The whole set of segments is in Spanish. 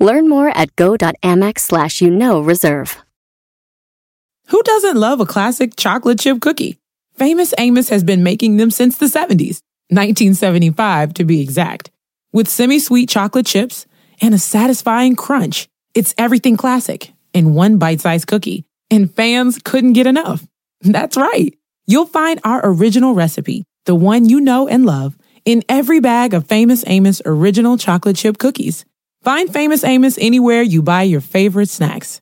Learn more at go.amex slash you know reserve. Who doesn't love a classic chocolate chip cookie? Famous Amos has been making them since the 70s, 1975 to be exact. With semi-sweet chocolate chips and a satisfying crunch, it's everything classic in one bite-sized cookie, and fans couldn't get enough. That's right. You'll find our original recipe, the one you know and love, in every bag of Famous Amos original chocolate chip cookies. Find Famous Amos anywhere you buy your favorite snacks.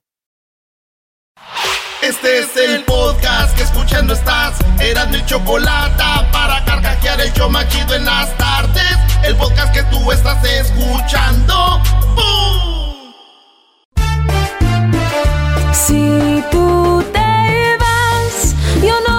Este es el podcast que escuchando estás. Eran mi chocolate para carcajear el yo machido en las tardes. El podcast que tú estás escuchando. ¡Bum! Si tú te vas, yo no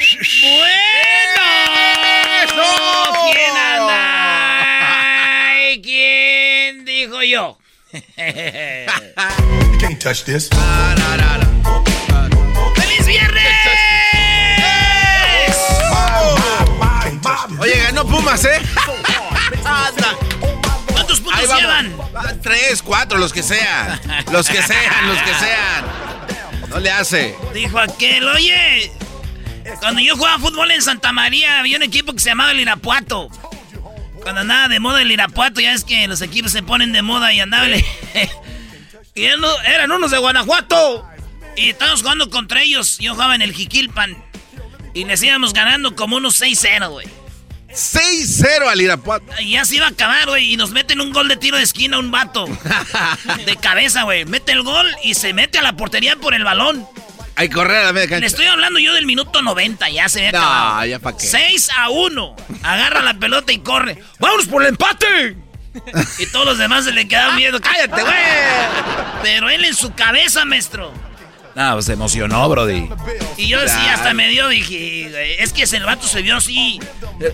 ¡Bueno! ¿Quién anda? Ay, ¿Quién dijo yo? Can't touch this. ¡Feliz viernes! Oye, ganó Pumas, ¿eh? Anda. ¿Cuántos puntos llevan? Tres, cuatro, los que sean. Los que sean, los que sean. No le hace. Dijo aquel, oye, cuando yo jugaba fútbol en Santa María había un equipo que se llamaba el Irapuato. Cuando andaba de moda el Irapuato, ya es que los equipos se ponen de moda y andaban... y eran eran unos de Guanajuato. Y estábamos jugando contra ellos. Yo jugaba en el Jiquilpan. Y les íbamos ganando como unos 6-0, güey. 6-0 al Irapuato. Y ya se iba a acabar, güey. Y nos meten un gol de tiro de esquina un vato. De cabeza, güey. Mete el gol y se mete a la portería por el balón. Hay que correr a la media Le cancha. estoy hablando yo del minuto 90, ya se acabado. No, ya pa' qué. 6 a 1. Agarra la pelota y corre. ¡Vámonos por el empate! y todos los demás se le quedaban viendo. ¡Cállate, güey! Pero él en su cabeza, maestro. No, pues se emocionó, Brody. Y yo sí, hasta me dio, dije, es que ese vato se vio así.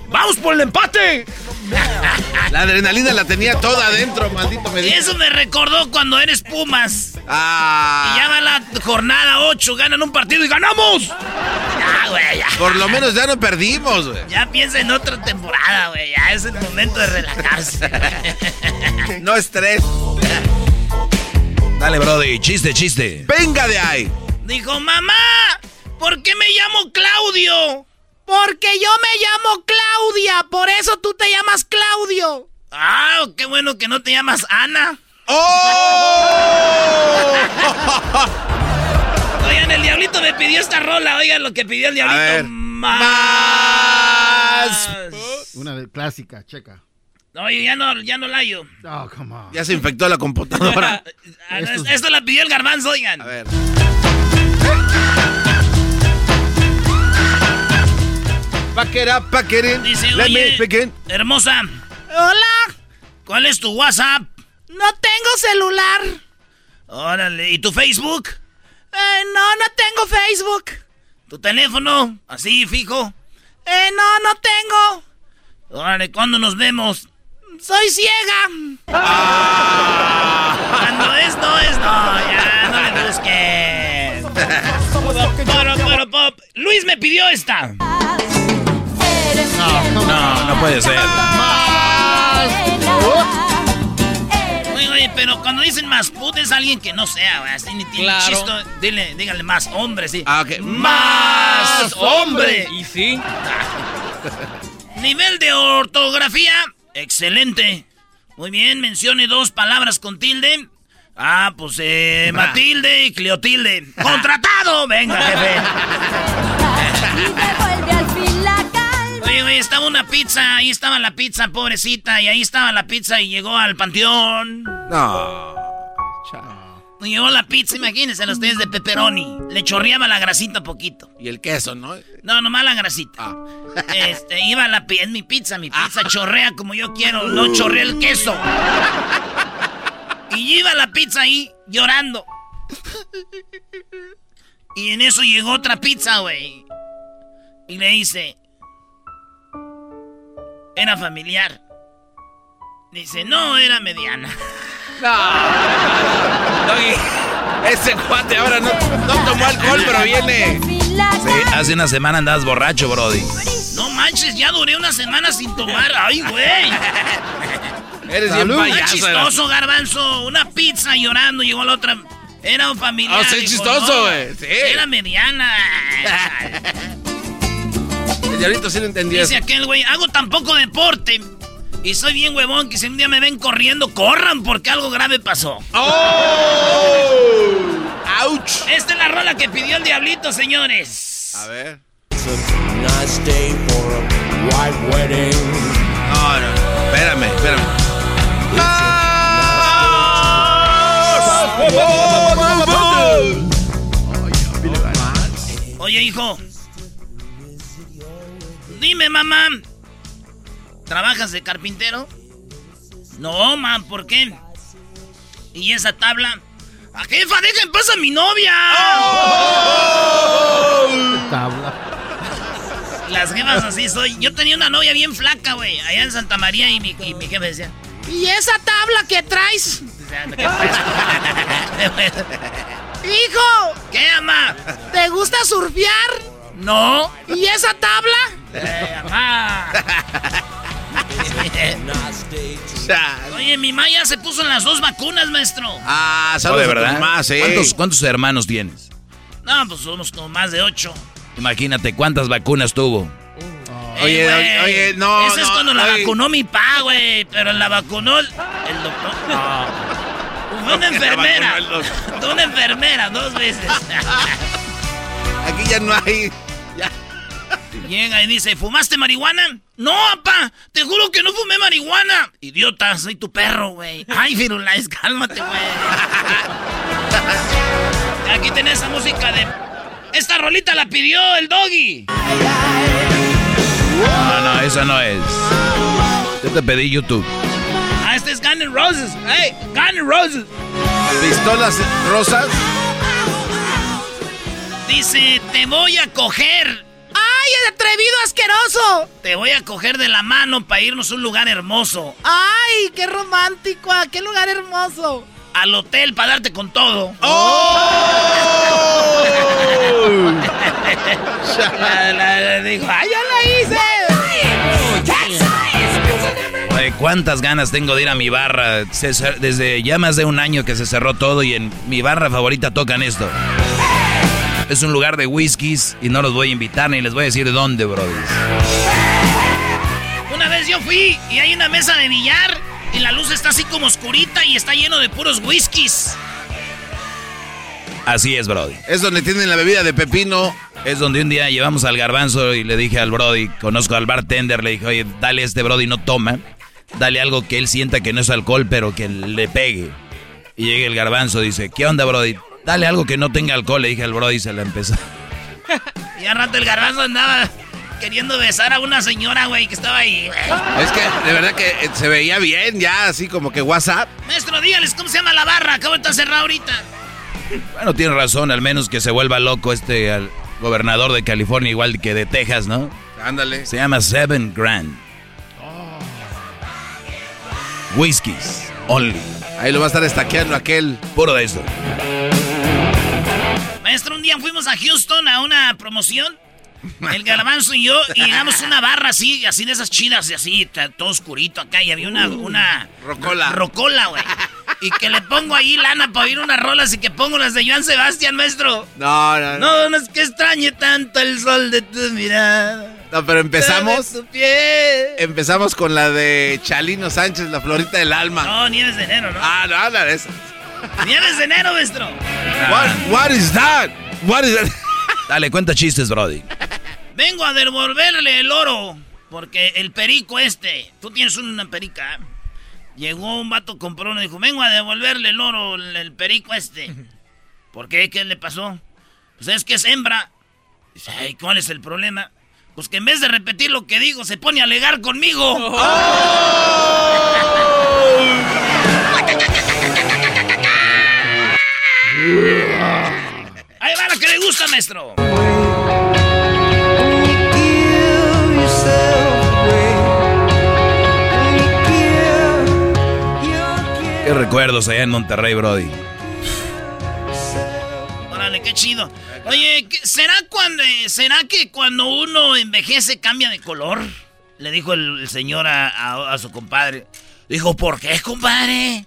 ¡Vamos por el empate! La adrenalina la tenía toda adentro, maldito Y Medina. eso me recordó cuando eres Pumas. Ah. Y ya va la jornada 8, ganan un partido y ganamos. Ya, güey, ya. Por lo menos ya no perdimos, güey. Ya piensa en otra temporada, güey. Ya es el momento de relajarse. No estrés. Dale, Brody, chiste, chiste. Venga de ahí. Dijo, mamá, ¿por qué me llamo Claudio? Porque yo me llamo Claudia, por eso tú te llamas Claudio. Ah, qué bueno que no te llamas Ana. ¡Oh! Oigan, el diablito me pidió esta rola. Oigan lo que pidió el diablito. ver. Más. Una de- clásica, checa. Oye, ya no, ya no la hallo. Oh, come on. Ya se infectó la computadora. Ah, no, es- Esto la pidió el garbanzo, oigan. A ver. Pack it up, pack it in. Dice, Let me begin. hermosa. Hola. ¿Cuál es tu WhatsApp? No tengo celular. Órale, ¿y tu Facebook? Eh, no, no tengo Facebook. ¿Tu teléfono? Así, fijo. Eh, no, no tengo. Órale, ¿cuándo nos vemos? Soy ciega. Cuando es, no es, no. Ya, no le busquen. Poro, poro, pop. Luis me pidió esta. No, no puede ser. Oye, oye, pero cuando dicen más put es alguien que no sea, güey. Así ni tiene Claro. chisto. Dile, dígale más hombre, sí. Ah, ok. ¡Más hombre! Y sí. Nivel de ortografía, excelente. Muy bien, mencione dos palabras con tilde. Ah, pues eh, Matilde y Cleotilde. ¡Contratado! Venga, jefe. Y devuelve al fin la calma. Oye, güey, estaba una pizza, ahí estaba la pizza, pobrecita, y ahí estaba la pizza y llegó al panteón. No. Y Llegó la pizza, imagínense los ustedes de pepperoni. Le chorreaba la grasita poquito. Y el queso, ¿no? No, nomás la grasita. Ah. Este, iba la es mi pizza, mi pizza chorrea como yo quiero, no chorrea el queso. Y iba la pizza ahí llorando. Y en eso llegó otra pizza, güey. Y le dice, era familiar. Dice, no, era mediana. Doggy, ese cuate ahora no, no tomó alcohol, pero viene. Sí, hace una semana andabas borracho, Brody. No manches, ya duré una semana sin tomar. Ay, güey. Eres bien Salud. Qué payaso. chistoso, garbanzo. Una pizza llorando, llegó la otra. Era un familiar. Ah, sí, dijo, chistoso, no, güey, sí. Era mediana. El diablito sí lo entendió. Dice aquel güey, hago tan poco deporte. Y soy bien huevón que si un día me ven corriendo, corran porque algo grave pasó. ¡Oh! ¡Auch! Esta es la rola que pidió el diablito, señores. A ver. Nice day for a white wedding. No, no. Espérame, espérame. Oye, hijo. Dime, mamá. ¿Trabajas de carpintero? No, mam, ¿por qué? ¿Y esa tabla? ¡A jefa, deja en paz a mi novia! Tabla. Las jefas así soy. Yo tenía una novia bien flaca, güey, allá en Santa María y mi, y mi jefe decía, ¿y esa tabla que traes? Hijo. ¿Qué, mamá? ¿Te gusta surfear? No. ¿Y esa tabla? Eh, mamá. Oye, mi mamá ya se puso en las dos vacunas, maestro. Ah, ¿No, saludos de verdad? mamá, sí. ¿Cuántos, ¿Cuántos hermanos tienes? No, pues somos como más de ocho. Imagínate cuántas vacunas tuvo. Oye, Eh, oye, güey, oye, no, Eso es no, cuando la oye. vacunó mi pa, güey. Pero la vacunó el doctor. No. Fue una enfermera. vacunó el doctor. Fue una enfermera dos veces. Aquí ya no hay. Ya. Llega y dice, ¿fumaste marihuana? No, papá, te juro que no fumé marihuana. Idiota, soy tu perro, güey. Ay, Firulais, cálmate, güey. Aquí tenés esa música de... Esta rolita la pidió el doggy. No, no, esa no es. Yo te pedí YouTube. Ah, este es Guns N' Roses. Hey, Guns N' Roses. Pistolas rosas. Dice, te voy a coger. ¡Ay, el atrevido asqueroso! Te voy a coger de la mano para irnos a un lugar hermoso. ¡Ay, qué romántico! ¿A qué lugar hermoso? Al hotel para darte con todo. La- la- la- dijo, ¡ay, ya la hice! Oye, ¿Cuántas ganas tengo de ir a mi barra? Desde ya más de un año que se cerró todo y en mi barra favorita tocan esto. Es un lugar de whiskies y no los voy a invitar ni les voy a decir dónde, brody. Una vez yo fui y hay una mesa de billar y la luz está así como oscurita y está lleno de puros whiskies. Así es, brody. Es donde tienen la bebida de pepino. Es donde un día llevamos al garbanzo y le dije al brody, conozco al bartender, le dije, oye, dale a este brody, no toma. Dale algo que él sienta que no es alcohol, pero que le pegue. Y llega el garbanzo, dice, ¿qué onda, brody? Dale algo que no tenga alcohol, le dije al brody y se la empezó. Y al rato el garbanzo andaba queriendo besar a una señora, güey, que estaba ahí. güey. Es que de verdad que eh, se veía bien, ya así como que WhatsApp. Maestro, dígales cómo se llama la barra. Acabo de estar cerrado ahorita. Bueno, tiene razón, al menos que se vuelva loco este al gobernador de California, igual que de Texas, ¿no? Ándale. Se llama Seven Grand. Whiskies, only. Ahí lo va a estar estaqueando aquel. Puro de eso. Maestro, un día fuimos a Houston a una promoción. El garbanzo y yo, y llegamos a una barra así, así de esas chidas, y así, todo oscurito acá, y había una, una Rocola. rocola, güey. Y que le pongo ahí lana para oír unas rolas y que pongo las de Joan Sebastián, maestro. No, no, no. No, no es que extrañe tanto el sol de tu mirada. No, pero empezamos. Tu piel. Empezamos con la de Chalino Sánchez, la florita del alma. No, nieves de enero, ¿no? Ah, no, no, esa. Nieves de enero, maestro. What, what is that? What is that? Dale, cuenta chistes, Brody. Vengo a devolverle el oro. Porque el perico este, tú tienes una perica. Llegó un vato, compró uno y dijo, vengo a devolverle el oro, el, perico este. ¿Por qué? ¿Qué le pasó? Pues es que es hembra. Dice, ay, ¿cuál es el problema? Pues que en vez de repetir lo que digo, se pone a alegar conmigo. Ahí va la que le gusta, maestro. Qué recuerdos allá en Monterrey, Brody. Órale, qué chido. Oye, ¿qué- ¿será cuando será que cuando uno envejece cambia de color? Le dijo el, el señor a, a- a su compadre. Dijo, ¿por qué, compadre?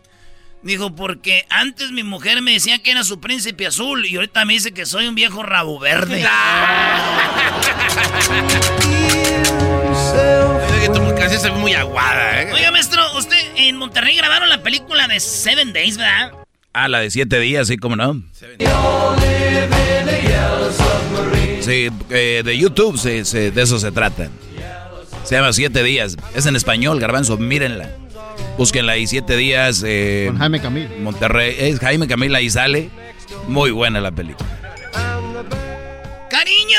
Dijo, porque antes mi mujer me decía que era su príncipe azul y ahorita me dice que soy un viejo rabo verde. Canción se ve muy aguada, ¿eh? Oiga, maestro, usted en Monterrey grabaron la película de Seven Days, ¿verdad? Ah, la de siete días, sí, cómo no. Sí, eh, de YouTube se- se- de eso se trata. Se llama Siete Días. Es en español, garbanzo, mírenla. Búsquenla ahí, Siete Días. eh, Con Jaime Camil. Monterrey. Es Jaime Camila ahí sale. Muy buena la película. ¡Cariño!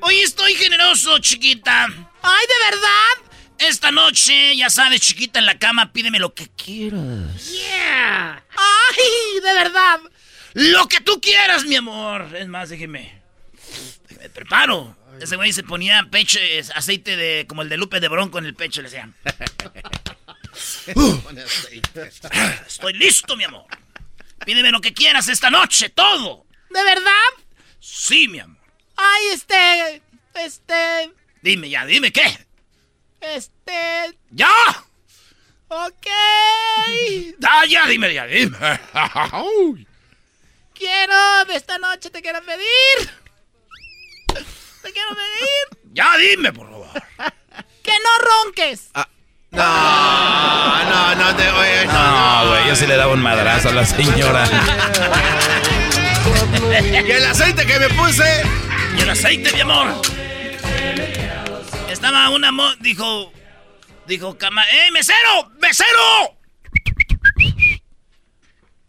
Hoy estoy generoso, chiquita. ¡Ay, de verdad! Esta noche, ya sabes, chiquita, en la cama, pídeme lo que quieras. Yeah. ¡Ay, de verdad! Lo que tú quieras, mi amor. Es más, déjeme. Déjeme preparo. Ese güey se ponía pecho, aceite de como el de Lupe de Bronco en el pecho, le decían. Estoy listo, mi amor. Pídeme lo que quieras esta noche, todo. ¿De verdad? Sí, mi amor. Ay, este. Este. Dime ya, dime qué. Este. ¡Ya! Ok. ¡Ah, ya, dime, ya, dime! Quiero. Esta noche te quiero pedir. Te quiero pedir. ¡Ya, dime, por favor! Que no ronques. No, no, no, te, oye, no, No, güey, yo sí le daba un madrazo a la señora. Y el aceite que me puse. ¡Y el aceite, mi amor! Estaba una mo... Dijo... Dijo, cama... ¡Eh, mesero! ¡Mesero!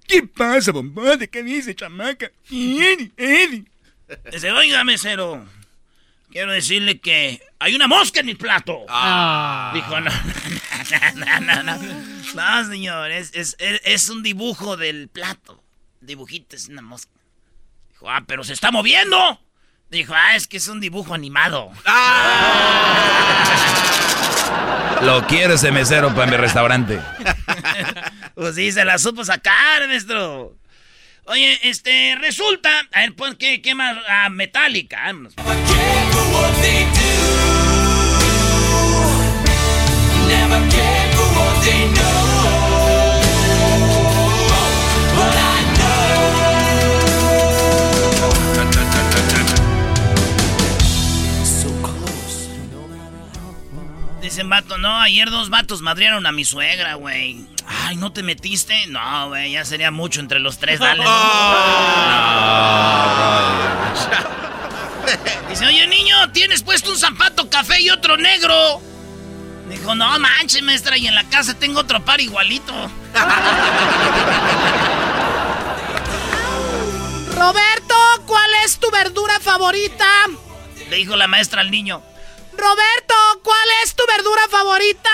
¿Qué pasa, bombón? ¿De qué dice, chamaca? Eddie, Eddie. Dice, oiga, mesero. Quiero decirle que hay una mosca en mi plato. Dijo, no, no, no, no. No, señor, es, es, es un dibujo del plato. Dibujito, es una mosca. Dijo, ah, pero se está moviendo. Dijo, ah, es que es un dibujo animado. Lo quiero ese mesero para mi restaurante. Pues sí, se la supo sacar, maestro. Oye, este, resulta. A ver, pon, ¿qué, qué más? Ah, Metallica. vámonos. Dicen vato, no, ayer dos vatos madrieron a mi suegra, güey. Ay, ¿no te metiste? No, güey, ya sería mucho entre los tres, dale. Dice, oye, niño, ¿tienes puesto un zapato café y otro negro? Dijo, no manches, maestra, y en la casa tengo otro par igualito. Roberto, ¿cuál es tu verdura favorita? Le dijo la maestra al niño. Roberto, ¿cuál es tu verdura favorita?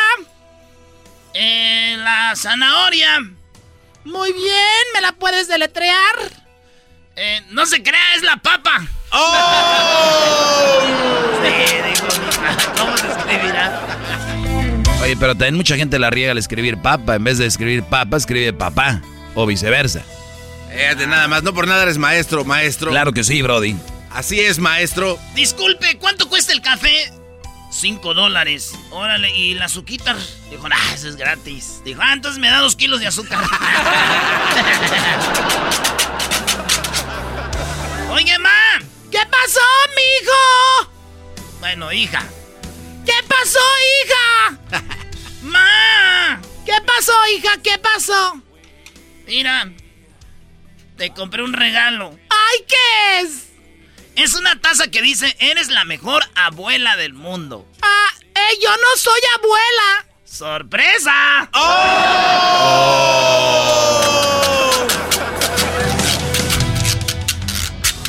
Eh, la zanahoria. Muy bien, ¿me la puedes deletrear? Eh, no se crea, es la papa. ¡Oh! Sí, dijo, ¿cómo se escribirá? Oye, pero también mucha gente la riega al escribir papa. En vez de escribir papa, escribe papá. O viceversa. Fíjate, nada más, no por nada eres maestro, maestro. Claro que sí, Brody. Así es, maestro. Disculpe, ¿cuánto cuesta el café? Cinco dólares. Órale, ¿y la azuquita? Dijo, ah, eso es gratis. Dijo, ah, entonces me da dos kilos de azúcar. Oye, ma. ¿Qué pasó, mijo? Bueno, hija. ¿Qué pasó, hija? ¡Ma! ¿Qué pasó, hija? ¿Qué pasó? Mira, te compré un regalo. ¡Ay, qué es! Es una taza que dice, eres la mejor abuela del mundo. Ah, eh, yo no soy abuela. ¡Sorpresa! ¡Oh!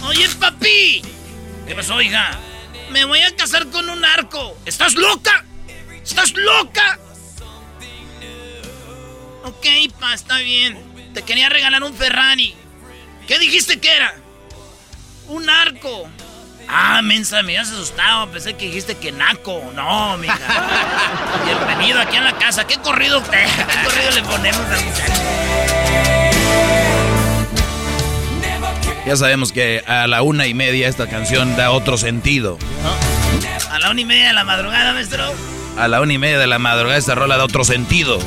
Oye, papi. ¿Qué pasó, hija? Me voy a casar con un arco. ¿Estás loca? ¿Estás loca? Ok, pa, está bien. Te quería regalar un Ferrari. ¿Qué dijiste que era? Un arco. Ah, mensa, me habías asustado. Pensé que dijiste que naco. No, mija. Bienvenido aquí a la casa. ¿Qué corrido, qué corrido le ponemos a Ya sabemos que a la una y media esta canción da otro sentido. A la una y media de la madrugada, maestro. A la una y media de la madrugada esta rola da otro sentido.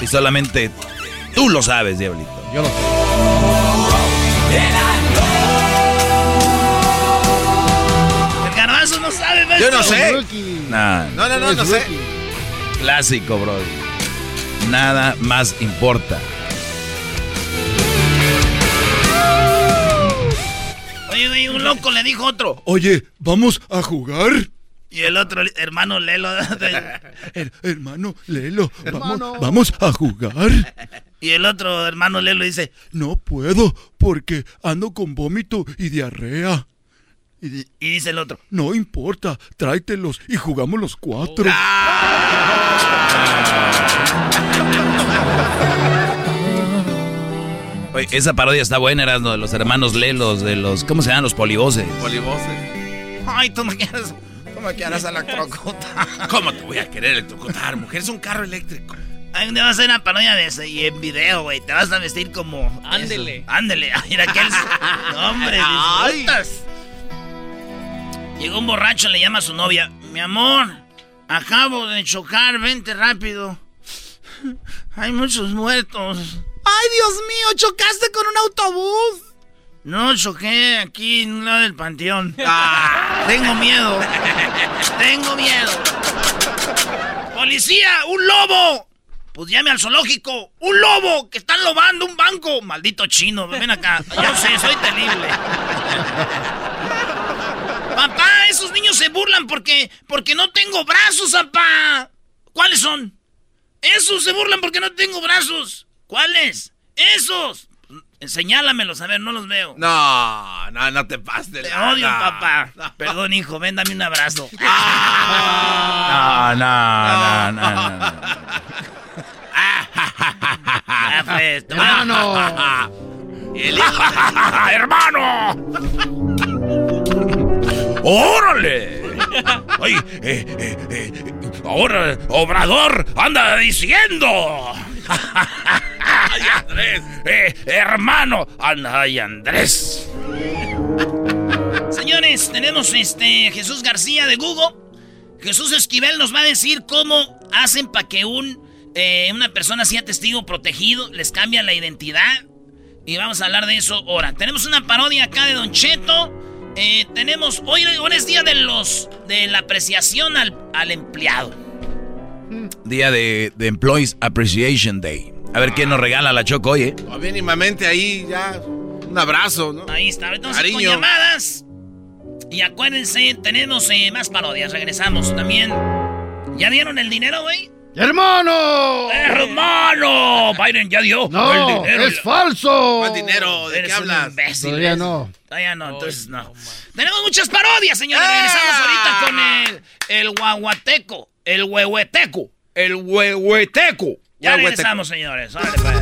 Y solamente tú lo sabes, Diablito. Yo lo sé. Yo no sé. Nah, No, no, no, no sé. clásico, bro. Nada más importa. Oye, güey, un loco le dijo otro. Oye, ¿vamos a jugar? Y el otro hermano Lelo. Her- hermano, Lelo, Hermano. Vamos, vamos a jugar. Y el otro hermano Lelo dice, No puedo, porque ando con vómito y diarrea. Y di- y dice el otro, no importa, tráetelos y jugamos los cuatro. Oye, esa parodia está buena, era de los hermanos Lelos, de los. ¿Cómo se llaman? Los polivoces. Polivoces. ay, tú me quieres, tú me quieres a la crocota. ¿Cómo te voy a querer electrocutar, mujer? Es un carro eléctrico. Ay, un día vas a hacer una parodia de eso y en video, güey. Te vas a vestir como. Ándele. eso. Ándele. Ay, Mira aquel. No, hombre, Ay. Llegó un borracho, le llama a su novia. Mi amor, acabo de chocar, vente rápido. Hay muchos muertos. ¡Ay, Dios mío! ¿Chocaste con un autobús? No, choqué aquí en un lado del panteón. Tengo miedo. Tengo miedo. ¡Policía! ¡Un lobo! Pues llame al zoológico. ¡Un lobo! ¡Que están lobando un banco! Maldito chino, ven acá. Yo sé, soy terrible. Papá, esos niños se burlan porque, porque no tengo brazos, papá. ¿Cuáles son? Esos se burlan porque no tengo brazos. ¿Cuáles? Esos. Señálamelos, a ver, no los veo. No, no, no te pases. Te odio, papá. Perdón, hijo, ven, dame un abrazo. No, no, no, no, no. Ah, pues, ¡Hermano! El hijo ¡Hermano! ¡Órale! Ay, eh, eh, eh, ahora Obrador anda diciendo. ¡Ay, Andrés! Eh, hermano, anda, ay, Andrés. Señores, tenemos este Jesús García de Google. Jesús Esquivel nos va a decir cómo hacen para que un, eh, una persona sea testigo protegido, les cambia la identidad. Y vamos a hablar de eso ahora. Tenemos una parodia acá de Don Cheto. Eh, tenemos, hoy, hoy es día de los de la apreciación al, al empleado. Día de, de Employees Appreciation Day. A ver quién nos regala la Choco hoy, ¿eh? Oh, mínimamente ahí ya. Un abrazo, ¿no? Ahí está. Entonces, con Cariño. llamadas. Y acuérdense, tenemos eh, más parodias. Regresamos también. ¿Ya dieron el dinero, güey? ¡Hermano! ¡Hermano! Biden ya dio No, el dinero. es falso. ¿Cuál dinero? ¿De Eres qué un hablas? imbécil, Todavía no. Todavía no, entonces no. Tenemos muchas parodias, señores. Regresamos ahorita con el, el guaguateco. El huehueteco. El huehueteco. Ya Huehueteco. regresamos, señores. Pues.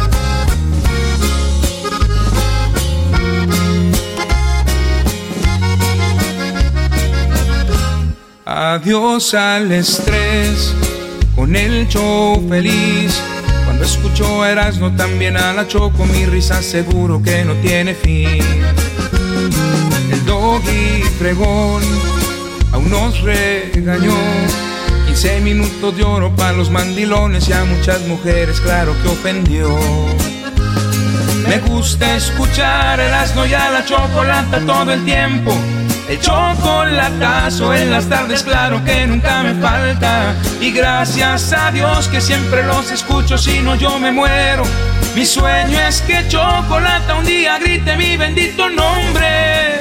Adiós al estrés, con el show feliz. Cuando escucho a Erasmo también a la Choco, mi risa seguro que no tiene fin. El doggy fregón aún nos regañó. 15 minutos de oro para los mandilones y a muchas mujeres, claro que ofendió. Me gusta escuchar Erasmo y a la Chocolata todo el tiempo. El chocolatazo en las tardes, claro que nunca me falta. Y gracias a Dios que siempre los escucho, si no yo me muero. Mi sueño es que Chocolata un día grite mi bendito nombre.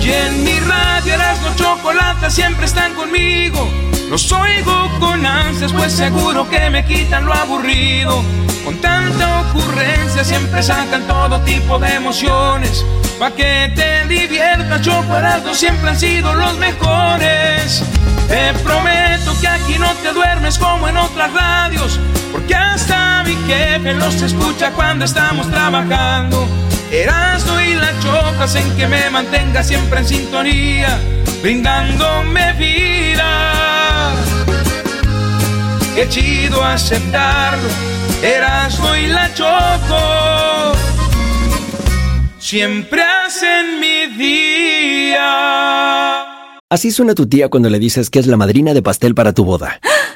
Y en mi radio Erasmo Chocolata siempre están conmigo. Los oigo con ansias, pues seguro que me quitan lo aburrido. Con tanta ocurrencia siempre sacan todo tipo de emociones. Pa' que te diviertas, Chocolate siempre han sido los mejores. Te prometo que aquí no te duermes como en otras radios, porque hasta mi jefe los escucha cuando estamos trabajando. Erasmo y la chocas en que me mantenga siempre en sintonía, brindándome vida. Qué chido aceptarlo, Erasmo y la choco, siempre hacen mi día. Así suena tu tía cuando le dices que es la madrina de pastel para tu boda.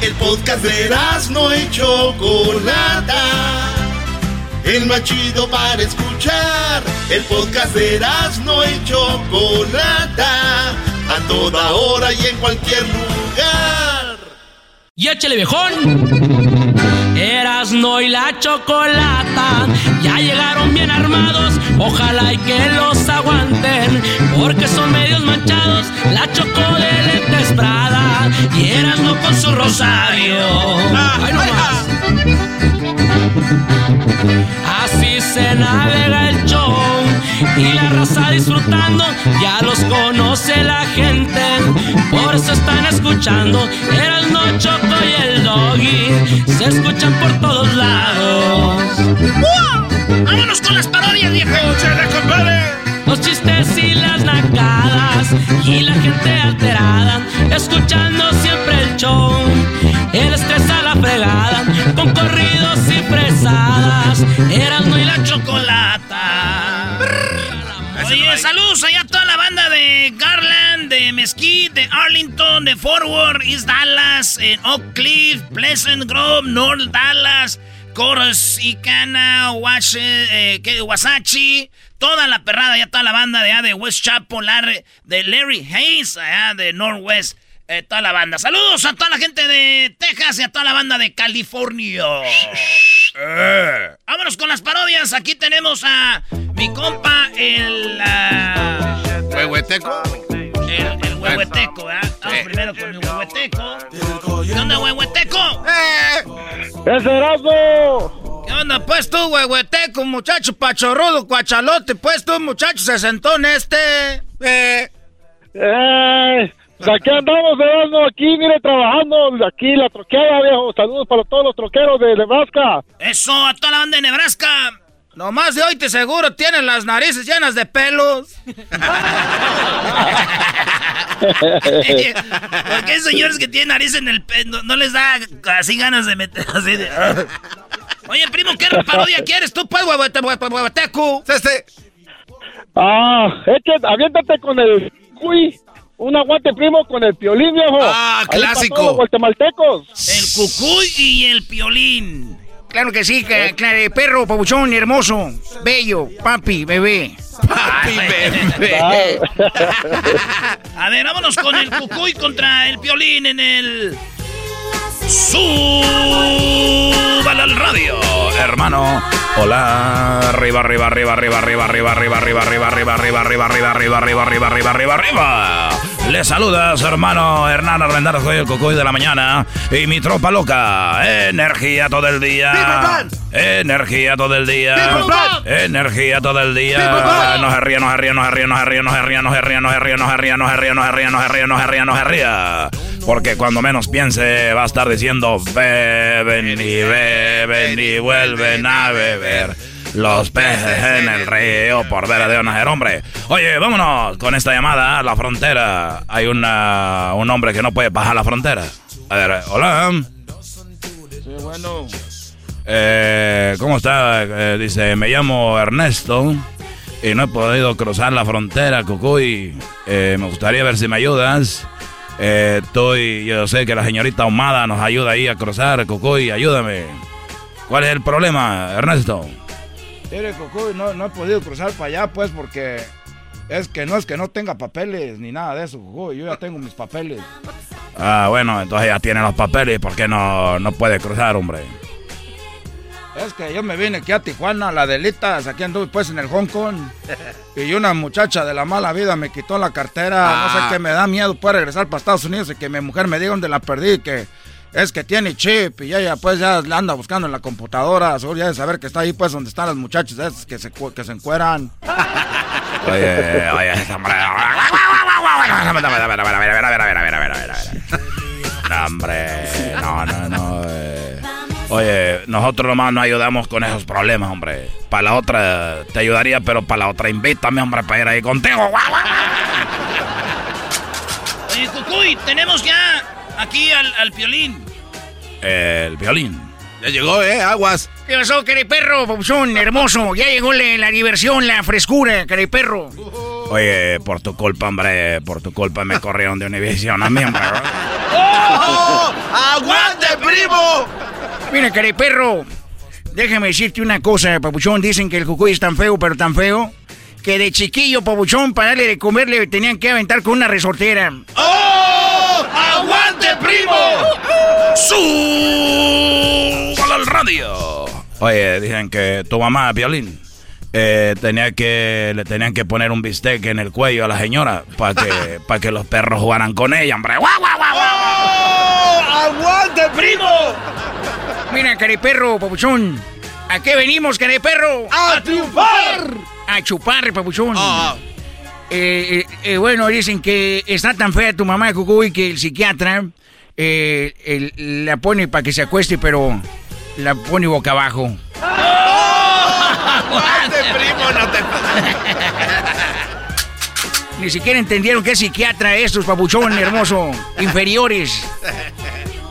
El podcast de Erasno y Chocolata. El más chido para escuchar. El podcast de Erasno y Chocolata. A toda hora y en cualquier lugar. Y échale viejón. Erasno y la chocolata ya llegaron bien armados. Ojalá y que los aguanten, porque son medios manchados. La choco de y Erasno con su rosario. ¡Ay, no más! Así se navega el show y la raza disfrutando, ya los conoce la gente, por eso están escuchando. Era el no choco y el doggy, se escuchan por todos lados. ¡Wow! ¡Vámonos con las parodias, viejo! Los chistes y las nacadas y la gente alterada, escuchando siempre el show. El estrés a la fregada, con corridos y fresadas, eran y la chocolata. Oye, saludos allá a toda la banda de Garland, de Mesquite, de Arlington, de Forward, East Dallas, en Oak Cliff, Pleasant Grove, North Dallas, Coruscant, Wash, eh, toda la perrada, ya toda la banda de de West Chapel, de Larry Hayes, allá de Northwest eh, toda la banda. Saludos a toda la gente de Texas y a toda la banda de California. Eh. Vámonos con las parodias. Aquí tenemos a mi compa, el. Uh, ¿Huehueteco? El, el huehueteco, ¿verdad? Vamos primero con mi huehueteco. ¿Qué onda, huehueteco? ¡Eh! ¡Es Erasmo! ¿Qué onda, pues tú, huehueteco, muchacho pachorrudo, cuachalote? Pues tú, muchacho sesentón este. Eh. ¡Eh! Aquí andamos, Erasmo, aquí, mire, trabajando, aquí la troqueada, viejo. Saludos para todos los troqueros de Nebraska. Eso, a toda la banda de Nebraska. Nomás de hoy te seguro tienen las narices llenas de pelos. Porque hay señores que tienen nariz en el pelo, no, les da así ganas de meter así de... Oye, primo, ¿qué parodia quieres tú, pues, huehueteco? Este. Ah, es que aviéntate con el cuy. Un aguante primo con el piolín, viejo. Ah, clásico. Los guatemaltecos. El cucuy y el piolín. Claro que sí, que, claro, perro, pabuchón, hermoso, bello, papi, bebé. Papi, bebé. A ver, vámonos con el cucuy contra el piolín en el... Súbale al radio, hermano. Hola, arriba, arriba, arriba, arriba, arriba, arriba, arriba, arriba, arriba, arriba, arriba, arriba, arriba, arriba, arriba, arriba, arriba, arriba, arriba. Le saludas, hermano Hernán Armendar, soy el cocoy de la mañana y mi tropa loca. Energía todo el día. Energía todo el día. Energía todo el día. No se ría, no se ría, no se ría, no se ría, no se ría, no se ría, no se ría, no se ría, no se ría, no se ría, no se ría, no se ría, no se ría. Porque cuando menos piense va a estar diciendo beben y beben y vuelven a beber. Los peces en el río por ver de nacer, hombre. Oye, vámonos con esta llamada a la frontera. Hay una, un hombre que no puede bajar la frontera. A ver, hola. Sí, bueno. Eh, ¿Cómo está? Eh, dice, me llamo Ernesto y no he podido cruzar la frontera, Cucuy. Eh, me gustaría ver si me ayudas. Eh, estoy, yo sé que la señorita Ahumada nos ayuda ahí a cruzar, Cucuy, ayúdame. ¿Cuál es el problema, Ernesto? Mire, Cucuy, no, no he podido cruzar para allá, pues, porque es que no es que no tenga papeles ni nada de eso, Cucuy. Yo ya tengo mis papeles. Ah, bueno, entonces ya tiene los papeles, ¿por qué no, no puede cruzar, hombre? Es que yo me vine aquí a Tijuana, la delitas, aquí anduve pues en el Hong Kong. Y una muchacha de la mala vida me quitó la cartera. No sé qué me da miedo pues regresar para Estados Unidos y que mi mujer me diga dónde la perdí, que es que tiene chip y ella pues ya la anda buscando en la computadora. Seguro ya de saber que está ahí pues donde están las muchachas esas que se, que se encueran. Oye, oye, hombre. No, hombre, no, no, no. eh. Oye, nosotros nomás no ayudamos con esos problemas, hombre. Para la otra te ayudaría, pero para la otra invítame, hombre, para ir ahí contigo. Oye, Cucuy, tenemos ya aquí al, al piolín. El violín. Ya llegó, ¿eh? Aguas. ¿Qué pasó, perro, pabuchón, hermoso? Ya llegó la, la diversión, la frescura, perro. Oye, por tu culpa, hombre, por tu culpa me corrieron de Univision a mí, hombre. ¡Oh! ¡Aguante, primo! Mira, perro, déjame decirte una cosa, papuchón. Dicen que el cucuy es tan feo, pero tan feo, que de chiquillo, papuchón, para darle de comer le tenían que aventar con una resortera. ¡Oh! ¡Aguante, primo! ¡Súbalo al radio! Oye, dicen que tu mamá, Violín, eh, tenía que, le tenían que poner un bistec en el cuello a la señora para que, para que los perros jugaran con ella, hombre. ¡Guau, guau, guau, guau! ¡Oh! ¡Aguante, primo! Mira, perro, papuchón. ¿A qué venimos, perro? ¡A triunfar! A chupar, papuchón. Ah. Eh, eh, eh, bueno, dicen que está tan fea tu mamá, Cucuy, que el psiquiatra eh, el- la pone para que se acueste, pero la pone boca abajo. ¡Aguante, primo! No te... Ni siquiera entendieron qué es psiquiatra estos, papuchón hermoso. Inferiores.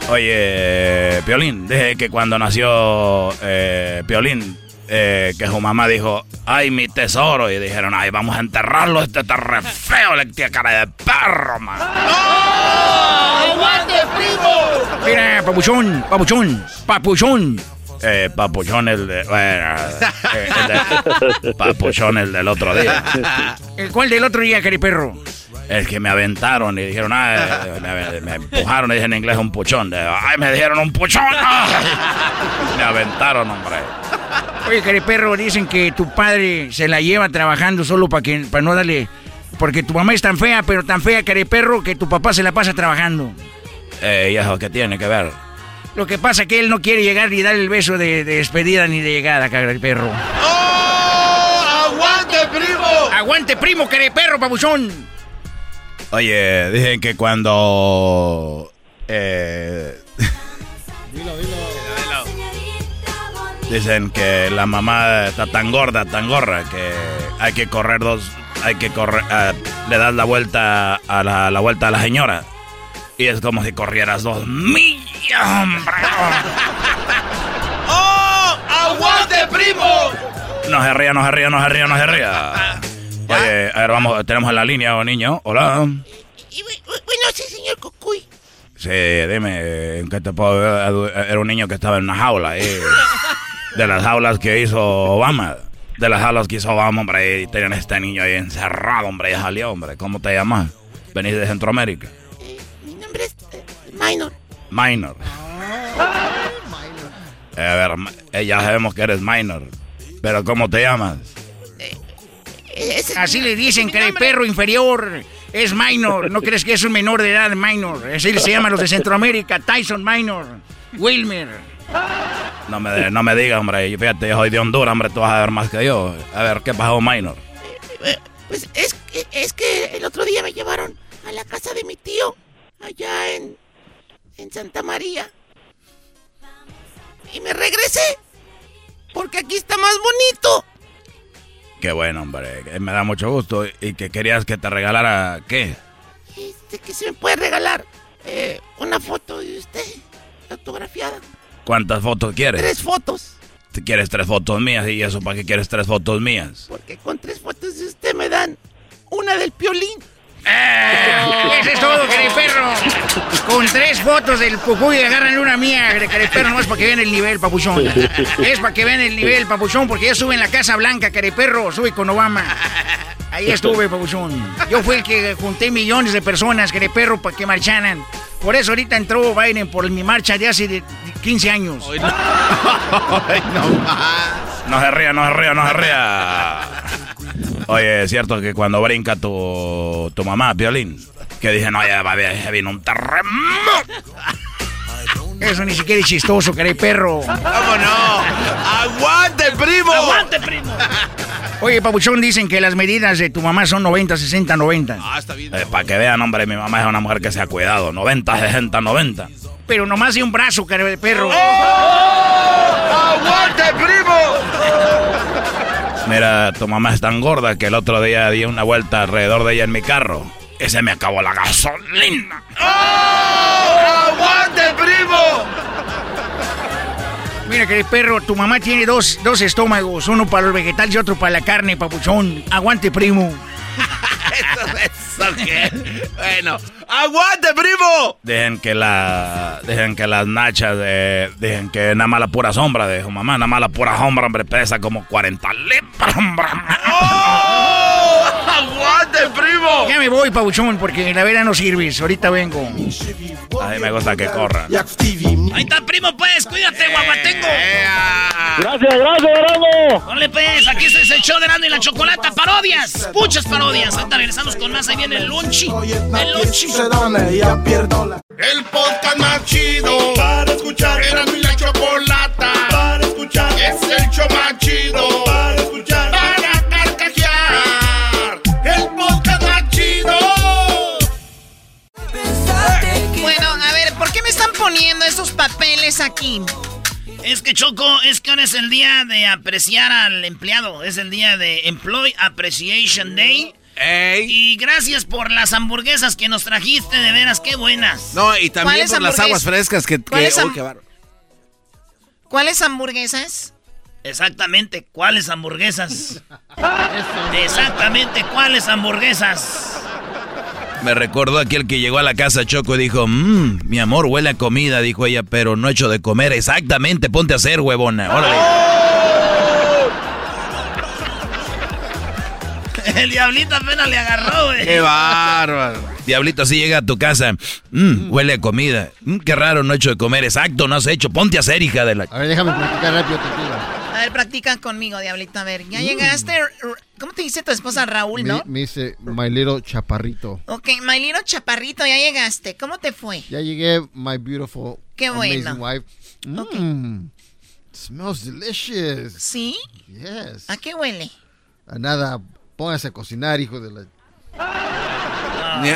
Oye, Piolín, dije que cuando nació eh, Piolín, eh, que su mamá dijo, ay, mi tesoro, y dijeron, ay, vamos a enterrarlo, este está re feo, le tiene cara de perro, man. ¡Aguante, primo! Mira, papuchón, papuchón, papuchón. Eh, papuchón el de... Bueno, eh, el de- papuchón el del otro día. ¿El cuál del otro día, perro? Es que me aventaron y dijeron, ah, me, me empujaron y dije en inglés un puchón. De, Ay, me dijeron un puchón. Me aventaron, hombre. Oye, cariperro, dicen que tu padre se la lleva trabajando solo para que para no darle. Porque tu mamá es tan fea, pero tan fea, cariperro, que tu papá se la pasa trabajando. Eh, ¿Y eso qué tiene que ver? Lo que pasa es que él no quiere llegar ni dar el beso de, de despedida ni de llegada, cariperro. ¡Oh! ¡Aguante, primo! ¡Aguante, primo, cariperro, pabuchón! Oye, dicen que cuando... Eh, Dilo, dilo. Dicen que la mamá está tan gorda, tan gorda, que hay que correr dos, hay que correr, eh, le das la vuelta a la, la vuelta a la señora. Y es como si corrieras dos millas, hombre. ¡Oh! ¡Aguante, primo! No se ría, no se ría, no se ría, no se ría. Oye, a ver, vamos, tenemos en la línea, oh, niño. Hola. Bueno, sí, señor Cucuy. Sí, dime, ¿en qué te puedo ayudar? Era un niño que estaba en una jaula, eh. De las jaulas que hizo Obama. De las jaulas que hizo Obama, hombre. Y tenían a este niño ahí encerrado, hombre. Y salió, hombre. ¿Cómo te llamas? ¿Venís de Centroamérica? Mi nombre es eh, Minor. Minor. Eh, a ver, eh, ya sabemos que eres minor. Pero ¿cómo te llamas? Así le dicen, cariperro inferior. Es minor. ¿No crees que es un menor de edad, minor? Así se llaman los de Centroamérica. Tyson Minor. Wilmer. No me, no me digas, hombre. Fíjate, yo soy de Honduras, hombre. Tú vas a ver más que yo. A ver, ¿qué pasó, minor? Eh, Pues es, que- es que el otro día me llevaron a la casa de mi tío, allá en, en Santa María. Y me regresé, porque aquí está más bonito. Qué bueno, hombre. Me da mucho gusto. ¿Y que querías que te regalara qué? Este que se me puede regalar eh, una foto de usted, autografiada. ¿Cuántas fotos quieres? Tres fotos, Si quieres tres fotos mías, ¿y eso para qué quieres tres fotos mías? porque con tres fotos de usted me dan una del piolín. Eso es todo, cariperro. Con tres fotos del cucuy agarran una mía, cariperro, no es para que vean el nivel, papuchón. Es para que vean el nivel, papuchón, porque yo estuve en la Casa Blanca, cariperro, estuve con Obama. Ahí estuve, papuchón. Yo fui el que junté millones de personas, cariperro, para que marcharan. Por eso ahorita entró Biden por mi marcha de hace de 15 años. No se ría, no se ría, no se ría. Oye, es cierto que cuando brinca tu, tu mamá, Violín, que dice, no, ya, va, ya vino un terremoto. Eso ni siquiera es chistoso, cariperro. ¿Cómo no? ¡Aguante, primo! ¡Aguante, primo! Oye, Papuchón, dicen que las medidas de tu mamá son 90, 60, 90. Ah, está bien. para Eh, que vean, hombre, mi mamá es una mujer que se ha cuidado. 90, 60, 90. Pero nomás de un brazo, cariperro. ¡Aguante, primo! Mira, tu mamá es tan gorda que el otro día di una vuelta alrededor de ella en mi carro. Y se me acabó la gasolina. ¡Oh! ¡Aguante, primo! Mira, cariperro, tu mamá tiene dos, dos estómagos, uno para los vegetales y otro para la carne, Papuchón. Aguante, primo. ¿Eso qué? Bueno, ¡aguante, primo! Dejen que la. Dejen que las nachas de. Dejen que nada más la pura sombra de su mamá, nada más la pura sombra, hombre, pesa como 40 libras, hombre. ¡Oh! ¡Aguante, primo! Ya me voy, Papuchón, porque la vera no sirves. Ahorita vengo. A mí me gusta que corran. Ahí está, primo, pues. Cuídate, guapatengo. Gracias, gracias, Erasmo. Ponle, pues. Aquí es el show de Erasmo y la Chocolata. Parodias. Muchas parodias. Ahorita regresamos con más. Ahí viene el lunchi. El lunchi. El podcast más chido para escuchar. Era mi la chocolata para escuchar. Es el show más chido para escuchar. Para poniendo estos papeles aquí? Es que Choco, es que ahora es el día de apreciar al empleado. Es el día de Employee Appreciation Day. Y gracias por las hamburguesas que nos trajiste, de veras, qué buenas. No, y también ¿Cuáles por las aguas frescas que... que ¿Cuáles qué. ¿Cuáles hamburguesas? Exactamente, ¿cuáles hamburguesas? Exactamente, ¿cuáles hamburguesas? Me recordó aquel que llegó a la casa Choco y dijo, mmm, mi amor, huele a comida, dijo ella, pero no hecho de comer. Exactamente, ponte a hacer, huevona. Órale. El diablito apenas le agarró, güey. Qué bárbaro. Diablito, así llega a tu casa. Mm, huele a comida. Mm, qué raro, no he hecho de comer. Exacto, no has hecho. Ponte a hacer, hija de la... A ver, déjame practicar rápido contigo. Ver, practica conmigo, Diablito. A ver, ya llegaste. R- ¿Cómo te dice tu esposa Raúl, no? Me, me dice My Little Chaparrito. Ok, my little chaparrito, ya llegaste. ¿Cómo te fue? Ya llegué, my beautiful, Qué bueno. amazing wife. Mmm, smells delicious. ¿Sí? Yes. ¿A qué huele? A nada, póngase a cocinar, hijo de la...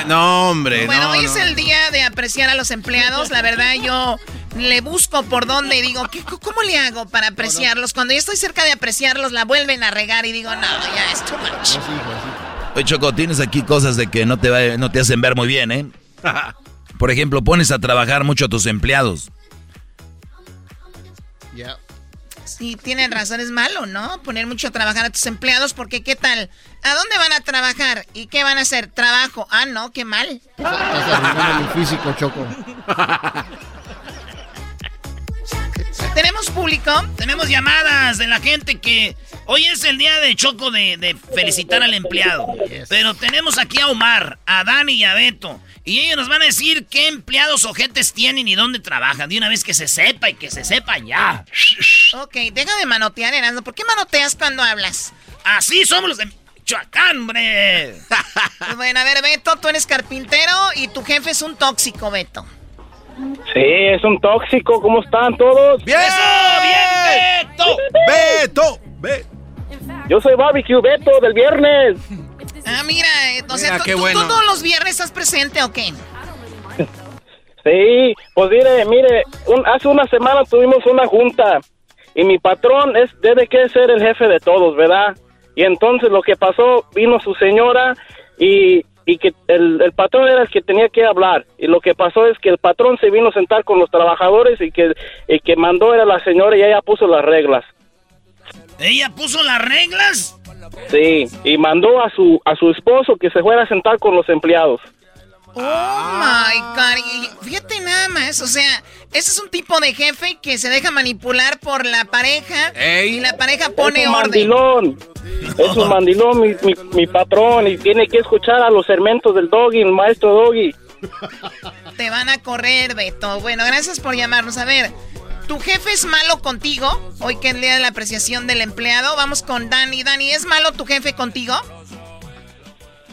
No, hombre, Bueno, no, hoy no. es el día de apreciar a los empleados. La verdad, yo le busco por dónde y digo, ¿qué, ¿cómo le hago para apreciarlos? Cuando yo estoy cerca de apreciarlos, la vuelven a regar y digo, no, ya es too much. Oye, Choco, tienes aquí cosas de que no te, va- no te hacen ver muy bien, ¿eh? Por ejemplo, pones a trabajar mucho a tus empleados. Ya. Sí, tienen razón, es malo, ¿no? Poner mucho a trabajar a tus empleados, porque ¿qué tal? ¿A dónde van a trabajar? ¿Y qué van a hacer? ¿Trabajo? Ah, no, qué mal. Estás arruinando mi físico, Choco. ¿Tenemos público? Tenemos llamadas de la gente que hoy es el día de Choco de, de felicitar al empleado. Pero tenemos aquí a Omar, a Dani y a Beto. Y ellos nos van a decir qué empleados ojetes tienen y dónde trabajan. De una vez que se sepa y que se sepa ya. Ok, deja de manotear, Erasmo. ¿Por qué manoteas cuando hablas? Así somos los de Michoacán, hombre. Pues bueno, a ver, Beto, tú eres carpintero y tu jefe es un tóxico, Beto. Sí, es un tóxico. ¿Cómo están todos? ¡Bien! ¡Bien, Beto! ¡Beto! Be- Yo soy Barbecue Beto del viernes. Ah, mira, o sea, Mira, ¿tú, qué tú- bueno. tú todos los viernes estás presente o qué? Sí, pues mire, mire, un- hace una semana tuvimos una junta y mi patrón es debe que ser el jefe de todos, ¿verdad? Y entonces lo que pasó, vino su señora y, y que el, el patrón era el que tenía que hablar. Y lo que pasó es que el patrón se vino a sentar con los trabajadores y que el que mandó era la señora y ella puso las reglas. ¿Ella puso las reglas? Sí, y mandó a su a su esposo que se fuera a sentar con los empleados. Oh my God. Y fíjate nada más, o sea, ese es un tipo de jefe que se deja manipular por la pareja y la pareja pone es un orden. mandilón. Es un mandilón, mi, mi, mi patrón, y tiene que escuchar a los sermentos del doggy, el maestro doggy. Te van a correr, Beto. Bueno, gracias por llamarnos. A ver, ¿tu jefe es malo contigo? Hoy que es el día de la apreciación del empleado. Vamos con Dani. Dani, ¿es malo tu jefe contigo?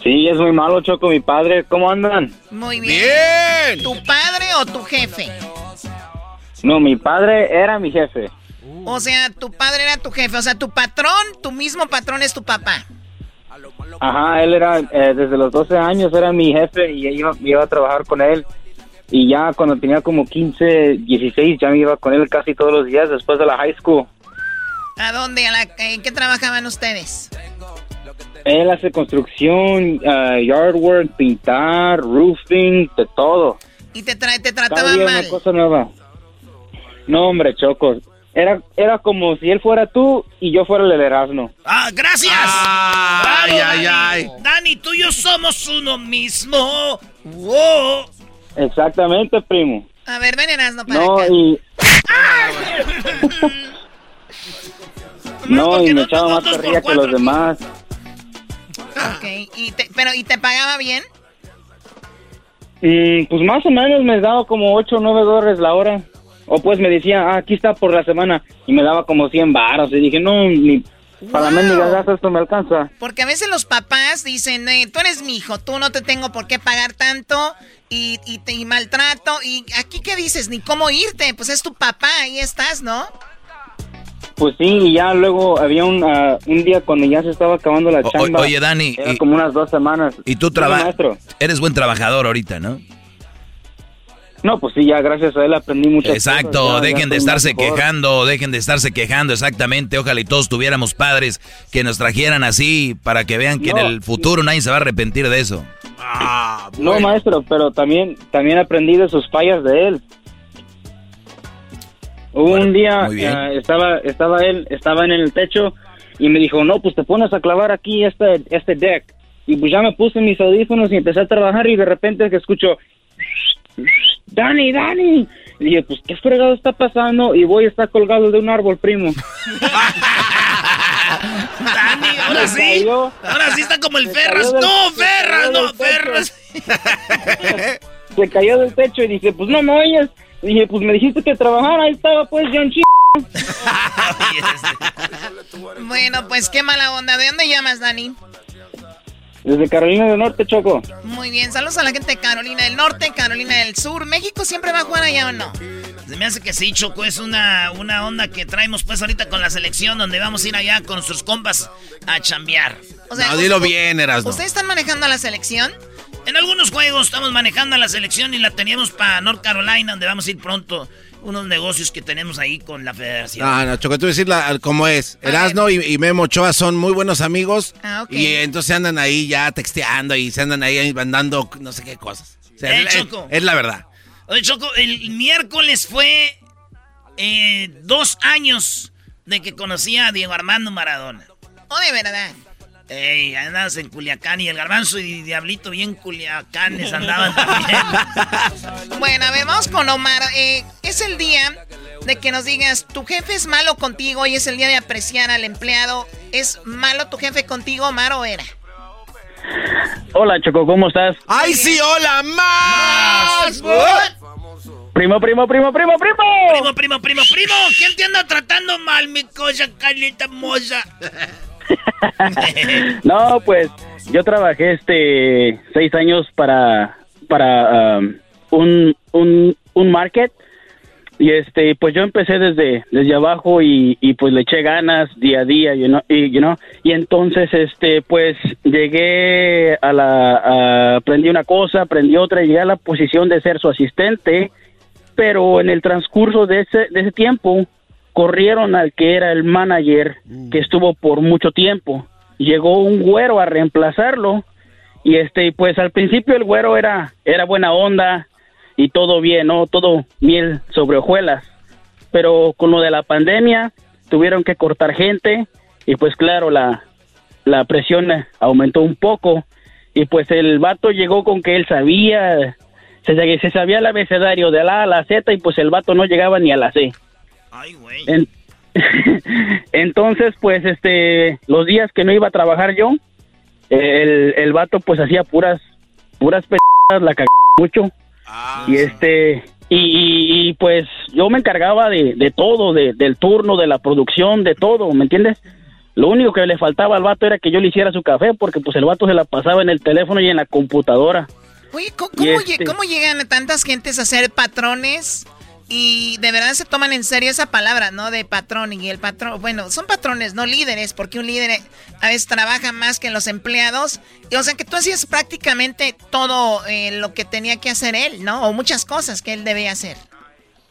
Sí, es muy malo, Choco, mi padre. ¿Cómo andan? Muy bien. Bien. ¿Tu padre o tu jefe? No, mi padre era mi jefe. O sea, tu padre era tu jefe. O sea, tu patrón, tu mismo patrón es tu papá. Ajá, él era, eh, desde los 12 años era mi jefe y iba, iba a trabajar con él. Y ya cuando tenía como 15, 16, ya me iba con él casi todos los días después de la high school. ¿A dónde? ¿A la- ¿En qué trabajaban ustedes? Él hace construcción, ah, yard work, pintar, roofing, de todo. Y te, tra- te Cada trataba día mal. una cosa nueva. No, hombre, Choco. Era, era como si él fuera tú y yo fuera el Erasmo. ¡Ah, gracias! Ay, Bravo, ay, Dani. ay. Dani, tú y yo somos uno mismo. ¡Wow! Exactamente, primo. A ver, ven Erasmo para No, acá. y... no, y me echaba más carrilla que los demás. Ok, y te- pero ¿y te pagaba bien? Mm, pues más o menos me daba como 8 o 9 dólares la hora. O pues me decía, ah, aquí está por la semana. Y me daba como 100 baros. Y dije, no, ni para Wow. mendigas gastos esto me alcanza. Porque a veces los papás dicen, eh, tú eres mi hijo, tú no te tengo por qué pagar tanto y, y te y maltrato. Y aquí, ¿qué dices? Ni cómo irte, pues es tu papá, ahí estás, ¿no? Pues sí, y ya luego había un, ah, un día cuando ya se estaba acabando la O- chamba. oye, Dani, Era y- como unas dos semanas. Y tú trabajas. Eres buen trabajador ahorita, ¿no? No, pues sí, ya gracias a él aprendí muchas Exacto, cosas. Ya- ya dejen de estarse mejor. quejando, dejen de estarse quejando, exactamente. Ojalá y todos tuviéramos padres que nos trajeran así para que vean que No. en el futuro nadie se va a arrepentir de eso. No, maestro, pero también, también aprendí de sus fallas de él. Hubo un día, eh, estaba, estaba él, estaba en el techo y me dijo, no, pues te pones a clavar aquí este, este deck. Y pues ya me puse mis audífonos y empecé a trabajar y de repente que escucho, Dani, Dani. Y dije, pues, ¿qué fregado está pasando? Y voy a estar colgado de un árbol, primo. Dani, ahora sí. Ahora sí está como el Ferras. del- No, Ferras, no. Ferras. se cayó del techo y dije, pues no me oyes. Dije, pues me dijiste que trabajara, ahí estaba pues John Ch... Bueno, pues qué mala onda. ¿De dónde llamas, Dani? Desde Carolina del Norte, Choco. Muy bien, saludos a la gente de Carolina del Norte, Carolina del Sur. ¿México siempre va a jugar allá o no? Se me hace que sí, Choco, es una, una onda que traemos pues ahorita con la selección donde vamos a ir allá con nuestros compas a chambear. O sea, no, dilo bien, Erasmo. ¿Ustedes están manejando a la selección? En algunos juegos estamos manejando a la selección y la teníamos para North Carolina, donde vamos a ir pronto. Unos negocios que tenemos ahí con la federación. No, no, Choco, tú decir la- cómo es. Erasmo y, y Memo Ochoa son muy buenos amigos. Ah, ok. Y entonces andan ahí ya texteando y se andan ahí mandando no sé qué cosas. O sea, Eh, es, Choco. es la verdad. Oye, Choco, el miércoles fue eh, dos años de que conocí a Diego Armando Maradona. ¿O de verdad? Ey, andas en Culiacán y el garbanzo y Diablito bien culiacanes andaban también. Bueno, a ver, vamos con Omar. Eh, es el día de que nos digas, tu jefe es malo contigo y es el día de apreciar al empleado. ¿Es malo tu jefe contigo, Omar, o era? Hola, Choco, ¿cómo estás? ¡Ay, sí, hola, más! Primo, primo, primo, primo, primo. Primo, primo, primo, primo. ¿Quién te anda tratando mal, mi cosa, Carlita Moza? No, pues yo trabajé este seis años para para um, un, un un market. Y este pues yo empecé desde desde abajo y, y pues le eché ganas día a día you know, y you know, y entonces este pues llegué a la aprendí una cosa aprendí otra y llegué a la posición de ser su asistente. Pero en el transcurso de ese de ese tiempo corrieron al que era el manager que estuvo por mucho tiempo. Llegó un güero a reemplazarlo y este pues al principio el güero era era buena onda y todo bien, ¿no? Todo miel sobre hojuelas. Pero con lo de la pandemia tuvieron que cortar gente y pues claro, la la presión aumentó un poco y pues el vato llegó con que él sabía se, se sabía el abecedario de la A a la Z y pues el vato no llegaba ni a la C. En- Entonces, pues, este, los días que no iba a trabajar yo, el, el vato pues hacía puras, puras p la cagaba mucho. y este, y, y- y, pues yo me encargaba de, de todo, de- del turno, de la producción, de todo, ¿me entiendes? Lo único que le faltaba al vato era que yo le hiciera su café, porque pues el vato se la pasaba en el teléfono y en la computadora. Oye, ¿cómo, Y cómo lle- este- cómo llegan tantas gentes a ser patrones? Y de verdad se toman en serio esa palabra, ¿no? De patrón. Y el patrón, bueno, son patrones, no líderes, porque un líder a veces trabaja más que los empleados. Y, o sea que tú hacías prácticamente todo eh, lo que tenía que hacer él, ¿no? O muchas cosas que él debía hacer.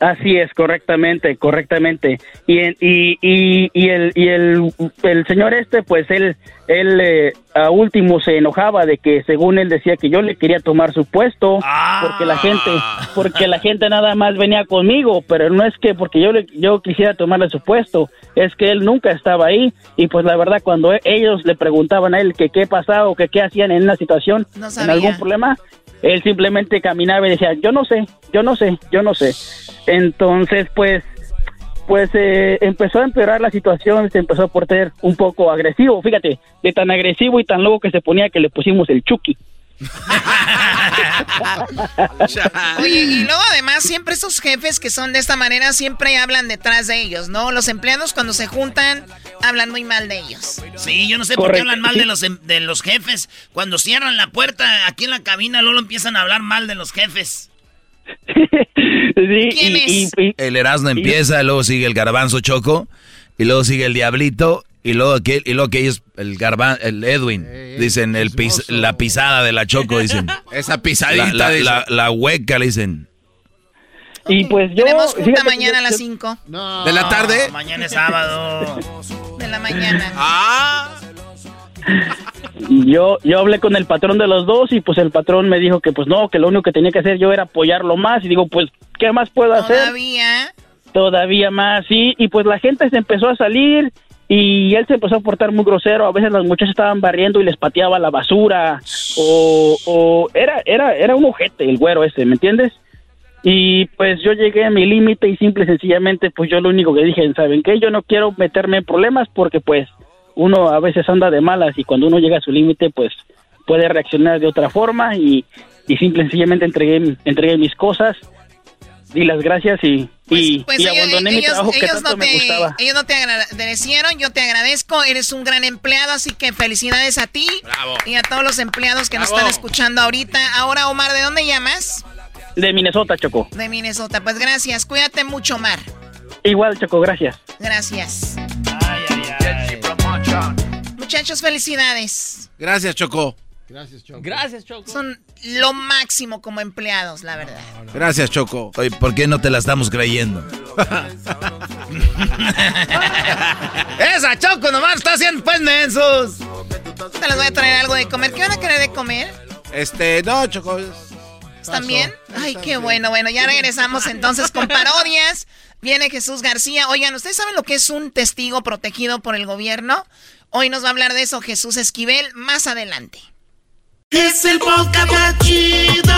Así es, correctamente, correctamente. Y, en- y, y, y el, y el, el señor este, pues él, él eh, a último se enojaba de que según él decía que yo le quería tomar su puesto porque la gente, porque la gente nada más venía conmigo, pero no es que porque yo le, yo quisiera tomarle su puesto, es que él nunca estaba ahí. Y pues la verdad cuando e- ellos le preguntaban a él que qué pasaba o que qué hacían en una situación, No en algún problema, él simplemente caminaba y decía, yo no sé, yo no sé, yo no sé. Entonces, pues, pues eh, empezó a empeorar la situación, se empezó a portar un poco agresivo, fíjate, de tan agresivo y tan loco que se ponía que le pusimos el Chucky. Oye, y luego además siempre esos jefes que son de esta manera siempre hablan detrás de ellos, ¿no? Los empleados cuando se juntan hablan muy mal de ellos. Sí, yo no sé por qué hablan mal de los em- de los jefes. Cuando cierran la puerta aquí en la cabina, luego empiezan a hablar mal de los jefes. ¿Quién es? El Erasmo empieza, luego sigue el Garbanzo Choco, y luego sigue el Diablito, y luego aquel, y luego que ellos, el Garban, el Edwin, dicen el pis- la pisada de la Choco, dicen. Esa pisadita, La, la, dice. la- la hueca, le dicen. Y pues yo... Tenemos junta fíjate, mañana a yo- las yo- 5 ¿De la tarde? Mañana es sábado. de la mañana. Ah. yo yo hablé con el patrón de los dos y pues el patrón me dijo que pues no, que lo único que tenía que hacer yo era apoyarlo más y digo, pues ¿qué más puedo hacer? Todavía. Todavía más, sí, y pues la gente se empezó a salir y él se empezó a portar muy grosero, a veces las muchachas estaban barriendo y les pateaba la basura o, o era era era un ojete el güero ese, ¿me entiendes? Y pues yo llegué a mi límite y simple sencillamente pues yo lo único que dije, ¿saben qué? Yo no quiero meterme en problemas porque pues uno a veces anda de malas y cuando uno llega a su límite pues puede reaccionar de otra forma y, y simple sencillamente entregué, entregué mis cosas, di las gracias y, y, Pues y ellos, abandoné mi ellos- trabajo que ellos tanto no me te, gustaba. ellos no te agradecieron, yo te agradezco, eres un gran empleado, así que felicidades a ti y a todos los empleados que nos están escuchando ahorita. Ahora, Omar, ¿de dónde llamas? De Minnesota, Choco. De Minnesota. Pues gracias, cuídate mucho, Omar. Igual, Choco, gracias. Gracias. Muchachos, felicidades. Gracias, Choco. Gracias, Choco. Gracias, Choco. Son lo máximo como empleados, la verdad. Gracias, Choco. Oye, ¿por qué no te la estamos creyendo? Esa Choco nomás está haciendo pues mensos. Te les voy a traer algo de comer. ¿Qué van a querer de comer? Este, no, Choco. ¿Están bien? Ay, qué bueno. Bueno, ya regresamos entonces con parodias. Viene Jesús García. Oigan, ¿ustedes saben lo que es un testigo protegido por el gobierno? Hoy nos va a hablar de eso Jesús Esquivel más adelante. Es el podcast más chido.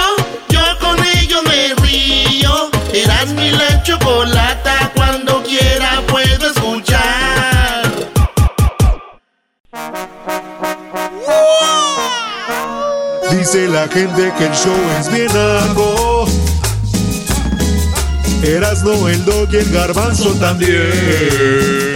Yo con ello me río. Eras mi la chocolata. Cuando quiera puedo escuchar. Dice la gente que el show es bien algo. Erasno, el dog y el garbanzo también.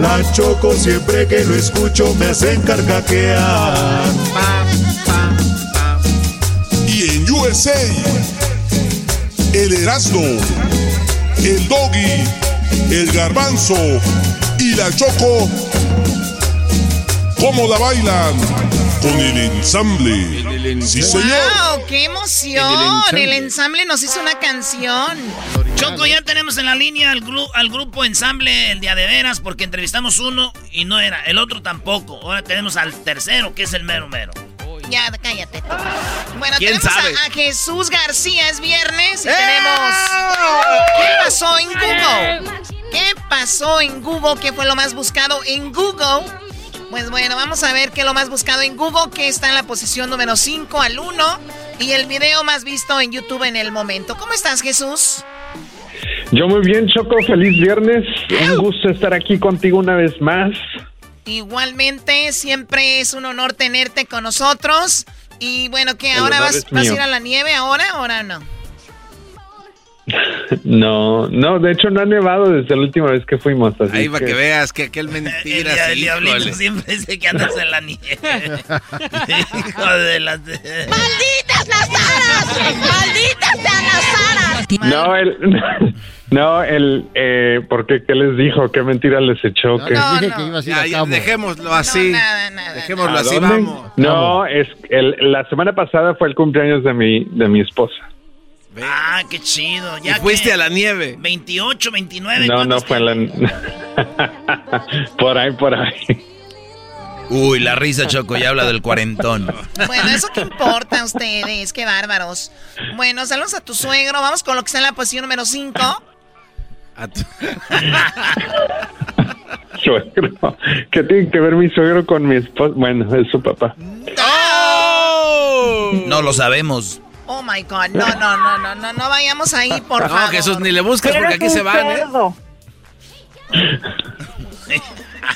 la choco siempre que lo escucho me hacen carcajear. Y en USA, el Erasmo, el Doggy, el Garbanzo y la Choco, ¿cómo la bailan? Con el ensamble. Sí, señor. ¡Wow! ¡Qué emoción! En el ensamble. El ensamble nos hizo una canción. Choco, ya tenemos en la línea al, gru- al grupo ensamble El Día de Veras porque entrevistamos uno y no era, el otro tampoco. Ahora tenemos al tercero que es el mero mero. Ya, cállate. tú. Bueno, ¿Quién tenemos a- Jesús García, es viernes y tenemos... ¿Qué pasó en Google? ¿Qué pasó en Google? ¿Qué fue lo más buscado en Google? Pues bueno, vamos a ver qué es lo más buscado en Google, que está en la posición número 5 al 1 y el video más visto en YouTube en el momento. ¿Cómo estás, Jesús? Yo muy bien, Choco, feliz viernes. Un gusto estar aquí contigo una vez más. Igualmente, siempre es un honor tenerte con nosotros. Y bueno, ¿qué? ¿Ahora vas, vas a ir a la nieve ahora? ¿Ahora no? No, no, de hecho no ha nevado desde la última vez que fuimos. Así Ahí para que- que veas que aquel mentira. El, diablito híjole. siempre dice que andas en la nieve. Hijo de las... ¡Malditas las aras! ¡Malditas sean las aras! No, el, no, el, eh, porque qué les dijo, qué mentira les echó. que Ya, ya, dejémoslo así. Dejémoslo ¿A así, dónde? vamos. No, es el, la semana pasada fue el cumpleaños de mi, de mi esposa. Ah, qué chido. Ya Y fuiste que- a la nieve. 28, 29. No, no ¿cuántos fue en la, por ahí, por ahí. Uy, la risa, Choco, ya habla del cuarentón. Bueno, ¿eso qué importa a ustedes? Qué bárbaros. Bueno, saludos a tu suegro. Vamos con lo que está en la posición número 5. Suegro. ¿Qué tiene que ver mi suegro con mi esposa? Bueno, es su papá. No lo sabemos. Oh my God. No, no, no, no, no, no vayamos ahí, por No, favor. Jesús, ni le busques porque aquí se van, ¿eh?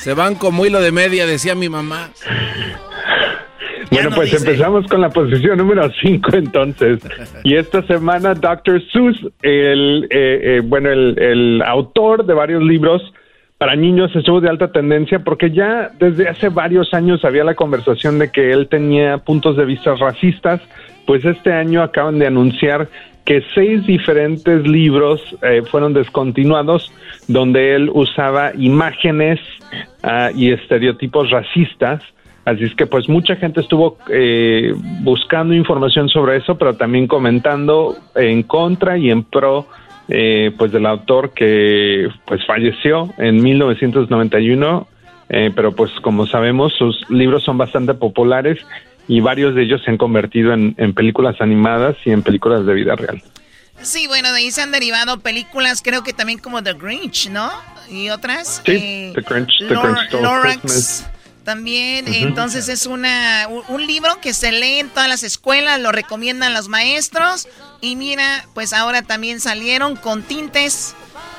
Se van como hilo de media, decía mi mamá. Bueno, pues empezamos con la posición número 5 entonces. Y esta semana Dr. Seuss, el, eh, eh, bueno, el, el autor de varios libros para niños estuvo de alta tendencia porque ya desde hace varios años había la conversación de que él tenía puntos de vista racistas, pues este año acaban de anunciar que seis diferentes libros eh, fueron descontinuados donde él usaba imágenes ah, y estereotipos racistas. Así es que pues mucha gente estuvo eh, buscando información sobre eso, pero también comentando en contra y en pro eh, pues del autor que pues falleció en 1991, eh, pero pues como sabemos sus libros son bastante populares y varios de ellos se han convertido en, en películas animadas y en películas de vida real. Sí, bueno, de ahí se han derivado películas, creo que también como The Grinch, ¿no? Y otras. Sí, eh, The Grinch, The Lor- Grinch Lorax. También, entonces es una un, un libro que se lee en todas las escuelas, lo recomiendan los maestros y mira, pues ahora también salieron con tintes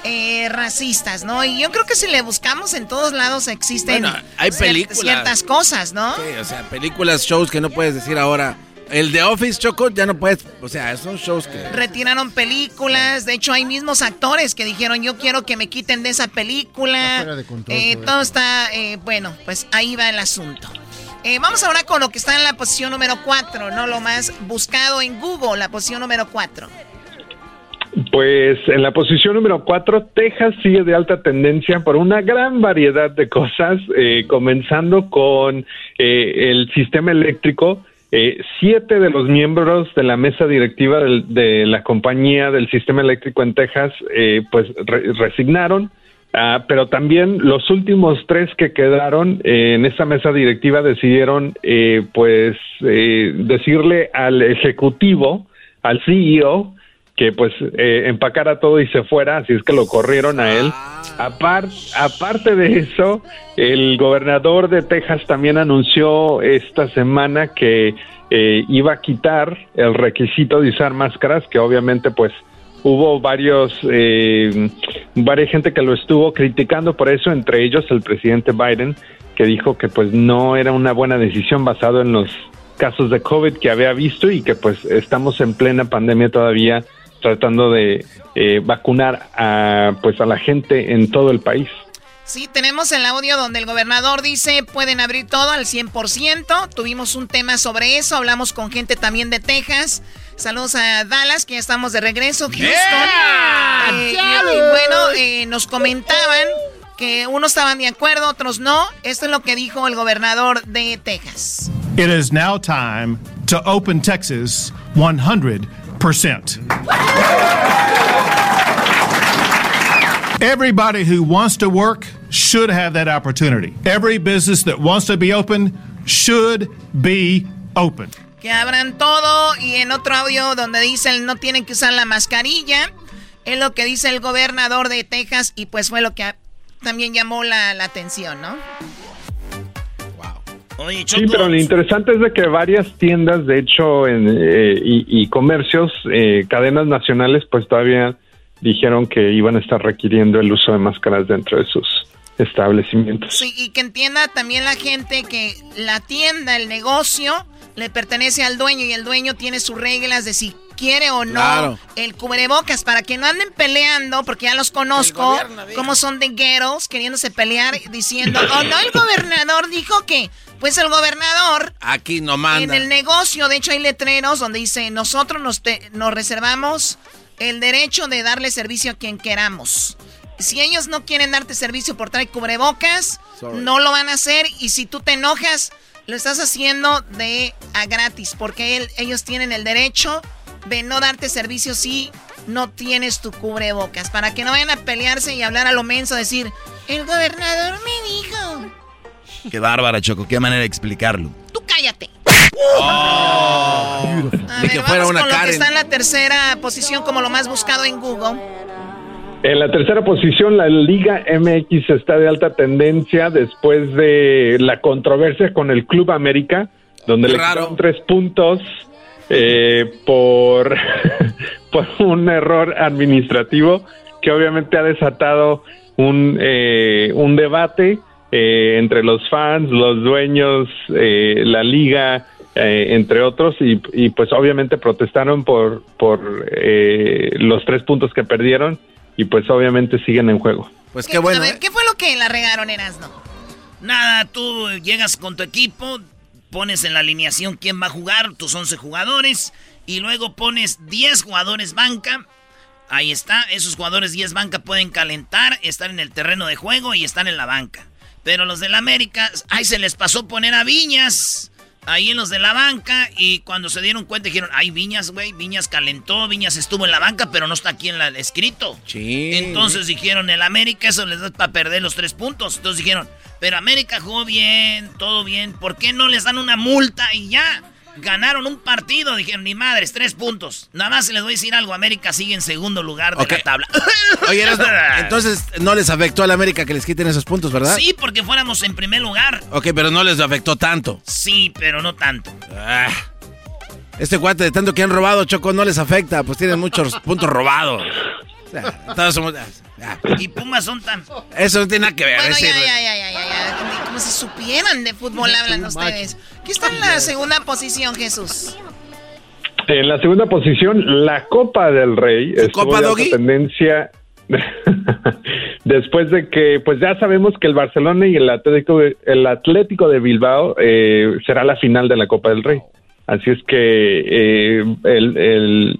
eh, racistas, ¿no? Y yo creo que si le buscamos en todos lados existen Bueno, hay cier- películas. ciertas cosas, ¿no? Sí, o sea, películas, shows que no puedes decir ahora. El de Office, Choco, ya no puedes. O sea, son shows que. Retiraron películas, de hecho hay mismos actores que dijeron yo quiero que me quiten de esa película. fuera de control Eh, todo todo está, eh, bueno, pues ahí va el asunto. Eh, vamos ahora con lo que está en la posición número 4, ¿no? Lo más buscado en Google, la posición número 4. Pues en la posición número 4, Texas sigue de alta tendencia por una gran variedad de cosas, eh, comenzando con eh, el sistema eléctrico. Eh, siete de los miembros de la mesa directiva del- de la compañía del sistema eléctrico en Texas, eh, pues re- resignaron. Ah, pero también los últimos tres que quedaron eh, en esa mesa directiva decidieron, eh, pues, eh, decirle al ejecutivo, al CEO, que pues eh, empacara todo y se fuera, así es que lo corrieron a él. Apar- aparte de eso, el gobernador de Texas también anunció esta semana que eh, iba a quitar el requisito de usar máscaras, que obviamente pues hubo varios, eh, varias gente que lo estuvo criticando por eso, entre ellos el presidente Biden, que dijo que pues no era una buena decisión basado en los casos de COVID que había visto y que pues estamos en plena pandemia todavía tratando de eh, vacunar a pues a la gente en todo el país. Sí, tenemos el audio donde el gobernador dice pueden abrir todo al 100%. Tuvimos un tema sobre eso, hablamos con gente también de Texas. Saludos a Dallas, que ya estamos de regreso. Houston. Eh, y, y bueno, eh, nos comentaban que unos estaban de acuerdo, otros no. Esto es lo que dijo el gobernador de Texas. It is now time to open Texas 100%. Everybody who wants to work should have that opportunity. Every business that wants to be open should be open. Que abran todo y en otro audio donde dicen no tienen que usar la mascarilla. Es lo que dice el gobernador de Texas y pues fue lo que también llamó la, la atención, ¿no? Oye, Sí, pero lo interesante es de que varias tiendas, de hecho, en, eh, y, y comercios, eh, cadenas nacionales, pues todavía dijeron que iban a estar requiriendo el uso de máscaras dentro de sus establecimientos. Sí, y que entienda también la gente que la tienda, el negocio, le pertenece al dueño y el dueño tiene sus reglas de si quiere o no Claro. el cubrebocas para que no anden peleando, porque ya los conozco, como son de ghettos, queriéndose pelear, diciendo, oh no, el gobernador dijo que, pues el gobernador Aquí no en manda. el negocio, de hecho hay letreros donde dice, nosotros nos, te- nos reservamos el derecho de darle servicio a quien queramos. Si ellos no quieren darte servicio por traer cubrebocas, Sorry. no lo van a hacer y si tú te enojas, lo estás haciendo de a gratis, porque él- ellos tienen el derecho de no darte servicio si no tienes tu cubrebocas, para que no vayan a pelearse y hablar a lo menso, decir, el gobernador me dijo, Qué bárbara, Choco. Qué manera de explicarlo. tú cállate. Oh. A ver, que vamos fuera una con lo que está en la tercera posición como lo más buscado en Google. En la tercera posición, la Liga MX está de alta tendencia después de la controversia con el Club América, donde le quitaron tres puntos eh, por, por un error administrativo que obviamente ha desatado un, eh, un debate eh, entre los fans, los dueños, eh, la liga, eh, entre otros, y, y, pues obviamente protestaron por, por eh, los tres puntos que perdieron y pues obviamente siguen en juego. Pues A ver, ¿qué fue lo que la regaron, Erasno? Nada, tú llegas con tu equipo, pones en la alineación quién va a jugar, tus 11 jugadores, y luego pones 10 jugadores banca. Ahí está, esos jugadores 10 banca pueden calentar, estar en el terreno de juego y están en la banca. Pero los del América, ahí se les pasó poner a Viñas, ahí en los de la banca, y cuando se dieron cuenta dijeron, ay, Viñas, güey, Viñas calentó, Viñas estuvo en la banca, pero no está aquí en la- el escrito. Entonces dijeron, el América eso les da para perder los tres puntos. Entonces dijeron, pero América jugó bien, todo bien, ¿por qué no les dan una multa y ya? Ganaron un partido, dijeron, ni madres, tres puntos. Nada más les voy a decir algo, América sigue en segundo lugar de la tabla. Oye, entonces no les afectó a la América que les quiten esos puntos, ¿verdad? Sí, porque fuéramos en primer lugar. Ok, pero no les afectó tanto. Sí, pero no tanto. Ah, este cuate de tanto que han robado, Choco, no les afecta, pues tienen muchos puntos robados. Todos somos... ah, Y Pumas son tan... Eso no tiene nada que ver. Bueno, ya, ya, ya, ya, ya, ya. Como si supieran de fútbol hablan ustedes. ¿Qué está en la segunda posición, Jesús? En la segunda posición, la Copa del Rey Copa, de tendencia después de que, pues ya sabemos que el Barcelona y el Atlético de, el Atlético de Bilbao eh, será la final de la Copa del Rey. Así es que eh, el, el,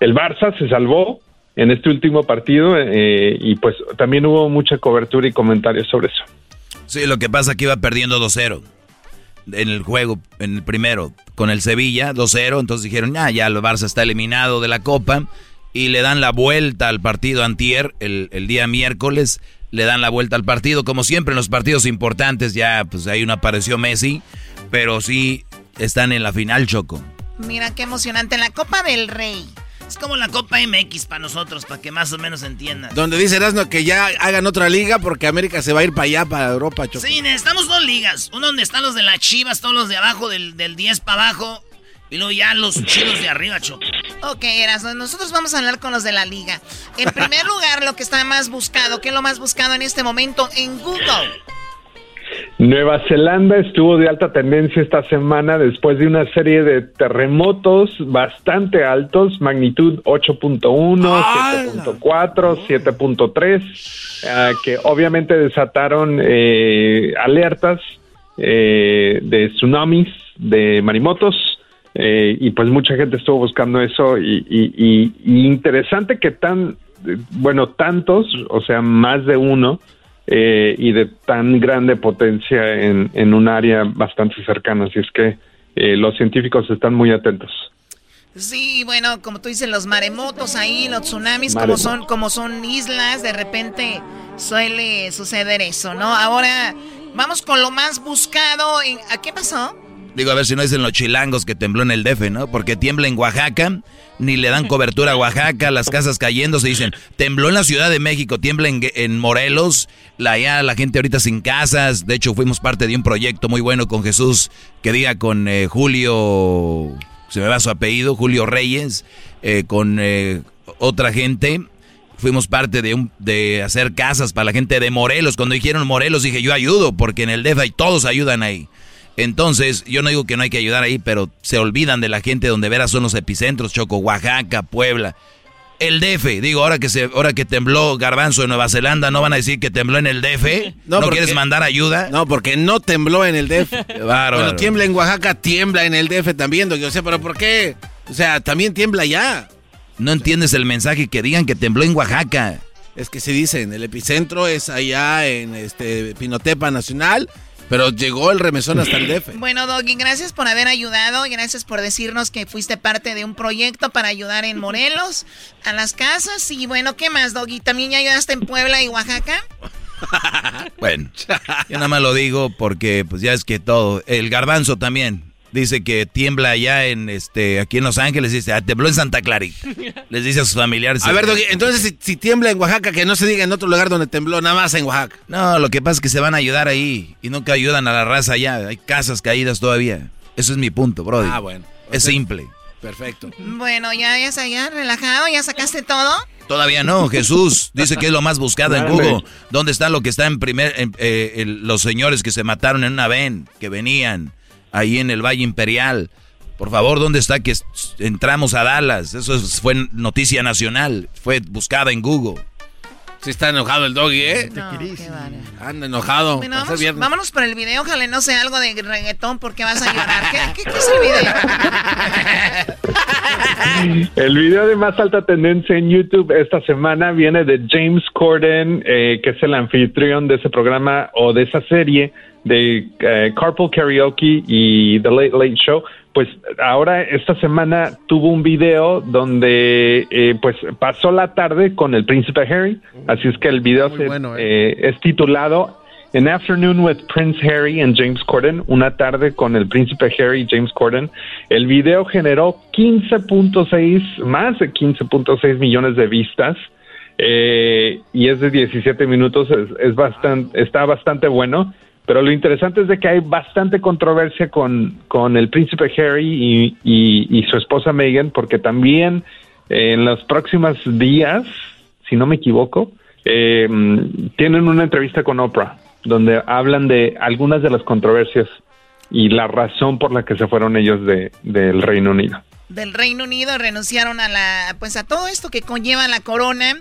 el Barça se salvó en este último partido eh, y pues también hubo mucha cobertura y comentarios sobre eso. Sí, lo que pasa es que iba perdiendo 2-0 en el juego, en el primero, con el Sevilla, 2-0. Entonces dijeron, ah, ya el Barça está eliminado de la Copa. Y le dan la vuelta al partido antier, el, el día miércoles, le dan la vuelta al partido. Como siempre en los partidos importantes, ya pues ahí no apareció Messi, pero sí están en la final, Choco. Mira qué emocionante. La Copa del Rey. Es como la Copa MX para nosotros, para que más o menos entiendan. Donde dice Erasno que ya hagan otra liga porque América se va a ir para allá, para Europa, Choco. Sí, necesitamos dos ligas. Una donde están los de las chivas, todos los de abajo, del, del 10 para abajo. Y luego ya los chidos de arriba, Choco. Ok, Erasmo, nosotros vamos a hablar con los de la liga. En primer lugar, lo que está más buscado, ¿qué es lo más buscado en este momento en Google? Nueva Zelanda estuvo de alta tendencia esta semana después de una serie de terremotos bastante altos, magnitud 8.1, 7.4, 7.3, ah, que obviamente desataron eh, alertas eh, de tsunamis, de marimotos, eh, y pues mucha gente estuvo buscando eso y, y- y- y interesante que tan, bueno, tantos, o sea, más de uno, eh, y de tan grande potencia en, en un área bastante cercana. Así es que eh, los científicos están muy atentos. Sí, bueno, como tú dices, los maremotos ahí, los tsunamis, como son, como son islas, de repente suele suceder eso, ¿no? Ahora, vamos con lo más buscado. En, ¿A qué pasó? Digo, a ver si no dicen los chilangos que tembló en el DF, ¿no? Porque tiembla en Oaxaca, ni le dan cobertura a Oaxaca, las casas cayendo, se dicen, tembló en la Ciudad de México, tiembla en, en Morelos, la, ya la gente ahorita sin casas, de hecho fuimos parte de un proyecto muy bueno con Jesús, que diga con eh, Julio, se me va su apellido, Julio Reyes, eh, con eh, otra gente, fuimos parte de, un, de hacer casas para la gente de Morelos, cuando dijeron Morelos dije yo ayudo, porque en el DF hay- todos ayudan ahí. Entonces, yo no digo que no hay que ayudar ahí, pero se olvidan de la gente donde veras son los epicentros, Choco, Oaxaca, Puebla. El DF, digo, ahora que se, ahora que tembló Garbanzo en Nueva Zelanda, ¿no van a decir que tembló en el DF? ¿No, porque- quieres mandar ayuda? No, porque no tembló en el DF. Cuando tiembla en Oaxaca, tiembla en el DF también, Doggy. O sea, pero ¿por qué? O sea, también tiembla ya. No entiendes el mensaje que digan que tembló en Oaxaca. Es que se dicen, el epicentro es allá en este Pinotepa Nacional, pero llegó el remesón hasta el DF. Bueno, Doggy, gracias por haber ayudado y gracias por decirnos que fuiste parte de un proyecto para ayudar en Morelos, a las casas. Y bueno, ¿qué más, Doggy? ¿También ya ayudaste en Puebla y Oaxaca? Bueno, yo nada más lo digo porque pues ya es que todo, el garbanzo también dice que tiembla allá en este aquí en Los Ángeles, dice, ah, tembló en Santa Clarita. Les dice a sus familiares. A ver, Doggy, entonces si, si tiembla en Oaxaca, que no se diga en otro lugar donde tembló, nada más en Oaxaca. No, lo que pasa es que se van a ayudar ahí y nunca ayudan a la raza allá. Hay casas caídas todavía. Eso es mi punto, brody. Ah, bueno. Es simple. Perfecto. Bueno, ya, ya, está, ya, relajado, ya sacaste todo. Todavía no, Jesús dice que es lo más buscado en. Google. ¿Dónde está lo que está en primer, en, eh, el- los señores que se mataron en una ven, que venían ahí en el Valle Imperial? Por favor, ¿dónde está que entramos a Dallas? Eso es- fue noticia nacional, fue buscada en Google. Sí está enojado el Doggy, ¿eh? No, qué. Anda enojado. Bueno, vamos, vámonos por el video, ojalá no sea algo de reggaetón porque vas a llorar. ¿Qué, qué, qué es el video? El video de más alta tendencia en YouTube esta semana viene de James Corden, eh, que es el anfitrión de ese programa o de esa serie de eh, Carpool Karaoke y The Late Late Show. Pues ahora esta semana tuvo un video donde eh, pues pasó la tarde con el príncipe Harry. Así es que el video se- bueno, eh, es titulado An Afternoon with Prince Harry and James Corden, una tarde con el príncipe Harry y James Corden. El video generó 15.6, más de 15.6 millones de vistas. eh, y es de 17 minutos, es, es bastante, está bastante bueno. Pero lo interesante es de que hay bastante controversia con, con el príncipe Harry y, y- su esposa Meghan, porque también eh, en los próximos días, si no me equivoco, eh, tienen una entrevista con Oprah, donde hablan de algunas de las controversias y la razón por la que se fueron ellos de, del Reino Unido. Del Reino Unido renunciaron a la, pues a todo esto que conlleva la corona.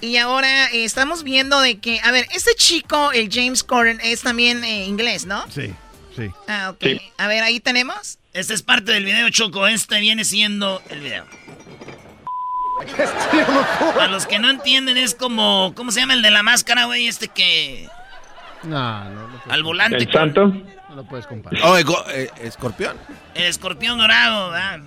Y ahora eh, estamos viendo de que, a ver, este chico, el James Corden, es también eh, inglés, ¿no? Sí, sí. Ah, ok. A ver, ahí tenemos. Este es parte del video, Choco. Este viene siendo el video. Para los que no entienden, es como. ¿Cómo se llama el de la máscara, güey? Este que. No, no, no. Al volante. ¿El santo? No lo puedes comparar. Oh, eh, escorpión. El escorpión dorado, ¿verdad?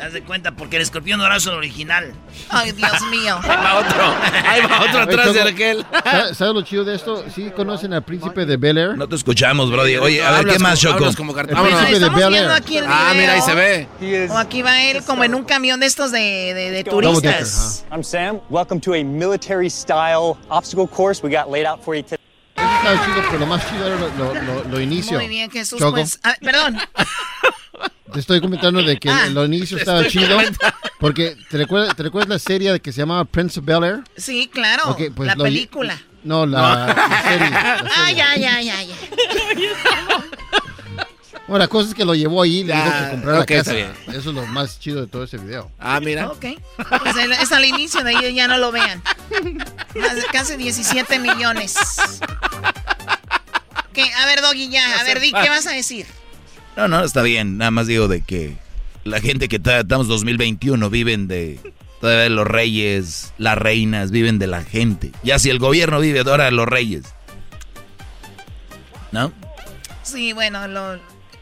Das de cuenta, porque el escorpión dorado es el original. Ay, Dios mío. Ahí va otro. Ahí va otro atrás de aquel. ¿sabes- ¿Sabes lo chido de esto? ¿Sí conocen al príncipe de Bel Air? No te escuchamos, Brody. Oye, a ver, ¿qué más, Choco? El príncipe de Bel Air. aquí el Ah, video. mira, ahí se ve. O aquí va él como en un camión de estos de, de, de turistas. I'm Sam. Welcome to a military style obstacle course we got laid out for you today. Eso estaba chido, pero lo más chido era lo, lo, lo- lo inicio. Muy bien, Jesús. Choco, Pues, ah, perdón. te estoy comentando de que Ah. lo inicio estaba chido. Porque, ¿te recuerdas, ¿te recuerdas la serie que se llamaba Prince of Bel Air? Sí, claro. Pues la lo- película. No, la, la serie. la serie. Ay, ay, ay, ay. Bueno, la cosa es que lo llevó ahí y le dijo Ah, que comprara ok, la casa. Eso es lo más chido de todo ese video. Ah, mira. Ok. Pues el- es al inicio, de ahí ya no lo vean. Casi 17 millones. ¿Qué? A ver, Doggy, ya. A ver, Di, ¿qué vas a decir? No, no, está bien. Nada más digo de que la gente que está- estamos 2021 viven de todavía los reyes, las reinas, viven de la gente. Ya si el gobierno vive ahora de los reyes. ¿No? Sí, bueno, lo,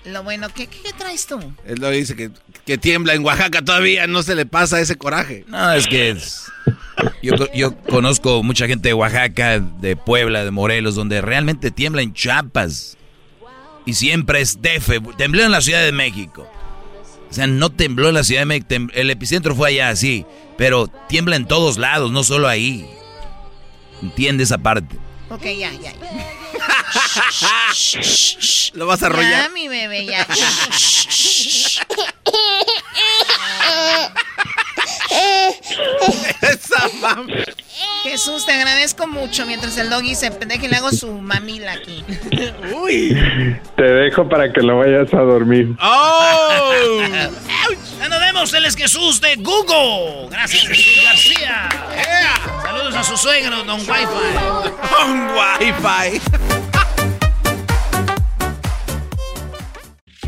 lo bueno. ¿Qué, ¿Qué traes tú? Él lo dice que, que tiembla en Oaxaca todavía, no se le pasa ese coraje. No, es que es- yo, yo conozco mucha gente de Oaxaca, de Puebla, de Morelos, donde realmente tiembla en Chiapas. Y siempre es DF. Tembló en la Ciudad de México. O sea, no tembló en la Ciudad de México. El epicentro fue allá, sí. Pero tiembla en todos lados, no solo ahí. Entiende esa parte. Ok, ya, ya. ya. Lo vas a Ya, arrollar. mi bebé, ya. Esa mami. Jesús, te agradezco mucho. Mientras el doggy se deje, le hago su mamila aquí. Uy. Te dejo para que lo vayas a dormir. ¡Oh! Ya nos vemos, él es Jesús de Google. Gracias, Jesús García. Saludos a su suegro, don Wi-Fi. Con wifi.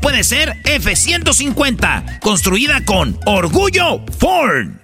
Puede ser F-150. Construida con orgullo Ford.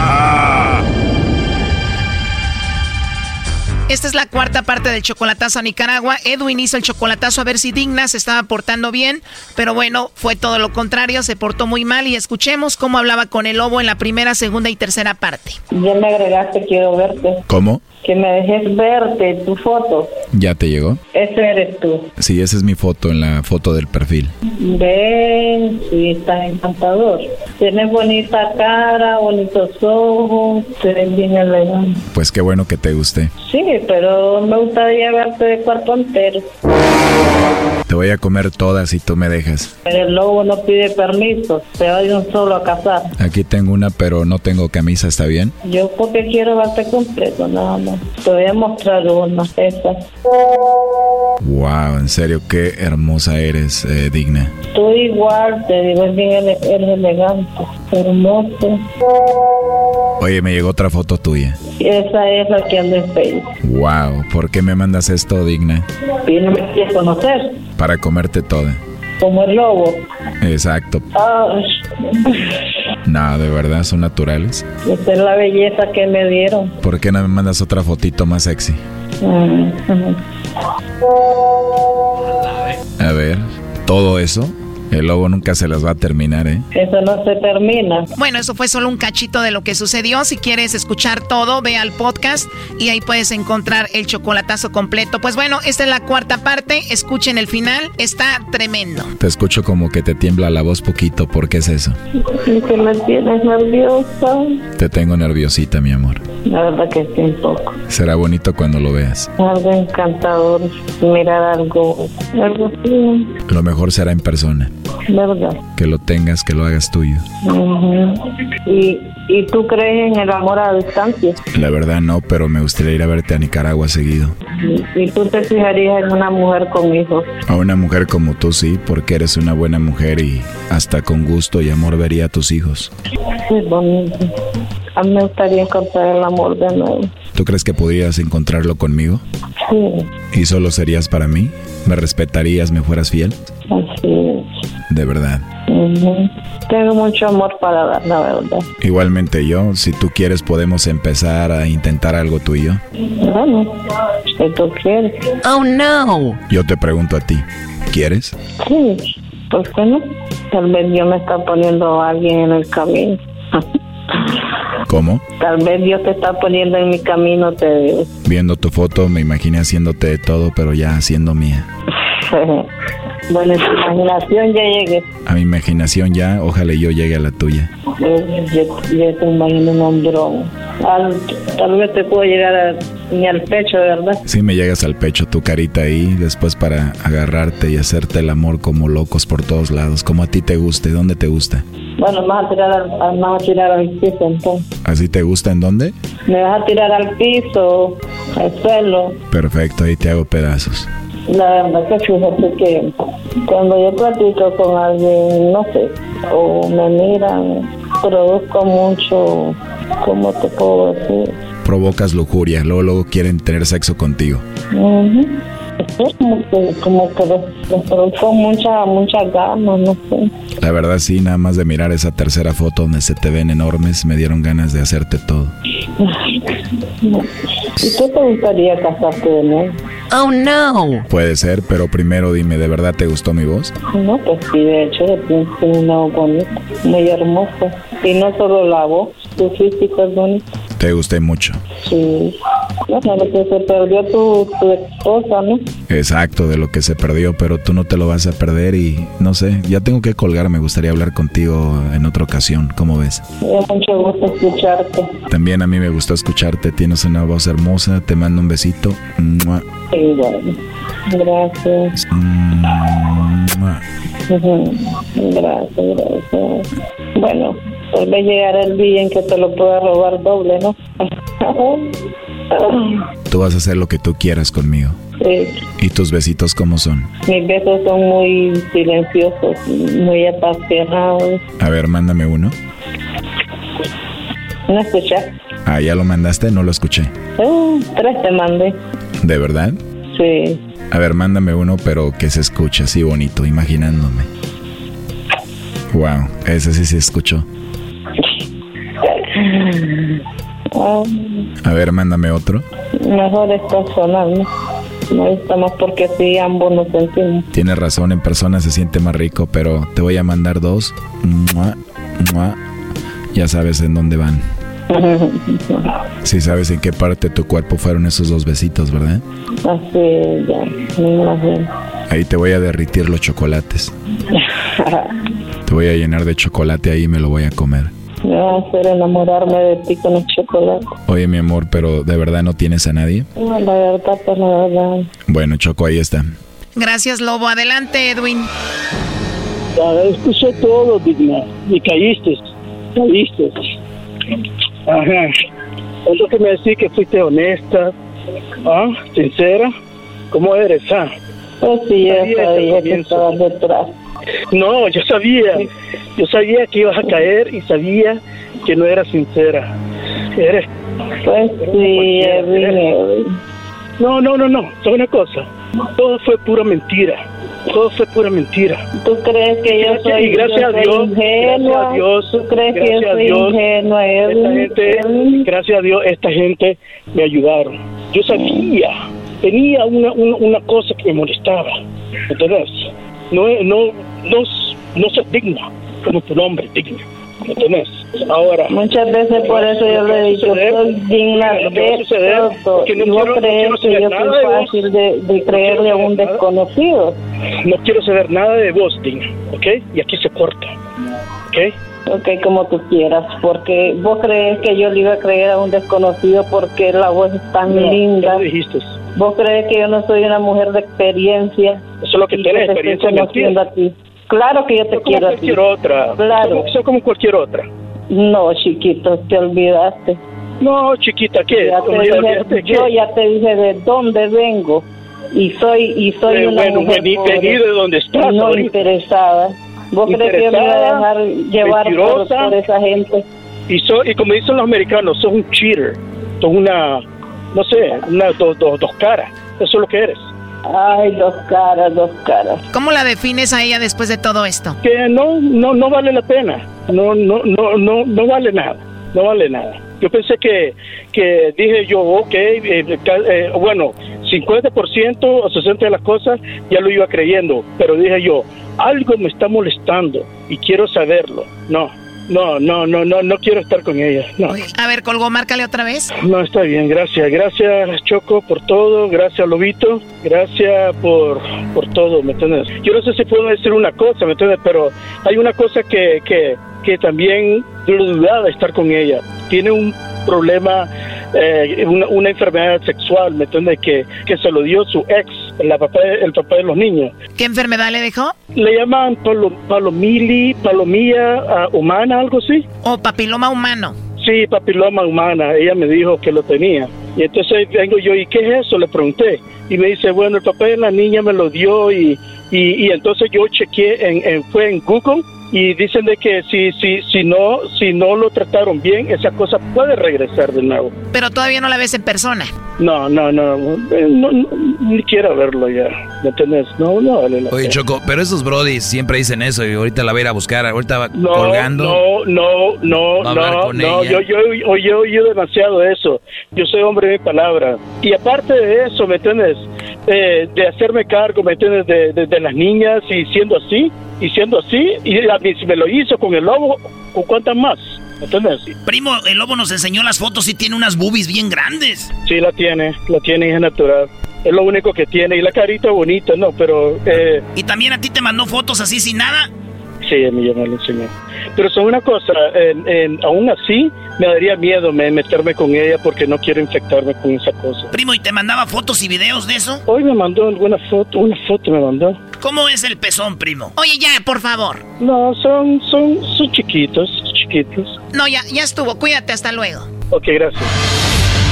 Esta es la cuarta parte del chocolatazo a Nicaragua. Edwin hizo el chocolatazo a ver si Digna se estaba portando bien, pero bueno, fue todo lo contrario, se portó muy mal y escuchemos cómo hablaba con el lobo en la primera, segunda y tercera parte. Ya me agregaste, quiero verte. ¿Cómo? Que me dejes verte tu foto. ¿Ya te llegó? Ese eres tú. Sí, esa es mi foto en la foto del perfil. Ven, sí, estás encantador. Tienes bonita cara, bonitos ojos, te ves bien elegante. Pues qué bueno que te guste. Sí, pero me gustaría verte de cuerpo entero. Te voy a comer todas si tú me dejas. El lobo no pide permiso, se va de un solo a cazar. Aquí tengo una, pero no tengo camisa, ¿está bien? Yo porque quiero verte completo, nada más. Te voy a mostrar una, esta. Wow, en serio, qué hermosa eres, eh, digna. Tú igual, te digo, es bien eres elegante, hermoso. Oye, me llegó otra foto tuya. Esa es la que anda en Facebook. Wow, ¿por qué me mandas esto, digna? No me quieres conocer, Para comerte toda. como el lobo. Exacto. No, de verdad, son naturales. esa es la belleza que me dieron. ¿Por qué no me mandas otra fotito más sexy? Mm. A ver, todo eso, el lobo nunca se las va a terminar, ¿eh? Eso no se termina. Bueno, eso fue solo un cachito de lo que sucedió. Si quieres escuchar todo, ve al podcast y ahí puedes encontrar el chocolatazo completo. Pues bueno, esta es la cuarta parte. Escuchen el final. Está tremendo. Te escucho como que te tiembla la voz poquito, ¿por qué es eso? Y que me tienes nerviosa. Te tengo nerviosita, mi amor. La verdad que sí, un poco. Será bonito cuando lo veas. Algo encantador. Mirar algo, algo así, Lo mejor será en persona. ¿Verdad? Que lo tengas, que lo hagas tuyo. ¿Y, ¿Y tú crees en el amor a distancia? La verdad no, pero me gustaría ir a verte a Nicaragua seguido. ¿Y tú te fijarías en una mujer con hijos? A una mujer como tú sí, porque eres una buena mujer y hasta con gusto y amor vería a tus hijos. Sí, bonito. A mí me gustaría encontrar el amor de nuevo. ¿Tú crees que podrías encontrarlo conmigo? Sí, ¿Y solo serías para mí? ¿Me respetarías, me fueras fiel? así es. De verdad. Ujú. Tengo mucho amor para dar, la verdad. Igualmente yo, si tú quieres podemos empezar a intentar algo tú y yo. Bueno, si tú quieres. Oh no. Yo te pregunto a ti, ¿quieres? Sí, ¿por qué no? Tal vez Dios me está poniendo a alguien en el camino. ¿Cómo? Tal vez Dios te está poniendo en mi camino, te digo. Viendo tu foto me imaginé haciéndote de todo, pero ya haciendo mía. bueno, en tu imaginación ya llegué. A mi imaginación ya, ojalá yo llegue a la tuya. Eh, Yo, yo te imagino un hombrón. Al- tal vez te puedo llegar a- ni al pecho, ¿verdad? Si me llegas al pecho tu carita ahí, después para agarrarte y hacerte el amor como locos por todos lados, como a ti te guste, ¿dónde te gusta? Bueno, vas a tirar al, vas a tirar al piso entonces. ¿Así te gusta en dónde? Me vas a tirar al piso, al suelo. Perfecto, ahí te hago pedazos. La verdad que fíjate que cuando yo platico con alguien, no sé, o me miran, produzco mucho, ¿cómo te puedo decir? Provocas lujuria, luego, luego quieren tener sexo contigo. Es como que, como que les produzco mucha, mucha ganas, no sé. La verdad sí, nada más de mirar esa tercera foto donde se te ven enormes, me dieron ganas de hacerte todo. ¿Y tú te gustaría casarte de nuevo? Oh no. Puede ser, pero primero dime, ¿de verdad te gustó mi voz? No, pues sí, de hecho, tienes una voz bonita, muy hermosa. Y no solo la voz, tu físico es bonito. Te gusté mucho. Sí. Lo que se perdió tu, tu esposa, ¿no? Exacto, de lo que se perdió, pero tú no te lo vas a perder y no sé, ya tengo que colgar, me gustaría hablar contigo en otra ocasión, ¿cómo ves? Me mucho gusto escucharte. También a mí me gustó escucharte, tienes una voz hermosa, te mando un besito. Mua. Sí, bueno. Gracias. Mua. Gracias, gracias. Bueno, tal vez llegará el día en que te lo pueda robar doble, ¿no? Tú vas a hacer lo que tú quieras conmigo. Sí. ¿Y tus besitos cómo son? Mis besos son muy silenciosos, muy apasionados. A ver, mándame uno. ¿No escuchas? Ah, ya lo mandaste, no lo escuché. Eh, tres te mandé. ¿De verdad? Sí. A ver, mándame uno, pero que se escuche así bonito, imaginándome. Wow, ese sí se escuchó. A ver, mándame otro. mejor es personal, ¿no? No estamos porque sí, ambos nos sentimos. Tienes razón, en persona se siente más rico, pero te voy a mandar dos. Mua, mua. Ya sabes en dónde van. Sí sabes en qué parte de tu cuerpo fueron esos dos besitos, ¿verdad? Así, ya, me imagino. Ahí te voy a derritir los chocolates. Te voy a llenar de chocolate ahí y me lo voy a comer. Me va a hacer enamorarme de ti con el chocolate. Oye, mi amor, pero ¿de verdad no tienes a nadie? No, la verdad, pues la verdad. Bueno, Choco, ahí está. Gracias, Lobo. Adelante, Edwin. Ya, escuché todo, Digna. Y caíste. Caíste. Ajá. Es lo que me decís que fuiste honesta, ¿ah? sincera. ¿Cómo eres, ah? Pues sí, yo Sabía que estabas detrás. No, yo sabía. Yo sabía que ibas a caer y sabía que no eras sincera. Eres. Pues sí, Edwin. No, no, no, no. ¿Sabes una cosa? Todo fue pura mentira. Todo fue pura mentira. ¿Tú crees que yo Gracias- soy, y gracias yo a Dios, ingenua? gracias a Dios, ¿Tú crees que yo gracias a soy Dios, ingenua, Esta gente, gracias a Dios, esta gente me ayudaron. Yo sabía, tenía una, una, una cosa que me molestaba, ¿entendés? No, es- no, no, no ser digna, como tu nombre, digna, ¿entendés? Ahora... Muchas veces por eso yo le he dicho, soy digna de todo. es que no Y vos quiero- no crees quiero que yo soy fácil de, de creerle a un desconocido. No quiero saber nada de vos, digna, ¿ok? Y aquí se corta, ¿ok? Ok, como tú quieras, porque vos crees que yo le iba a creer a un desconocido porque la voz es tan No, linda. lo dijiste. Vos crees que yo no soy una mujer de experiencia. Eso es lo que tienes, te estoy experiencia en conociendo a ti. Claro que yo te como quiero ti. cualquier otra. Claro. Soy, soy como cualquier otra. No, chiquito, te olvidaste. No, chiquita, ¿qué? Ya te Oye, dije- olvídate de qué. yo ya te dije de dónde vengo y soy y soy Eh, una bueno, mujer vení- de donde estás no ahorita. interesada. ¿Vos crees que yo me voy a dejar llevar por, por esa gente? Y, so- y como dicen los americanos, sos un cheater. Sos una, no sé, una dos, dos, dos caras. Eso es lo que eres. Ay, dos caras, dos caras. ¿Cómo la defines a ella después de todo esto? Que no, no, no vale la pena. No, no, no, no, no vale nada. No vale nada. Yo pensé que, que dije yo, ok, eh, eh, bueno, 50% o 60% de las cosas ya lo iba creyendo, pero dije yo, algo me está molestando y quiero saberlo. No, no, no, no, no, no quiero estar con ella. No. A ver, colgó, márcale otra vez. No, está bien, gracias. Gracias, Choco, por todo. Gracias, Lobito. Gracias por, por todo, ¿me entiendes? Yo no sé si puedo decir una cosa, ¿me entiendes? Pero hay una cosa que, que, que también yo dudaba de estar con ella. Tiene un problema, eh, una, una enfermedad sexual, ¿me entiendes? Que, que se lo dio su ex, la papá, el papá de los niños. ¿Qué enfermedad le dejó? Le llaman palo- palomili, palomía ah, humana, algo así. O papiloma humano. Sí, papiloma humana, ella me dijo que lo tenía. Y entonces vengo yo, ¿y qué es eso? Le pregunté. Y me dice, bueno, el papá de la niña me lo dio y, y, y entonces yo chequeé, en, en- fue en Google y dicen de que si, si, si, no, si no lo trataron bien, esa cosa puede regresar de nuevo. Pero todavía no la ves en persona. No, no, no, eh, no, no, ni quiero verlo ya, ¿me entiendes? No, no vale la Oye, pena. Choco, pero esos brodis siempre dicen eso y ahorita la voy a ir a buscar. Ahorita va No, colgando. no, no, no, Va no, no, ella. yo, yo, yo, oído demasiado de eso. Yo soy hombre de mi palabra. Y aparte de eso, ¿me entiendes? Eh, de hacerme cargo, ¿me entiendes? De, de, de las niñas y siendo así, y siendo así, y si me lo hizo con el lobo, ¿con cuántas más? Primo, el lobo nos enseñó las fotos y tiene unas boobies bien grandes. Sí, la tiene, la tiene, hija natural. Es lo único que tiene. Y la carita bonita, ¿no? Pero, eh, ¿Y también a ti te mandó fotos así sin nada? Sí, a mí ya me lo enseñó. Pero son una cosa, en- en- aún así me daría miedo me, meterme con ella porque no quiero infectarme con esa cosa. Primo, ¿y te mandaba fotos y videos de eso? Hoy me mandó alguna foto, una foto me mandó. ¿Cómo es el pezón, primo? Oye, ya, por favor. No, son, son, son chiquitos, chiquitos. No, ya, ya estuvo. Cuídate, hasta luego. Ok, gracias.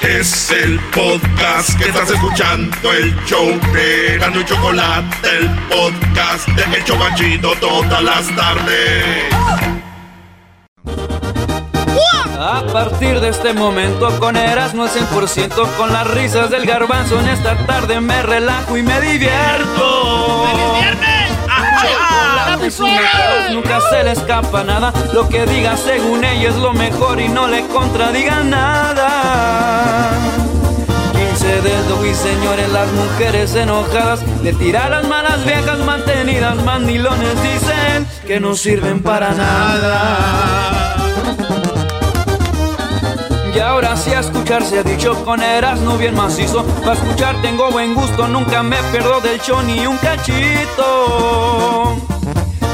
Es el podcast que estás escuchando, el show de Gano y Chocolate, el podcast de El Chocachito todas las tardes. A partir de este momento con Erasmo al 100% con las risas del garbanzo en esta tarde me relajo y me divierto. Chocolate, sus nunca se le escapa nada. Lo que diga según ella es lo mejor y no le contradiga nada. 15 dedos y señores, las mujeres enojadas le tiran las malas viejas mantenidas, mandilones dicen que no sirven para nada. Y ahora sí a escuchar se ha dicho con Erasmo bien macizo. Para escuchar tengo buen gusto, nunca me pierdo del show ni un cachito.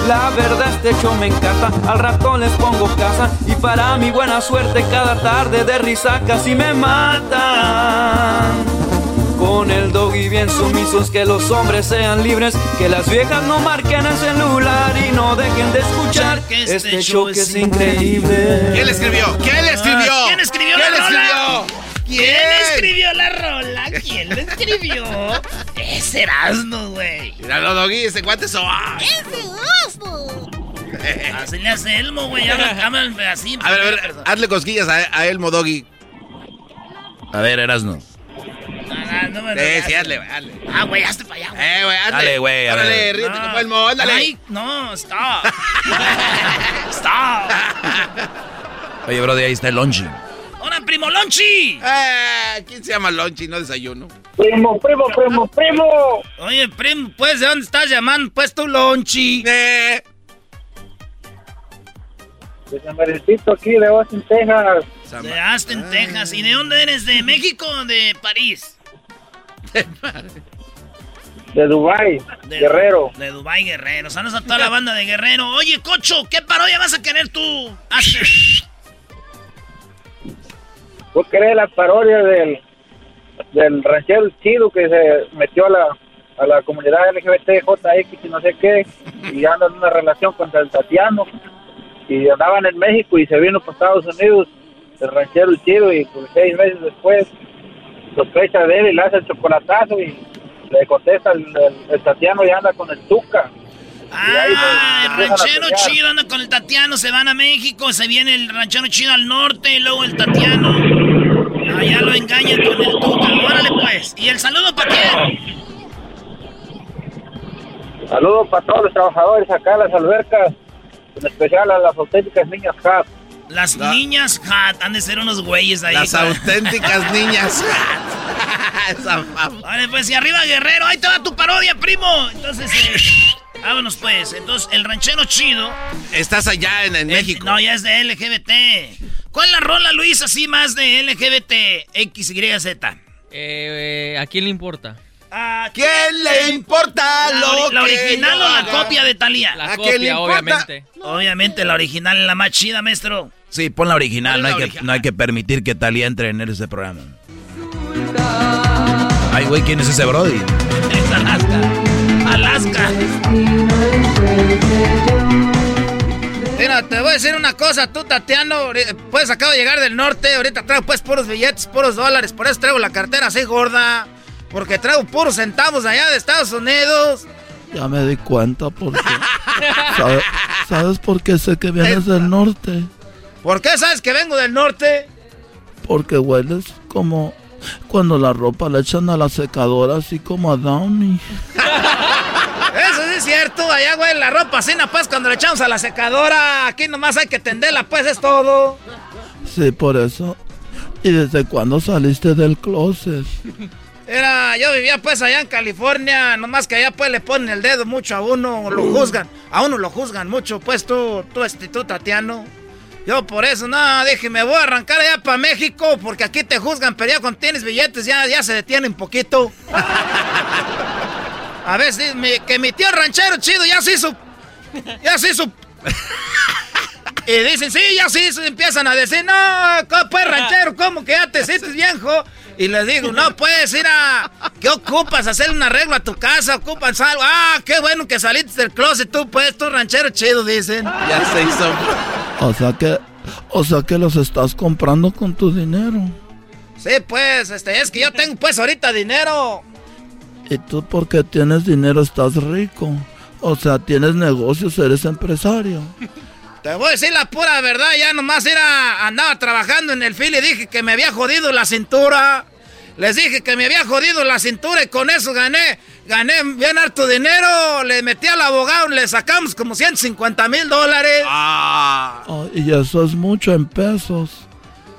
La verdad este show me encanta, al rato les pongo casa y para mi buena suerte cada tarde de risa casi me matan. Con el doggy bien sumisos, que los hombres sean libres, que las viejas no marquen el celular y no dejen de escuchar este, show que es increíble. ¿Quién le escribió? ¿Quién le escribió? ¿Quién escribió la rola? ¿Quién la escribió? Es Erasmo, güey. Míralo, Doggy, ese guante so. ah. Así le hace Elmo, güey. Habla, así. A ver, a ver, hazle cosquillas a, a Elmo Doggy. A ver, Erasno. Ah, no me Sí, sí, hazle, güey, hazle. Ah, güey, hazte para allá. Eh, güey, hazle. Dale, güey, ver. ríete como Elmo, ándale. Ay, no, stop. stop. Oye, Brody, ahí está el lonchi. ¡Hola, primo Lonchi! Eh, ¿Quién se llama Lonchi? No desayuno. Primo, primo, primo, primo. Oye, primo, pues, ¿de dónde estás llamando? Pues tú, Lonchi. Eh, De San aquí de Austin, Texas. De Aston, Texas. ¿Y de dónde eres? ¿De México o de París? De Dubai, De- Guerrero. De Dubai Guerrero. Saludos a toda la banda de Guerrero. Oye, Cocho, ¿qué parodia vas a querer tú? Aston? ¿Vos querés la parodia del, del ranchero chido que se metió a la, a la comunidad LGBTJX y no sé qué, y anda en una relación con el Tatiano, y andaban en México y se vino para Estados Unidos el ranchero chido, y pues, seis meses después sospecha de él y le hace el chocolatazo y le contesta el Tatiano y anda con el Tuca. Ah, el ranchero chido anda con el Tatiano, se van a México, se viene el ranchero chido al norte y luego el Tatiano. Allá lo engañan con el Tuca. Órale pues. ¿Y el saludo para quién? Saludos para todos los trabajadores acá en las albercas, en especial a las auténticas niñas Cap. Las niñas Hat han de ser unos güeyes ahí. Las auténticas niñas. Vale, pues y arriba Guerrero, ahí te va tu parodia, primo. Entonces, eh, vámonos pues. Entonces, el ranchero chido. Estás allá en, en eh, México. No, ya es de LGBT. ¿Cuál es la rola, Luis, así más de LGBT? X, Y, Z. Eh, ¿A quién le importa? ¿A quién le importa ¿La, lo la original o la haga? copia de Talía? La ¿A quién le copia, importa? obviamente. Obviamente, la original es la más chida, maestro. Sí, pon la original. No ¿Cuál hay, que, no hay que permitir que Talía entre en ese programa. Ay, güey, ¿quién es ese Brody? Es Alaska. Alaska. Mira, te voy a decir una cosa, tú Tatiano, pues acabo de llegar del norte, ahorita traigo pues puros billetes, puros dólares, por eso traigo la cartera así gorda, porque traigo puros centavos allá de Estados Unidos. Ya me di cuenta porque... ¿Sabe- ¿Sabes por qué sé que vienes del norte? ¿Por qué sabes que vengo del norte? Porque hueles como cuando la ropa la echan a la secadora, así como a Downy. Es cierto, allá güey, la ropa así, pues cuando le echamos a la secadora, aquí nomás hay que tenderla, pues es todo. Sí, por eso. ¿Y desde cuándo saliste del closet? Era, yo vivía pues allá en California, nomás que allá pues le ponen el dedo mucho a uno, lo juzgan, a uno lo juzgan mucho, pues tú, tú, este, tú, Tatiano. Yo por eso, no, dije, me voy a arrancar allá para México, porque aquí te juzgan, pero ya cuando tienes billetes ya, ya se detienen poquito. A ver, si mi- que mi tío ranchero chido ya se hizo. Ya se hizo. Y dicen, sí, ya sí, se empiezan a decir, no, pues ranchero, ¿cómo que ya te sientes viejo? Y les digo, no puedes ir a. ¿Qué ocupas? Hacer un arreglo a tu casa, ocupas algo. Ah, qué bueno que saliste del closet, tú, pues, tú ranchero chido, dicen. Ya se hizo. O sea que, o sea que los estás comprando con tu dinero. Sí, pues, este, es que yo tengo, pues, ahorita dinero. Y tú porque tienes dinero estás rico. O sea, tienes negocios, eres empresario. Te voy a decir la pura verdad, ya nomás era, andaba trabajando en el fil y dije que me había jodido la cintura. Les dije que me había jodido la cintura y con eso gané, gané bien harto dinero. Le metí al abogado, le sacamos como 150 mil dólares. Ah, y eso es mucho en pesos.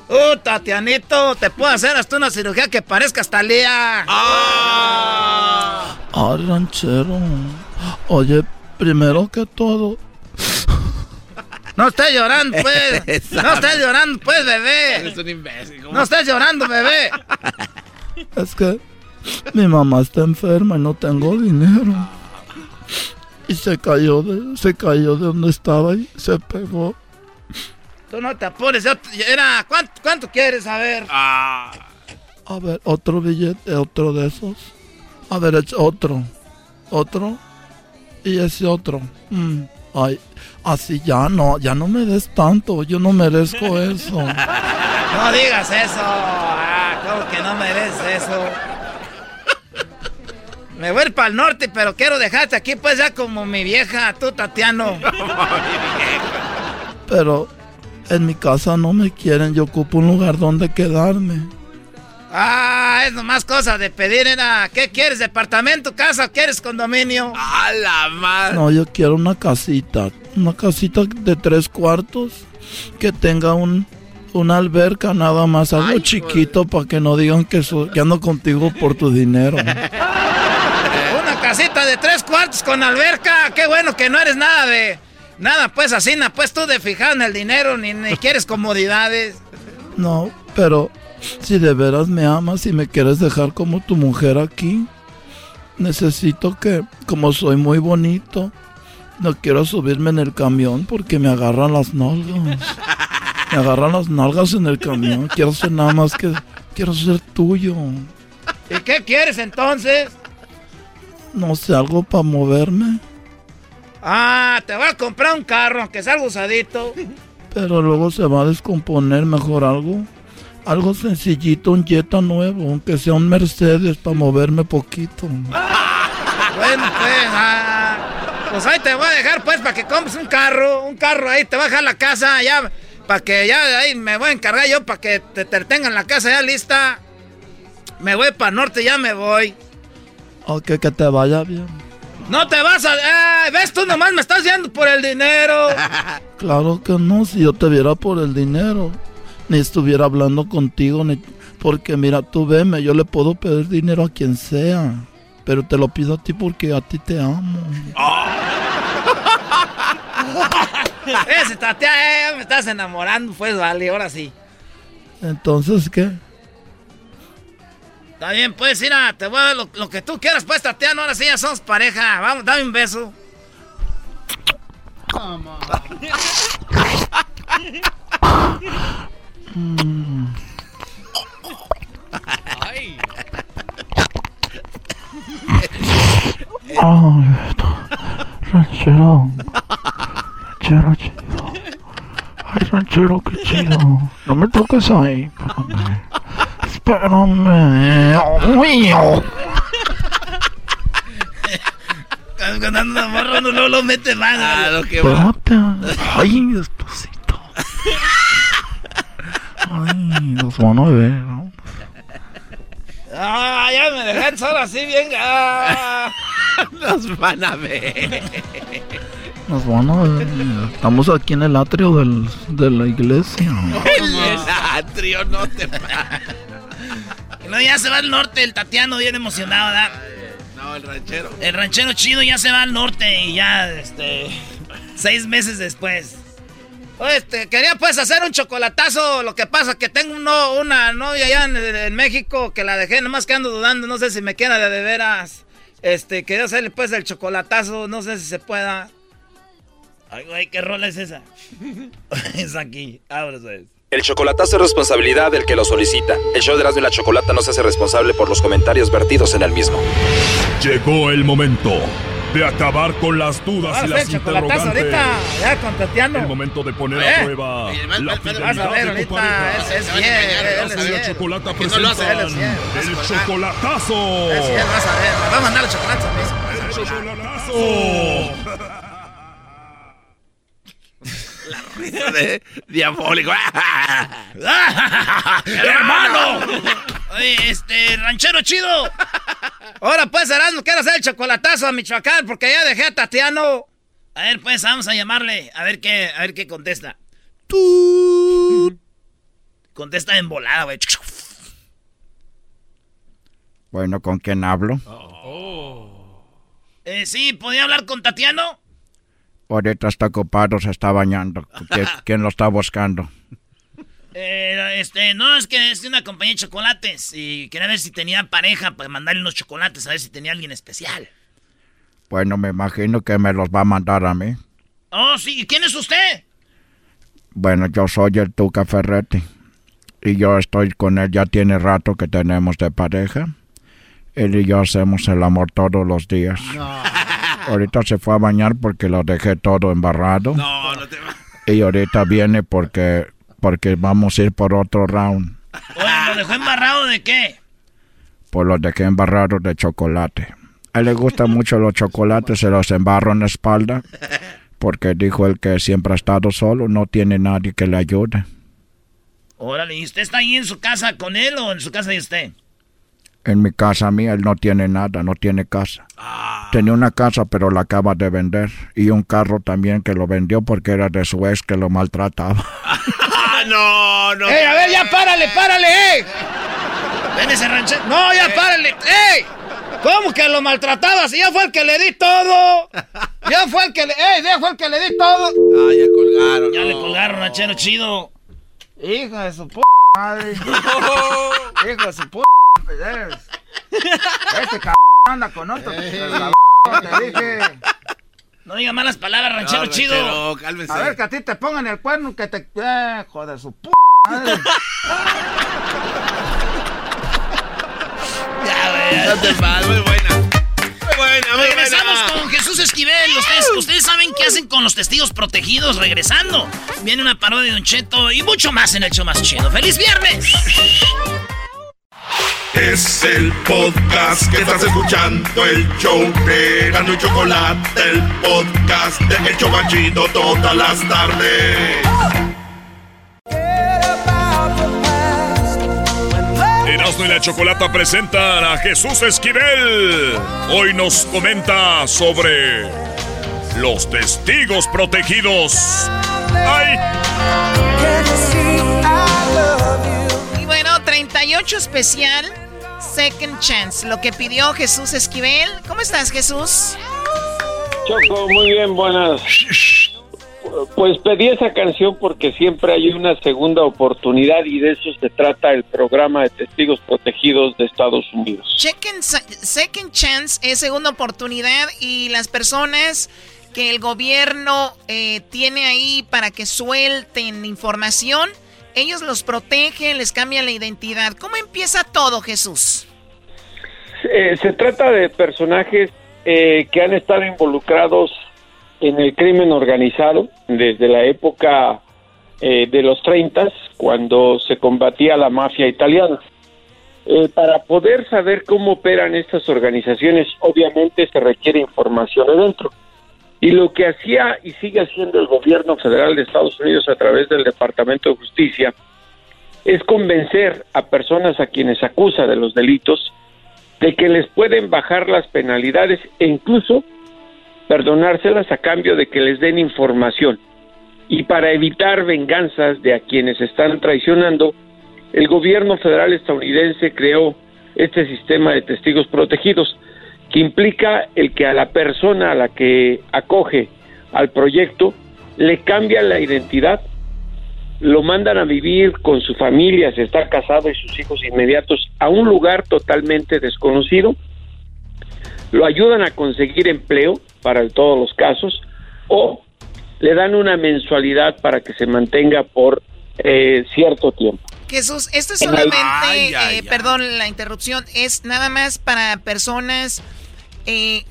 Uh, Tatianito, te puedo hacer hasta una cirugía que parezca hasta Lía. Ah, ranchero. Oye, primero que todo, No estés llorando, pues. No estés llorando, pues, bebé. Eres un imbécil. ¿cómo? No estés llorando, bebé. es que mi mamá está enferma y no tengo dinero. Y se cayó de, se cayó de donde estaba y se pegó. Tú no te apures. era, ¿cuánto, ¿Cuánto quieres saber? A ver, otro billete, otro de esos. A ver, otro. Otro. Y ese otro. Mm, Ay, así ya no, ya no me des tanto. Yo no merezco eso. No digas eso. Ah, ¿cómo que no mereces eso? Me voy a ir para el norte, pero quiero dejarte aquí, pues ya como mi vieja, tú, Tatiano. Pero en mi casa no me quieren. Yo ocupo un lugar donde quedarme. Ah, es nomás cosa de pedir, era. ¿Qué quieres? ¿Departamento, casa o quieres condominio? ¡A la madre! No, yo quiero una casita. Una casita de tres cuartos que tenga un, una alberca nada más. Algo chiquito para que no digan que, so- que ando contigo por tu dinero. Una casita de tres cuartos con alberca. Qué bueno que no eres nada de. Nada, pues así, na, pues tú de fijar en el dinero, ni, ni quieres comodidades. No, pero si de veras me amas y me quieres dejar como tu mujer aquí, necesito que, como soy muy bonito, no quiero subirme en el camión porque me agarran las nalgas. Me agarran las nalgas en el camión. Quiero ser nada más que. Quiero ser tuyo. ¿Y qué quieres entonces? No sé, algo para moverme. Ah, te voy a comprar un carro, aunque sea algo usadito. Pero luego se va a descomponer mejor algo. Algo sencillito, un Jetta nuevo, aunque sea un Mercedes para moverme poquito. Bueno, pues, ah, pues ahí te voy a dejar, pues, para que compres un carro. Un carro ahí, te voy a dejar la casa ya. Para que ya ahí me voy a encargar yo para que te, te tengan la casa ya lista. Me voy para norte, ya me voy. Ok, que te vaya bien. No te vas a. ¡Ay, ves, tú nomás me estás yendo por el dinero. Claro que no, si yo te viera por el dinero, ni estuviera hablando contigo, ni... porque mira, tú veme, yo le puedo pedir dinero a quien sea, pero te lo pido a ti porque a ti te amo. Ese tatea, eh, me estás enamorando, pues, vale, ahora sí. Entonces, ¿qué? Está bien, pues, mira, te voy a dar lo, lo que tú quieras, pues, Tatiana, ahora sí ya somos pareja. Vamos, dame un beso. Mm. Ay, ranchero. Ranchero chido. Ay, ranchero, qué chido. No me toques ahí. Espérame. Espérame. Uy. Cuando anda una morra, uno no lo mete mano. Ah, lo que. Ay, despacito. Ay, los van a ver, ¿no? Ah, ya me dejaste ahora sí bien. ah. Nos van a ver. Nos van a ver. Estamos aquí en el atrio del, de la iglesia. El atrio no te Y luego ya se va al norte el Tatiano, bien emocionado, ¿verdad? No, el ranchero. El ranchero chido ya se va al norte y ya, este. Seis meses después. Oye, Este, quería pues hacer un chocolatazo. Lo que pasa que tengo uno, una novia allá en, en México que la dejé, nomás que ando dudando, no sé si me quiera de, de veras. Este, quería hacerle pues el chocolatazo, no sé si se pueda. Ay, güey, ¿qué rola es esa? es aquí, es. El chocolatazo es responsabilidad del que lo solicita. El show de Erasmo y la Chocolata no se hace responsable por los comentarios vertidos en el mismo. Llegó el momento de acabar con las dudas y las interrogantes. ahorita, ya con Tatiano. El momento de poner ¿Eh? a prueba la Vas a ver fidelidad de tu ahorita, pareja. es, es bien, él es La bien. Chocolata no bien. el chocolatazo. Es bien, vas a ver, va a mandar el mí. El chocolatazo. La risa de diabólico. ¡Hermano! Oye, este, ranchero chido. Ahora pues, Erasmo, quiero hacer el chocolatazo a Michoacán porque ya dejé a Tatiano. A ver, pues, vamos a llamarle. A ver qué, a ver qué contesta. Tú. Contesta en volada, güey. Bueno, ¿con quién hablo? Eh, sí, ¿podía hablar con Tatiano? Ahorita está ocupado, se está bañando. ¿Qui- ¿Quién lo está buscando? Eh, este, no, es que es de una compañía de chocolates y quería ver si tenía pareja para mandarle unos chocolates, a ver si tenía alguien especial. Bueno, me imagino que me los va a mandar a mí. Oh, sí, ¿y quién es usted? Bueno, yo soy el Tuca Ferretti. Y yo estoy con él, ya tiene rato que tenemos de pareja. Él y yo hacemos el amor todos los días. Ahorita se fue a bañar porque lo dejé todo embarrado. No, no te Y ahorita viene porque, porque vamos a ir por otro round. Oye, ¿lo dejó embarrado de qué? Pues lo dejé embarrado de chocolate. A él le gustan mucho los chocolates, se los embarro en la espalda. Porque dijo él que siempre ha estado solo, no tiene nadie que le ayude. Órale, ¿y usted está ahí en su casa con él o en su casa de usted? En mi casa mía él no tiene nada, no tiene casa. Tenía una casa pero la acaba de vender y un carro también que lo vendió porque era de su ex que lo maltrataba. Ah, no, no. ¡Ey, a ver, ya párale, párale, ey! Ven ese ranchero. No, ya párale. ¡Ey! ¿Cómo que lo maltrataba? Si ya fue el que le di todo. Ya fue el que le. ¡Ey! Ya fue el que le di todo. Ah, ya colgaron. Ya no. le colgaron, ranchero chido. Hija de su p madre. Hijo de su p. Este cabrón anda con otro. Te dije. No diga malas palabras, ranchero No, chido. ranchero, cálmese. A ver, que a ti te pongan el cuerno que te. Eh, joder, su p. madre. No te mal, muy buena. Muy buena, muy Regresamos buena. con Jesús Esquivel. Ustedes, ustedes saben qué hacen con los testigos protegidos regresando. Viene una parodia de Don Cheto y mucho más en el show más chido. ¡Feliz viernes! Es el podcast que estás escuchando, el show de Gano y Chocolate, el podcast de El Chobachito todas las tardes. Erasmo y la Chocolata presentan a Jesús Esquivel. Hoy nos comenta sobre los testigos protegidos. ¡Ay! Y bueno, 38 especial, Second Chance, lo que pidió Jesús Esquivel. ¿Cómo estás, Jesús? Choco, muy bien, buenas. Pues pedí esa canción porque siempre hay una segunda oportunidad y de eso se trata el programa de testigos protegidos de Estados Unidos. Chequen, Second Chance es segunda oportunidad y las personas que el gobierno eh, tiene ahí para que suelten información, ellos los protegen, les cambian la identidad. ¿Cómo empieza todo, Jesús? Eh, se trata de personajes eh, que han estado involucrados en el crimen organizado desde la época eh, de los 30, cuando se combatía la mafia italiana. Eh, para poder saber cómo operan estas organizaciones, obviamente se requiere información adentro. Y lo que hacía y sigue haciendo el gobierno federal de Estados Unidos a través del Departamento de Justicia es convencer a personas a quienes acusa de los delitos de que les pueden bajar las penalidades e incluso perdonárselas a cambio de que les den información. Y para evitar venganzas de a quienes están traicionando, el gobierno federal estadounidense creó este sistema de testigos protegidos, que implica el que a la persona a la que acoge al proyecto le cambian la identidad, lo mandan a vivir con su familia, si está casado y sus hijos inmediatos, a un lugar totalmente desconocido, lo ayudan a conseguir empleo para todos los casos o le dan una mensualidad para que se mantenga por eh, cierto tiempo. Jesús, esto es solamente, eh, perdón la interrupción, es nada más para personas, eh,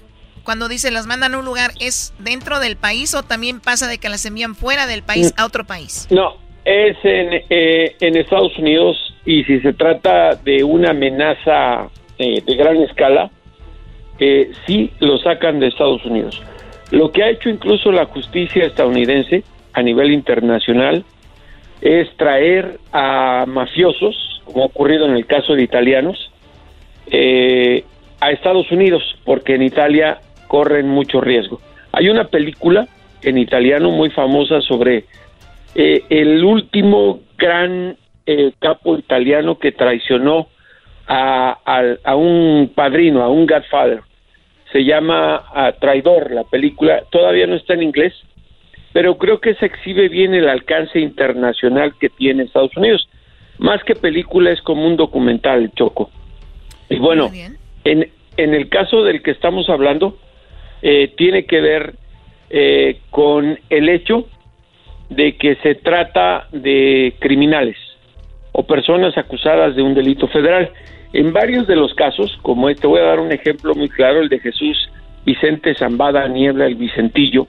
cuando dice las mandan a un lugar, ¿es dentro del país o también pasa de que las envían fuera del país a otro país? No, es en, en Estados Unidos y si se trata de una amenaza de gran escala, sí lo sacan de Estados Unidos. Lo que ha hecho incluso la justicia estadounidense a nivel internacional es traer a mafiosos, como ha ocurrido en el caso de italianos, eh, a Estados Unidos, porque en Italia corren mucho riesgo. Hay una película en italiano muy famosa sobre eh, el último gran eh, capo italiano que traicionó a, a, un padrino, a un godfather. Se llama Traidor, la película. Todavía no está en inglés, pero creo que se exhibe bien el alcance internacional que tiene Estados Unidos. Más que película es como un documental, Choco. Y bueno, en, el caso del que estamos hablando, eh, tiene que ver eh, con el hecho de que se trata de criminales o personas acusadas de un delito federal. En varios de los casos, como este, voy a dar un ejemplo muy claro, el de Jesús Vicente Zambada Niebla, el Vicentillo,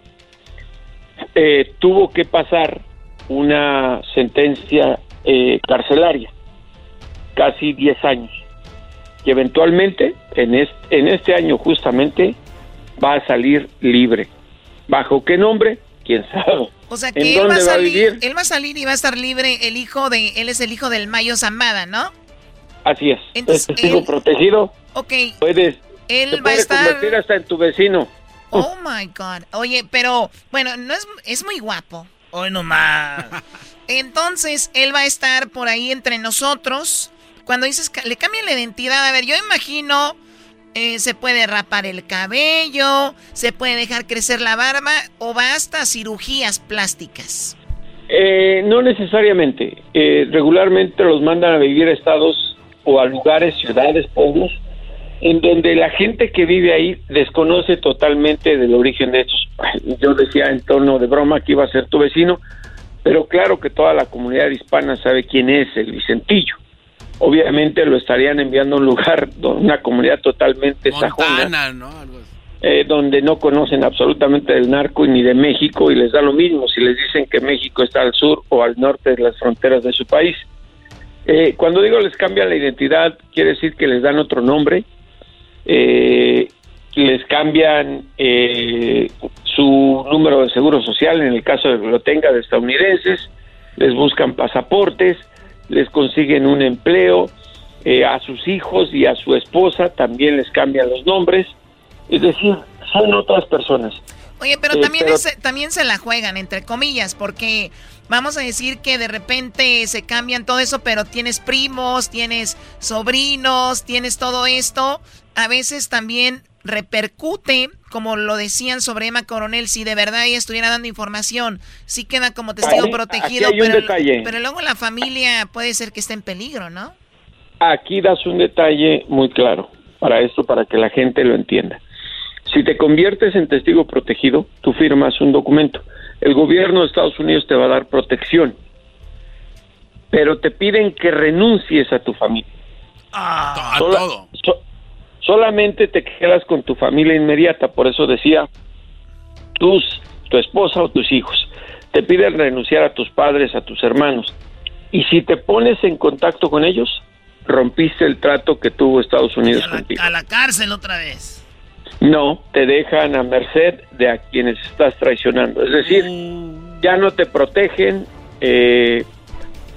eh, tuvo que pasar una sentencia carcelaria, casi 10 años, y eventualmente en este, en este año justamente va a salir libre. ¿Bajo qué nombre? ¿Quién sabe? O sea que él va, a salir, él va a salir y va a estar libre el hijo de, él es el hijo del Mayo Zambada, ¿no? Así es. Entonces, es protegido. Ok. Puedes, él va a estar... convertir hasta en tu vecino. Oh my God. Oye, pero bueno, no es, es muy guapo. Hoy nomás. Entonces, él va a estar por ahí entre nosotros. Cuando dices, le cambian la identidad. A ver, yo imagino, eh, se puede rapar el cabello, se puede dejar crecer la barba o basta cirugías plásticas. Eh, no necesariamente. Eh, regularmente los mandan a vivir a estados o a lugares, ciudades, pueblos en donde la gente que vive ahí desconoce totalmente del origen de estos. Yo decía en tono de broma que iba a ser tu vecino, pero claro que toda la comunidad hispana sabe quién es el Vicentillo. Obviamente lo estarían enviando a un lugar, una comunidad totalmente sajona, eh, donde no conocen absolutamente del narco ni de México y les da lo mismo si les dicen que México está al sur o al norte de las fronteras de su país. Eh, cuando digo les cambian la identidad, quiere decir que les dan otro nombre, eh, les cambian eh, su número de seguro social en el caso de que lo tenga de estadounidenses, les buscan pasaportes, les consiguen un empleo, eh, a sus hijos y a su esposa también les cambian los nombres, es decir, son otras personas. Oye, pero eh, también, también se la juegan, entre comillas, porque vamos a decir que de repente se cambian todo eso, pero tienes primos, tienes sobrinos, tienes todo esto. A veces también repercute, como lo decían sobre Emma Coronel, si de verdad ella estuviera dando información, sí queda como testigo protegido, pero, pero luego la familia puede ser que esté en peligro, ¿no? Aquí das un detalle muy claro para esto, para que la gente lo entienda. Si te conviertes en testigo protegido, tú firmas un documento el gobierno de Estados Unidos te va a dar protección, pero te piden que renuncies a tu familia. Ah, a todo. Solamente te quedas con tu familia inmediata, por eso decía, tus, tu esposa o tus hijos. Te piden renunciar a tus padres, a tus hermanos. Y si te pones en contacto con ellos, rompiste el trato que tuvo Estados Unidos a la, contigo. A la cárcel otra vez. No, te dejan a merced de a quienes estás traicionando. Es decir, mm. ya no te protegen. Eh,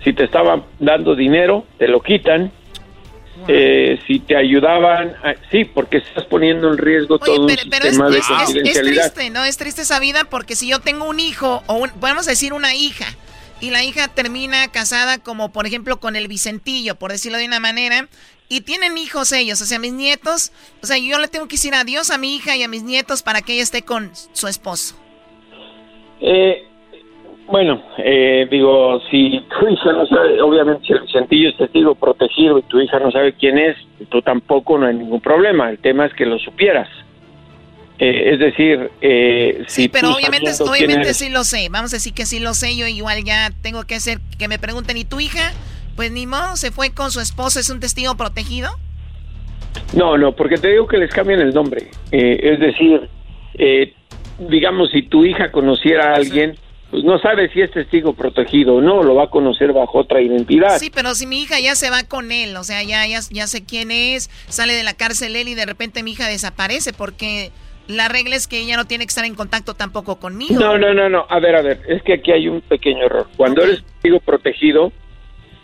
si te estaban dando dinero, te lo quitan. Eh, si te ayudaban, sí, porque estás poniendo en riesgo todo un sistema es, de confidencialidad. Es, triste, ¿no? Es triste esa vida porque si yo tengo un hijo, o podemos decir una hija, y la hija termina casada como por ejemplo con el Vicentillo, por decirlo de una manera, y tienen hijos ellos, o sea, mis nietos, o sea, yo le tengo que decir adiós a mi hija y a mis nietos para que ella esté con su esposo. Eh, Bueno, eh, digo, si tu hija no sabe, obviamente si el Vicentillo es testigo protegido y tu hija no sabe quién es, tú tampoco no hay ningún problema. El tema es que lo supieras. Eh, es decir, eh, si Sí, pero tú obviamente, obviamente sí lo sé. Vamos a decir que sí lo sé. Yo igual ya tengo que hacer que me pregunten, ¿y tu hija? Pues ni modo, se fue con su esposa, es un testigo protegido. No, no, porque te digo que les cambian el nombre. Eh, es decir, eh, digamos, si tu hija conociera a alguien, pues no sabe si es testigo protegido o no, lo va a conocer bajo otra identidad. Sí, pero si mi hija ya se va con él, o sea, ya, ya, ya sé quién es, sale de la cárcel él y de repente mi hija desaparece porque la regla es que ella no tiene que estar en contacto tampoco conmigo. No, no, no, no. A ver, a ver, es que aquí hay un pequeño error. Cuando eres testigo protegido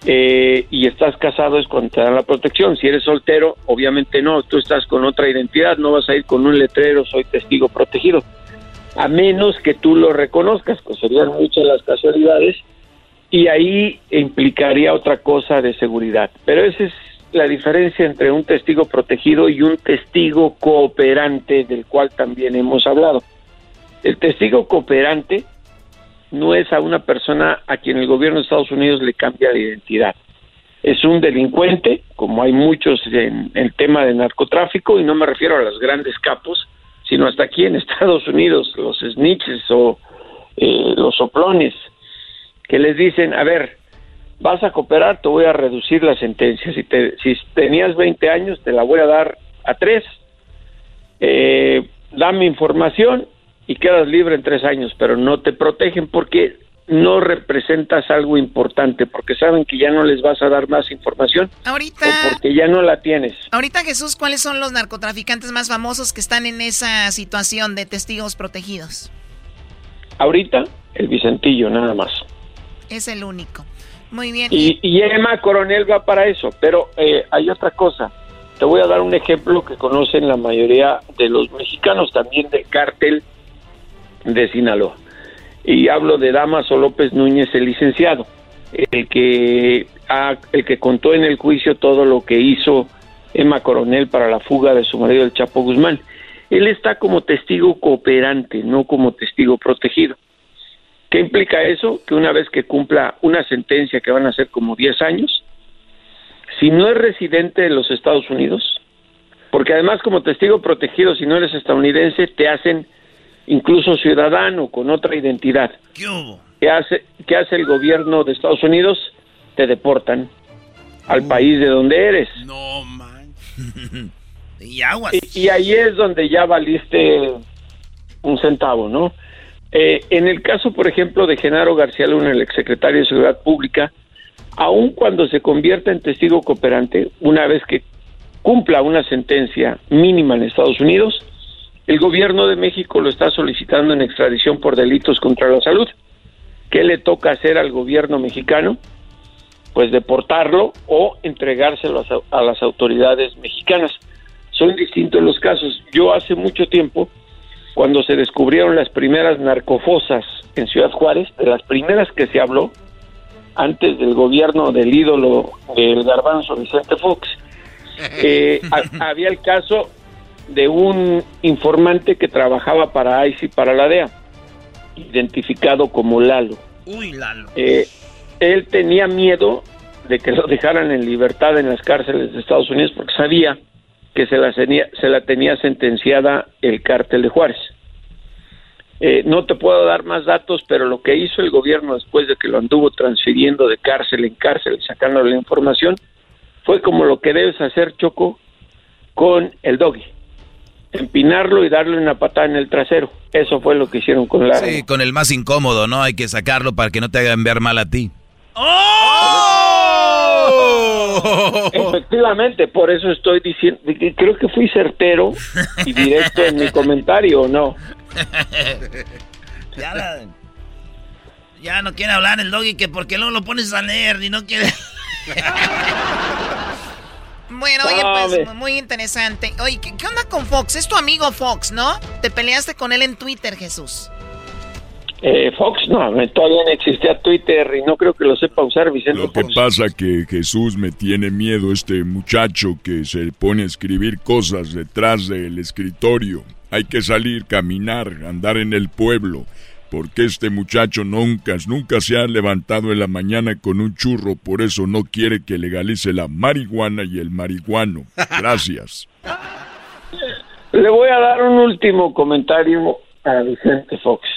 eh, y estás casado es cuando te dan la protección. Si eres soltero, obviamente no. Tú estás con otra identidad, no vas a ir con un letrero, soy testigo protegido. A menos que tú lo reconozcas, que serían muchas las casualidades, y ahí implicaría otra cosa de seguridad. Pero esa es la diferencia entre un testigo protegido y un testigo cooperante, del cual también hemos hablado. El testigo cooperante no es a una persona a quien el gobierno de Estados Unidos le cambia la identidad. Es un delincuente, como hay muchos en el tema de narcotráfico, y no me refiero a los grandes capos, sino hasta aquí en Estados Unidos, los snitches o eh, los soplones, que les dicen, a ver, vas a cooperar, te voy a reducir la sentencia. Si, te, si tenías 20 años, te la voy a dar a 3. Eh, dame información y quedas libre en tres años, pero no te protegen porque no representas algo importante, porque saben que ya no les vas a dar más información Ahorita, o porque ya no la tienes. ahorita Jesús, ¿cuáles son los narcotraficantes más famosos que están en esa situación de testigos protegidos? Ahorita, el Vicentillo, nada más. Es el único. Muy bien. Y, y Emma Coronel va para eso, pero eh, hay otra cosa. Te voy a dar un ejemplo que conocen la mayoría de los mexicanos, también del cártel de Sinaloa. Y hablo de Damaso López Núñez, el licenciado, el que, el que contó en el juicio todo lo que hizo Emma Coronel para la fuga de su marido, el Chapo Guzmán. Él está como testigo cooperante, no como testigo protegido. ¿Qué implica eso? Que una vez que cumpla una sentencia que van a ser como 10 años, si no es residente de los Estados Unidos, porque además como testigo protegido, si no eres estadounidense, te hacen incluso ciudadano con otra identidad. ¿Qué hace, qué hace el gobierno de Estados Unidos? Te deportan al país de donde eres. No, man. y aguas. Y, y ahí es donde ya valiste un centavo, ¿no? Eh, en el caso, por ejemplo, de Genaro García Luna, el exsecretario de Seguridad Pública, aun cuando se convierta en testigo cooperante, una vez que cumpla una sentencia mínima en Estados Unidos, el gobierno de México lo está solicitando en extradición por delitos contra la salud. ¿Qué le toca hacer al gobierno mexicano? Pues deportarlo o entregárselo a, las- a las autoridades mexicanas. Son distintos los casos. Yo hace mucho tiempo, cuando se descubrieron las primeras narcofosas en Ciudad Juárez, de las primeras que se habló, antes del gobierno del ídolo del garbanzo Vicente Fox, eh, ha- había el caso de un informante que trabajaba para ICE y para la DEA, identificado como Lalo. Uy, Lalo. Eh, él tenía miedo de que lo dejaran en libertad en las cárceles de Estados Unidos porque sabía que se la tenía, se la tenía sentenciada el cártel de Juárez. Eh, no te puedo dar más datos, pero lo que hizo el gobierno después de que lo anduvo transfiriendo de cárcel en cárcel y sacándole la información fue como lo que debes hacer, Choco, con el doggy. Empinarlo y darle una patada en el trasero. Eso fue lo que hicieron con la... Sí, con el más incómodo, ¿no? Hay que sacarlo para que no te hagan ver mal a ti. Efectivamente, por eso estoy diciendo, creo que fui certero y directo en mi comentario, ¿o no? ya, la- ya no quiere hablar el doggy que porque luego lo pones a leer y no quiere. Bueno, oye, pues muy interesante. Oye, ¿qué, qué onda con Fox? Es tu amigo Fox, ¿no? Te peleaste con él en Twitter, Jesús. Eh, Fox, no, todavía no existía Twitter y no creo que lo sepa usar Vicente Lo que Fox. pasa que Jesús me tiene miedo este muchacho que se pone a escribir cosas detrás del escritorio. Hay que salir, caminar, andar en el pueblo. Porque este muchacho nunca, nunca se ha levantado en la mañana con un churro, por eso no quiere que legalice la marihuana y el marihuano. Gracias. Le voy a dar un último comentario a Vicente Fox.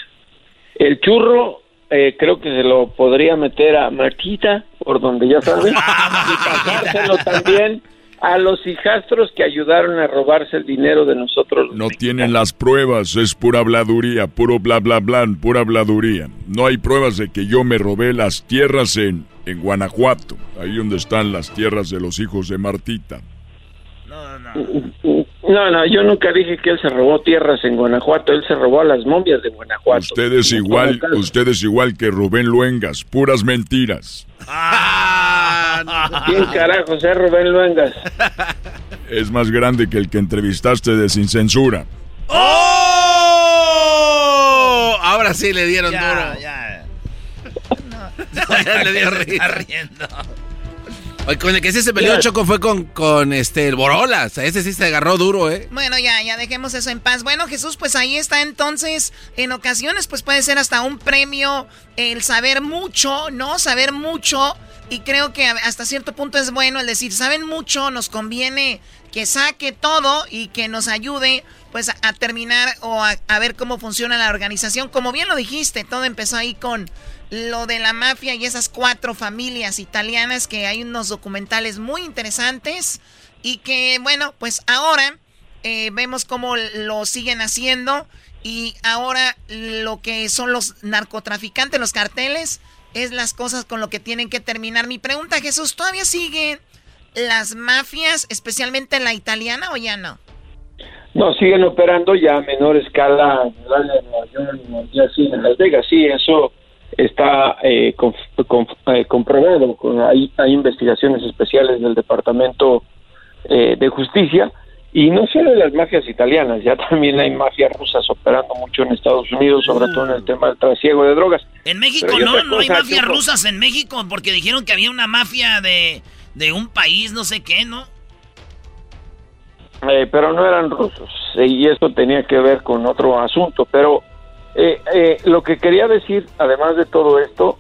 El churro eh, creo que se lo podría meter a Marquita, por donde ya sabe, y pasárselo también a los hijastros que ayudaron a robarse el dinero de nosotros. No tienen las pruebas, es pura habladuría, puro bla bla bla, pura habladuría. No hay pruebas de que yo me robé las tierras en, en Guanajuato, ahí donde están las tierras de los hijos de Martita. No, no, yo nunca dije que él se robó tierras en Guanajuato, él se robó a las momias de Guanajuato. Usted es igual, usted es igual que Rubén Luengas, puras mentiras. ¿Quién carajo es Rubén Luengas? Es más grande que el que entrevistaste de Sin Censura. ¡Oh! Ahora sí le dieron duro. Ya. le dio Está risa. riendo. Oye, con el que sí se peleó Choco fue con, con este el Borolas. A ese sí se agarró duro, ¿eh? Bueno, ya, ya dejemos eso en paz. Bueno, Jesús, pues ahí está entonces. En ocasiones, pues puede ser hasta un premio el saber mucho, ¿no? Saber mucho. Y creo que hasta cierto punto es bueno el decir, saben mucho, nos conviene que saque todo y que nos ayude pues a, a terminar o a, a ver cómo funciona la organización. Como bien lo dijiste, todo empezó ahí con lo de la mafia y esas cuatro familias italianas que hay unos documentales muy interesantes y que bueno, pues ahora eh, vemos cómo lo siguen haciendo y ahora lo que son los narcotraficantes, los carteles, es las cosas con lo que tienen que terminar. Mi pregunta, Jesús, ¿todavía siguen las mafias, especialmente la italiana o ya no? No, siguen operando ya a menor escala en Las Vegas, sí, eso está eh, conf- conf- eh, comprobado. Con- Hay, hay investigaciones especiales del Departamento eh, de Justicia y no solo de las mafias italianas, ya también hay mafias rusas operando mucho en Estados Unidos, sobre todo en el tema del trasiego de drogas. En México no, no hay mafias rusas en México porque dijeron que había una mafia de, de un país, no sé qué, ¿no? Eh, pero no eran rusos y eso tenía que ver con otro asunto. Pero eh, eh, lo que quería decir, además de todo esto,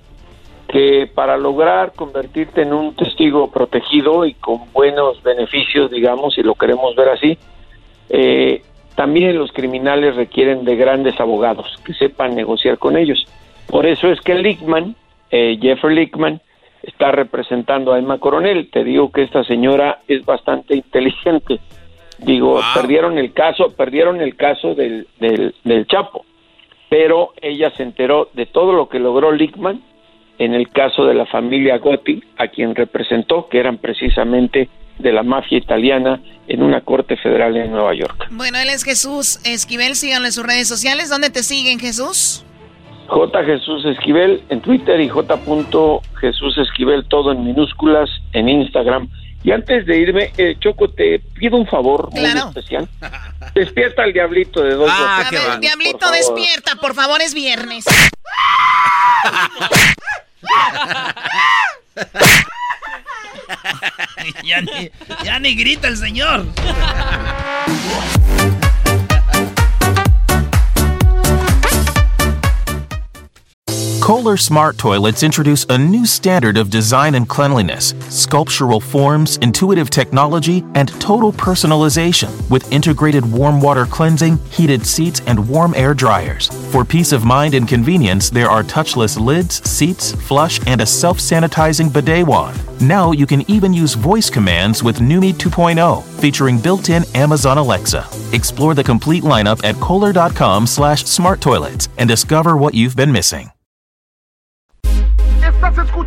que para lograr convertirte en un testigo protegido y con buenos beneficios, digamos, si lo queremos ver así, eh, también los criminales requieren de grandes abogados que sepan negociar con ellos. Por eso es que Lickman, eh, Jeffrey Lickman, está representando a Emma Coronel. Te digo que esta señora es bastante inteligente. Digo, perdieron el caso, perdieron el caso del, del, del Chapo, pero ella se enteró de todo lo que logró Lickman en el caso de la familia Gotti, a quien representó, que eran precisamente de la mafia italiana en una corte federal en Nueva York. Bueno, él es Jesús Esquivel, síganlo en sus redes sociales. ¿Dónde te siguen, Jesús? J. Jesús Esquivel en Twitter y J. Jesús Esquivel todo en minúsculas en Instagram. Y antes de irme, eh, Choco, te pido un favor muy especial. Despierta al diablito de dos A voces. ver, Diablito, despierta, por favor, es viernes. ya, ni, ya ni grita el señor. Kohler Smart Toilets introduce a new standard of design and cleanliness, sculptural forms, intuitive technology, and total personalization with integrated warm water cleansing, heated seats, and warm air dryers. For peace of mind and convenience, there are touchless lids, seats, flush, and a self sanitizing bidet wand. Now you can even use voice commands with Numi 2.0, featuring built-in Amazon Alexa. Explore the complete lineup at kohler.com slash smart toilets and discover what you've been missing.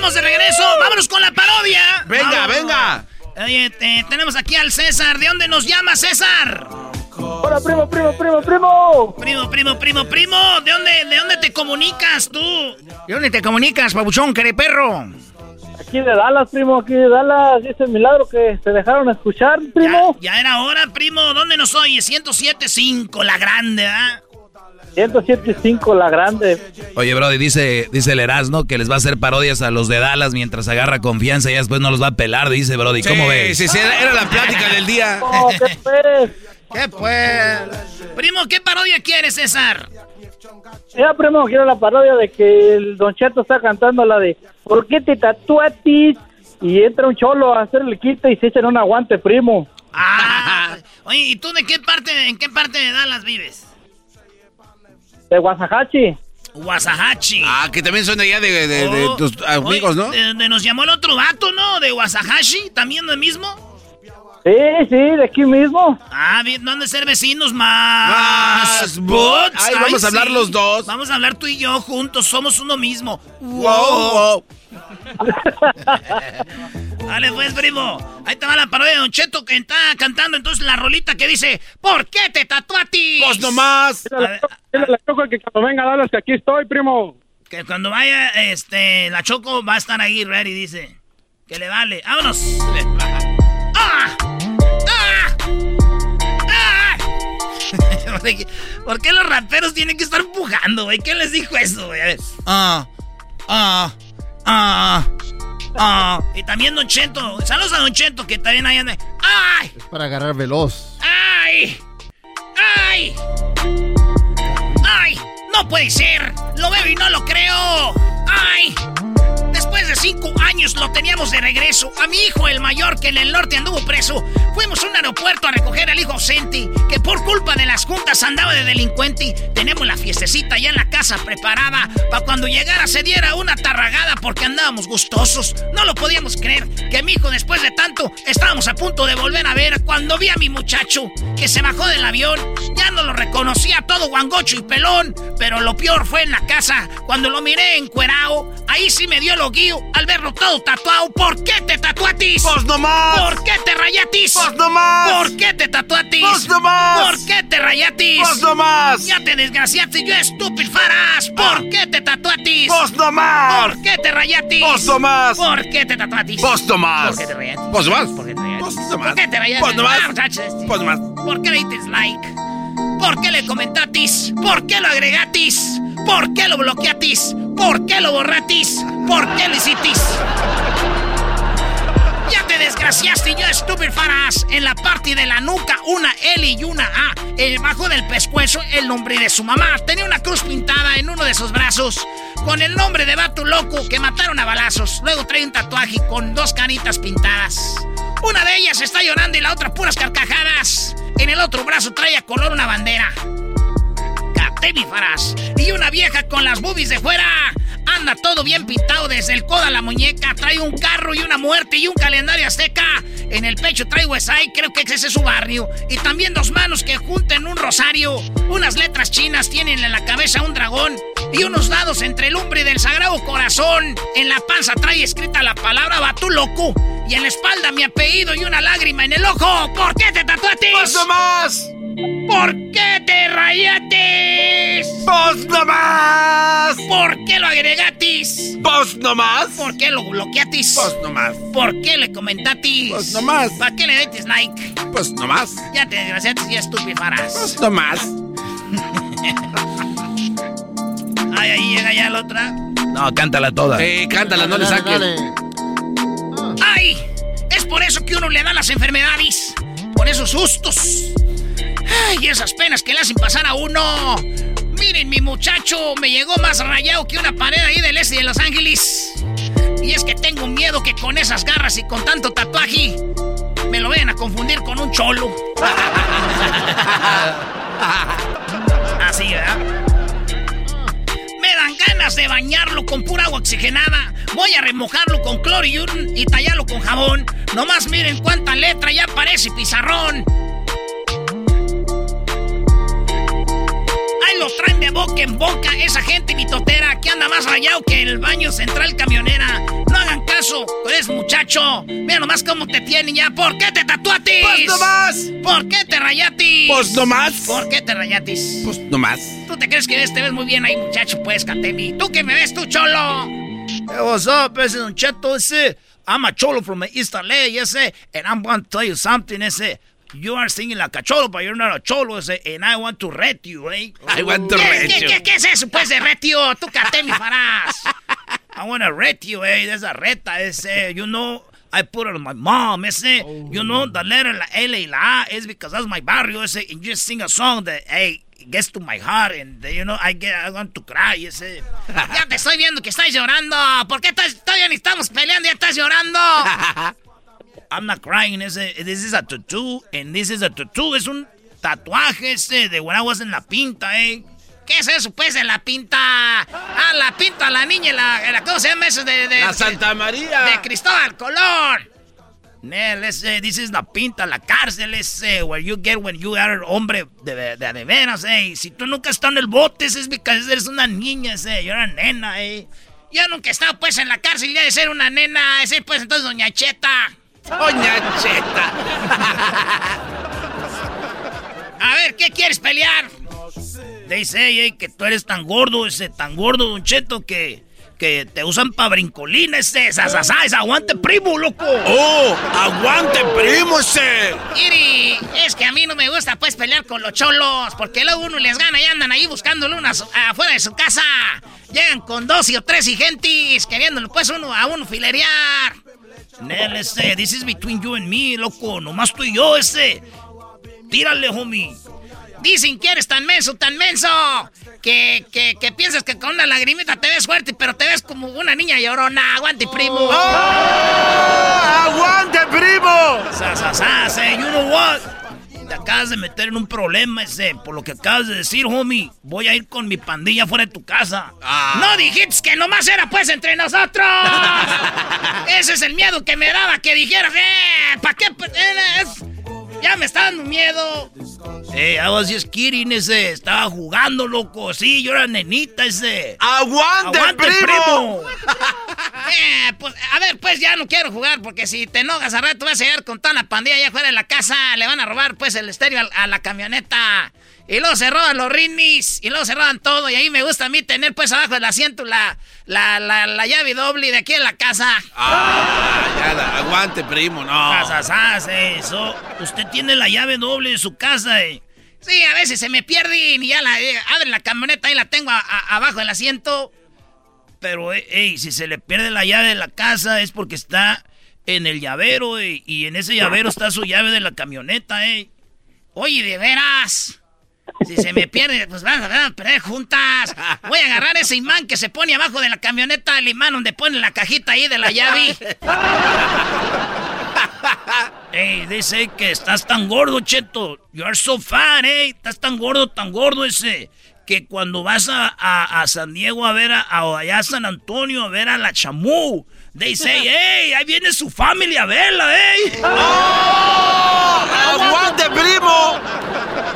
Estamos de regreso. Vámonos con la parodia. Venga, venga. Oye, tenemos aquí al César. ¿De dónde nos llama César? Hola, primo, primo, primo, primo. Primo, primo, primo, primo. ¿De dónde, de dónde te comunicas tú? ¿De dónde te comunicas, babuchón, perro? Aquí de Dallas, primo, aquí de Dallas. Dice el milagro que se dejaron escuchar, primo. Ya, ya era hora, primo. ¿Dónde nos oye? 107.5, la grande, ¿ah? 107.5 la grande. Oye, Brody, dice, dice el Erasmo que les va a hacer parodias a los de Dallas mientras agarra confianza y después no los va a pelar, dice Brody. ¿Cómo ves? Sí, sí, era la plática del día. ¿qué pues? ¿Qué pues? Primo, ¿qué parodia quieres, César? Ya, primo, quiero la parodia de que el Don Cheto está cantando la de ¿Por qué te tatuatis? Y entra un cholo a hacer el quite y se echan un aguante, primo. Ah, oye, ¿y tú de qué parte, en qué parte de Dallas vives? De Wasahachi. Wasahachi. Ah, que también son de allá de, oh, tus amigos, ¿no? De, nos llamó el otro vato, ¿no? De Wasahachi, ¿también lo mismo? Sí, sí, de aquí mismo. Ah, bien, no han de ser vecinos más. Más bots. Ay, vamos a hablar los dos. Vamos a hablar tú y yo juntos, somos uno mismo. Wow, wow. Dale pues, primo. Ahí te va la parodia de Don Cheto que está cantando entonces la rolita que dice ¿Por qué te ti? Pues nomás. Dile la Choco que cuando venga a que aquí estoy, primo. Que cuando vaya, este, la Choco va a estar ahí ready, dice. Que le vale. ¡Vámonos! ¡Ah! ¡Ah! ¡Ah! ¿Por qué los raperos tienen que estar empujando, güey? ¿Qué les dijo eso, güey? Ah, ah, ah, ah. Y también Don Chento. Saludos a Don Chento, que también ahí anda. ¡Ay! Es para agarrar veloz. ¡Ay! ¡Ay! ¡Ay! ¡No puede ser! ¡Lo veo y no lo creo! ¡Ay! Después de cinco años lo teníamos de regreso. A mi hijo, el mayor, que en el norte anduvo preso. Fuimos a un aeropuerto a recoger al hijo ausente, que por culpa de las juntas andaba de delincuente. Tenemos la fiestecita ya en la casa preparada para cuando llegara se diera una tarragada porque andábamos gustosos. No lo podíamos creer que mi hijo, después de tanto, estábamos a punto de volver a ver cuando vi a mi muchacho que se bajó del avión. Ya no lo reconocía todo guangocho y pelón, pero lo peor fue en la casa cuando lo miré encuerado. Ahí sí me dio al verlo todo tatuado. ¿Por qué te tatuatis? ¡Pues nomás! ¿Por qué te rayatis? ¡Pues nomás! ¿Por qué te tatuatis? ¡Pues nomás! ¿Por qué te rayatis? ¡Pues nomás! Ya te desgraciaste, yo estúpido faras. ¿Por qué te tatuatis? ¡Pues nomás! ¿Por qué te rayatis? ¡Pues nomás! ¿Por qué te tatuatis? ¡Pues nomás! ¿Por qué te rayatis? ¡Pues nomás! ¿Por qué te rayatis? ¡Pues nomás! ¿Por qué te rayatis? ¡Pues nomás! Ah, ¡Pues nomás! ¿Por qué le dices like? ¿Por qué le comentatis? ¿Por qué lo agregatis? ¿Por qué lo bloqueatis? ¿Por qué lo borratis? ¿Por qué lo hicitis? Ya te desgraciaste, yo estúpido faras. En la parte de la nuca, una L y una A. Debajo del pescuezo, el nombre de su mamá. Tenía una cruz pintada en uno de sus brazos. Con el nombre de Vato Loco que mataron a balazos. Luego trae un tatuaje con dos canitas pintadas. Una de ellas está llorando y la otra puras carcajadas. En el otro brazo trae a color una bandera. Y una vieja con las boobies de fuera. Anda todo bien pintado desde el codo a la muñeca. Trae un carro y una muerte y un calendario azteca. En el pecho trae Wesai, creo que ese es su barrio. Y también dos manos que junten un rosario. Unas letras chinas tienen en la cabeza un dragón. Y unos dados entre el lumbre del sagrado corazón. En la panza trae escrita la palabra Batú loco. Y en la espalda mi apellido y una lágrima en el ojo. ¿Por qué te tatuaste? ¡Más más! ¿Por qué te rayatis? ¡Vos nomás! ¿Por qué lo agregatis? ¡Vos nomás! ¿Por qué lo bloqueatis? ¡Vos nomás! ¿Por qué le comentatis? ¡Vos nomás! ¿Para qué le detis like? ¡Vos nomás! Ya te desgraciatis y estupifaras. ¡Vos nomás! Ay, ahí llega ya la otra. No, cántala toda. Sí, cántala, no le saques. ¡Ay! Es por eso que uno le da las enfermedades. Por esos sustos. ¡Ay, esas penas que le hacen pasar a uno! Miren, mi muchacho me llegó más rayado que una pared ahí del este de Los Ángeles. Y es que tengo miedo que con esas garras y con tanto tatuaje me lo vayan a confundir con un cholo. Así, ¿verdad? Me dan ganas de bañarlo con pura agua oxigenada. Voy a remojarlo con cloro y, y tallarlo con jabón. Nomás miren cuánta letra ya parece pizarrón. Lo traen de boca en boca esa gente mitotera que anda más rayado que el baño central camionera. No hagan caso con ese muchacho. Mira nomás cómo te tienen ya. ¿Por qué te tatuatis? Pues nomás. ¿Por qué te rayatis? Pues nomás. ¿Por qué te rayatis? Pues nomás. ¿Tú te crees que ves, te ves muy bien ahí, muchacho? Pues, Catemi. ¿Tú que me ves, tú, cholo? Hey, what's up, Don Cheto, ese? I'm a cholo from East LA, ese, and I'm going to tell you something, ese. You are singing like a cholo, but you're not a cholo, ese, and I want to ret you, eh? I want to ¿Qué, ret you. qué, qué es eso, pues, de retio? Tú, Catemi, farás. I want to ret you, eh? There's a reta, ese. You know, I put it on my mom, ese. You know, the letter, la L y la A is because that's my barrio, ese. And you just sing a song that, hey, gets to my heart, and, you know, I get, I want to cry, ese. Ya te estoy viendo que estás llorando. ¿Por qué estás- todavía ni estamos peleando y ya estás llorando? I'm not crying. This is a tattoo, and this is a tattoo. Es un tatuaje, ese, de when I was en la pinta, eh. ¿Qué es eso, pues, de la pinta? Ah, la pinta, la niña, la, la- ¿cómo se llama eso? De, de, La Santa María. De Cristóbal Colón. Nel, ese, this is la pinta, la cárcel, ese, where you get when you are hombre de, de, de, veras, eh. Si tú nunca estás en el bote, ese es because eres una niña, ese, you're una nena, eh. Yo nunca he estado, pues, en la cárcel ya de ser una nena. Ese, pues, entonces, doña Cheta. Doña Cheta. A ver, ¿qué quieres pelear? Say, eh, que tú eres tan gordo, ese, tan gordo, Don Cheto, que, que te usan pa' brincolina, ese, sasasá, es aguante primo, loco. ¡Oh! ¡Aguante, primo ese! Iri, es que a mí no me gusta, pues, pelear con los cholos. Porque luego uno les gana y andan ahí buscándolo unas afuera de su casa. Llegan con dos y o tres y gentes, queriéndolo, pues, uno a uno filerear. Nel, ese, this is between you and me, loco, nomás tú y yo, ese. Tírale, homie. Dicen que eres tan menso, tan menso, que, que, que piensas que con una lagrimita te ves fuerte, pero te ves como una niña llorona. Aguante, primo. ¡Oh! ¡Aguante, primo! Sasasá, ese, you know what? Te acabas de meter en un problema, ese, por lo que acabas de decir, homie. Voy a ir con mi pandilla fuera de tu casa. No dijiste que nomás era pues entre nosotros. Ese es el miedo que me daba, que dijeras, eh, ¿para qué? eh, es- Ya me está dando miedo. Eh, I was just kidding, ese. Estaba jugando, loco. Sí, yo era nenita, ese. ¡Aguante, primo! Eh, pues, a ver, pues ya no quiero jugar porque si te enojas a rato vas a llegar con toda la pandilla allá afuera de la casa, le van a robar pues el estéreo a, la camioneta. Y luego se roban los rinis, y luego se roban todo. Y ahí me gusta a mí tener pues abajo del asiento la, la, la, la llave doble de aquí en la casa. ¡Ah! Ya, la- aguante, primo, no. Sasasás, eh, eso. Usted tiene la llave doble de su casa, eh. Sí, a veces se me pierde y ya la eh, abre la camioneta y la tengo a- a- abajo del asiento. Pero, eh, ey, si se le pierde la llave de la casa es porque está en el llavero, eh, y en ese llavero está su llave de la camioneta, eh. Oye, de veras. Si se me pierde, pues vamos a perder juntas. Voy a agarrar ese imán que se pone abajo de la camioneta, el imán donde pone la cajita ahí de la llave. Ey, dice que estás tan gordo, Cheto. You are so fat, eh. Estás tan gordo, tan gordo ese. Que cuando vas a, a- San Diego a ver a, a- allá San Antonio a ver a la chamú, they say, hey, ahí viene su familia a verla, eh. ¡Aguante, primo!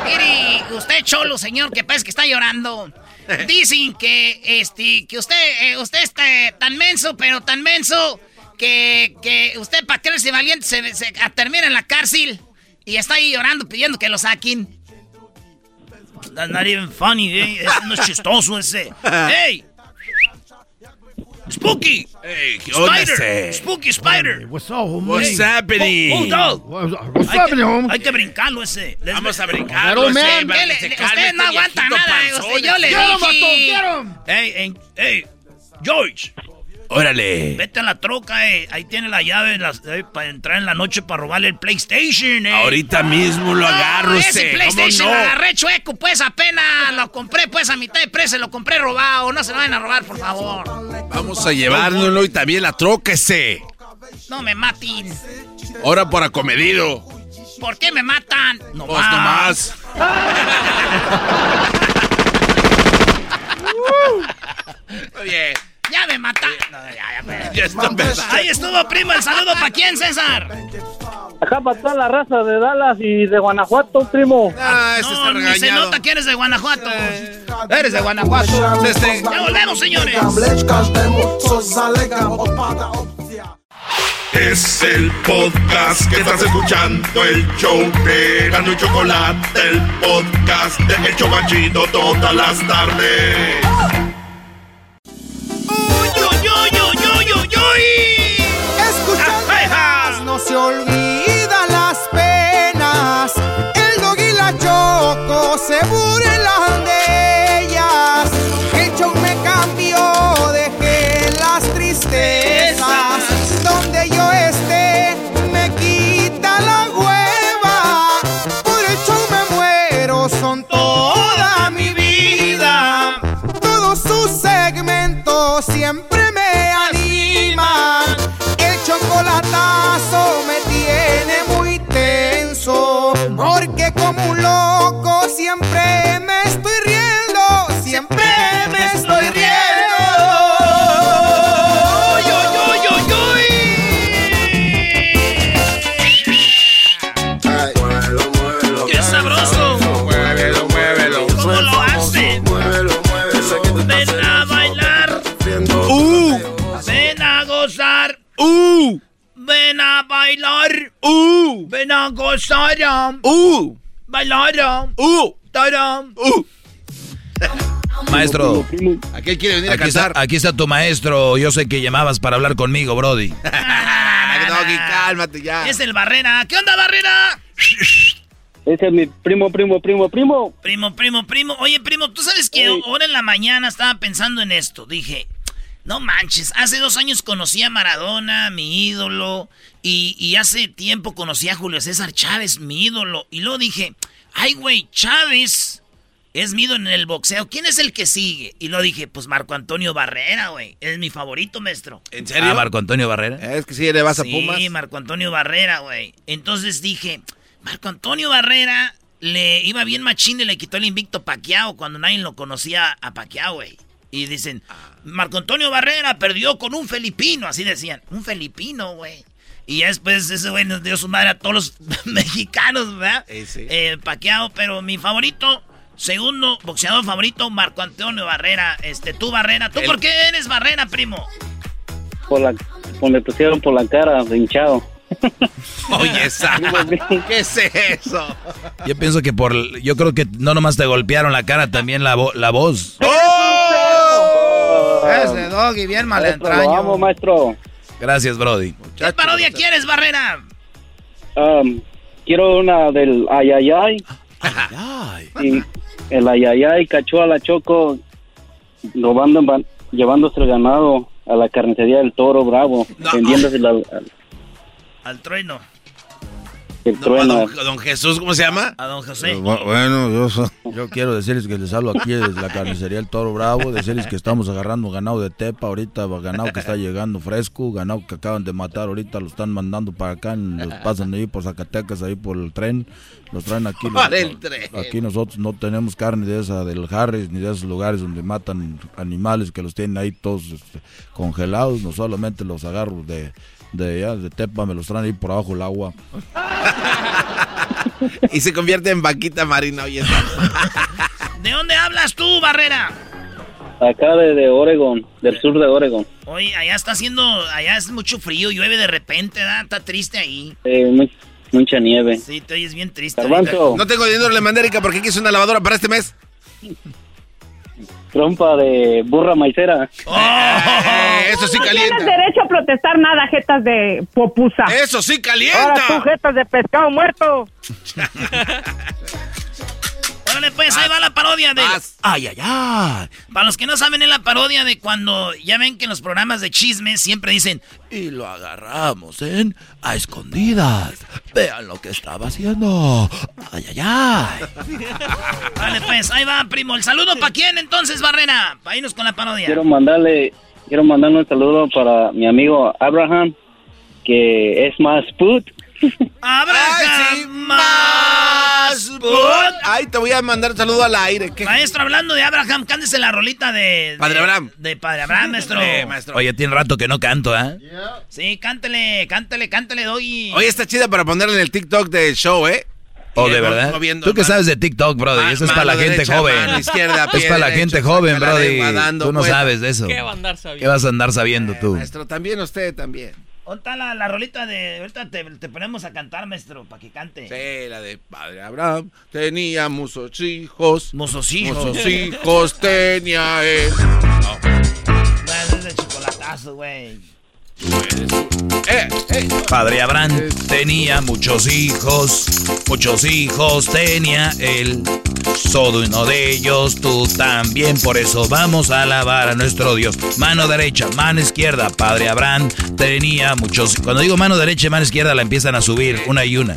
Mire, usted cholo, señor, que parece que está llorando. Dicen que este que usted eh, usted está tan menso, pero tan menso que, que usted para creerse valiente se, se termina en la cárcel y está ahí llorando pidiendo que lo saquen. That's not even funny, eh. Eso no es chistoso ese. Hey. Spooky. Hey, ¿qué onda Spider. Spooky Spider. What's up, homie? What's happening? Oh, oh, dog. What's happening, homie? Hay que brincarlo ese. Let's Vamos a br- brincarlo, Claro, ese, man. para ¿Qué que le- se usted calme no aguanta viejito nada, yo le dije. get him. Hey, en- hey, George. Órale. Vete a la troca, eh. Ahí tiene la llave las- eh, para entrar en la noche para robarle el PlayStation, eh. Ahorita mismo lo agarro, No, ese. ese ¿Cómo PlayStation lo no? agarré chueco, pues apenas lo compré pues a mitad de precio, lo compré robado. No se lo vayan a robar, por favor. Vamos a llevárnoslo y también la troca ese. No me maten. Ahora por acomedido. ¿Por qué me matan? No Pues nomás. Muy bien. Ya me matan. No, ya, ya, ya. Ya está empezando. Ahí estuvo, prima. El saludo para quién, César. Acá para toda la raza de Dallas y de Guanajuato, primo. Ah, está No, ni se nota que eres de Guanajuato. Eres de Guanajuato. Este- Ya volvemos, señores. Es el podcast que estás escuchando, el show de Gano y Chocolate, el podcast de El Chobachito todas las tardes. Escuchando no se olvida las penas. El dog y la choco se burlan me tiene muy tenso. Porque como un loco siempre me Ven a bailar. Uh. Ven a gozar. Uh. Bailar. Uh. Taram. Uh. Maestro, Aquel quiere venir a aquí está, cantar. aquí está tu maestro. Yo sé que llamabas para hablar conmigo, Brody. Doggy, cálmate ya. Es el Barrera. ¿Qué onda, Barrera? Ese es mi primo, primo, primo, primo. Primo, primo, primo. Oye, primo, tú sabes que ahora en la mañana estaba pensando en esto. Dije, no manches, hace dos años conocí a Maradona, mi ídolo, y, y hace tiempo conocí a Julio César Chávez, mi ídolo. Y luego dije, ay, güey, Chávez es mi ídolo en el boxeo. ¿Quién es el que sigue? Y luego dije, pues Marco Antonio Barrera, güey. Es mi favorito, maestro. ¿En serio? Ah, Marco Antonio Barrera. Es que sí, le vas a Sí, Pumas. Marco Antonio Barrera, güey. Entonces dije, Marco Antonio Barrera le iba bien machín y le quitó el invicto Paquiao cuando nadie lo conocía a Paquiao, güey. Y dicen, Marco Antonio Barrera perdió con un filipino, así decían. Un filipino, güey. Y ya después ese güey nos dio su madre a todos los mexicanos, ¿verdad? Eh, sí. Eh, Pacquiao, pero mi favorito, segundo boxeador favorito, Marco Antonio Barrera. Este, tú Barrera. ¿Tú El- por qué eres Barrera, primo? Por la, por me pusieron por la cara, hinchado. Oye, esa. ¿Qué es eso? Yo pienso que por. Yo creo que no nomás te golpearon la cara, también la, vo- la voz. Ese doggy, bien mal Maestro, lo amo, maestro. Gracias, Brody. ¿Qué parodia quieres, Barrera? Um, quiero una del ayayay. Y el ayayay cachó a la choco robando, llevándose el ganado a la carnicería del toro bravo, vendiéndoselo al, al- Al trueno. El A trueno. don, don Jesús, ¿cómo se llama? A don José. Bueno, yo, yo quiero decirles que les hablo aquí desde la carnicería El Toro Bravo, decirles que estamos agarrando ganado de Tepa ahorita, ganado que está llegando fresco, ganado que acaban de matar ahorita, lo están mandando para acá, los pasan ahí por Zacatecas, ahí por el tren, los traen aquí. los- el tren. Aquí nosotros no tenemos carne de esa del Harris ni de esos lugares donde matan animales que los tienen ahí todos este, congelados, no solamente los agarro de, de allá, de Tepa, me los traen ahí por abajo el agua. Y se convierte en vaquita marina, oye. ¿De dónde hablas tú, Barrera? Acá de, de Oregon, del sur de Oregon. Oye, allá está haciendo, allá es mucho frío, llueve de repente, ¿verdad? Está triste ahí. Eh, mu- mucha nieve. Sí, te oyes bien triste. No tengo dinero, le mandé a Erika porque quiso una lavadora para este mes. Trompa de burra maicera. Eh, eso sí no calienta. tienes derecho a protestar nada, jetas de popusa. Eso sí calienta. Ahora tú, jetas de pescado muerto. Órale, pues, ahí va la parodia de... Ay, ay, ay. Para los que no saben, es la parodia de cuando ya ven que en los programas de chismes siempre dicen... Y lo agarramos en a escondidas. Vean lo que estaba haciendo. Ay, ay, ay. Vale, pues, ahí va, primo. ¿El saludo para quién entonces, Barrera? Para irnos con la parodia. Quiero mandarle, quiero mandarle un saludo para mi amigo Abraham, que es más put. Abraham más Ay, te voy a mandar un saludo al aire. ¿Qué? Maestro, hablando de Abraham, cándese la rolita de... Padre de- Abraham. De Padre Abraham, maestro. Eh, maestro. Oye, tiene rato que no canto, ¿eh? Sí, cántele, cántele, cántele, Doggy. Oye, está chida para ponerla en el TikTok del show, ¿eh? ¿O de verdad? ¿Tú qué sabes de TikTok, Brody? Eso es para la gente joven. izquierda, es para la gente joven, Brody. Tú no sabes de eso. ¿Qué va a andar sabiendo? ¿Qué vas a andar sabiendo tú? Maestro, también usted, también. ¿Dónde la, la rolita de... Ahorita te, te ponemos a cantar, maestro, para que cante. Sí, la de Padre Abraham tenía muchos hijos. Muchos hijos. Muchos hijos tenía él. No, es de chocolatazo, güey. Padre Abraham tenía muchos hijos, muchos hijos tenía él. Solo uno de ellos, tú también, por eso vamos a alabar a nuestro Dios. Mano derecha, mano izquierda, Padre Abraham tenía muchos. Cuando digo mano derecha y mano izquierda, la empiezan a subir una y una.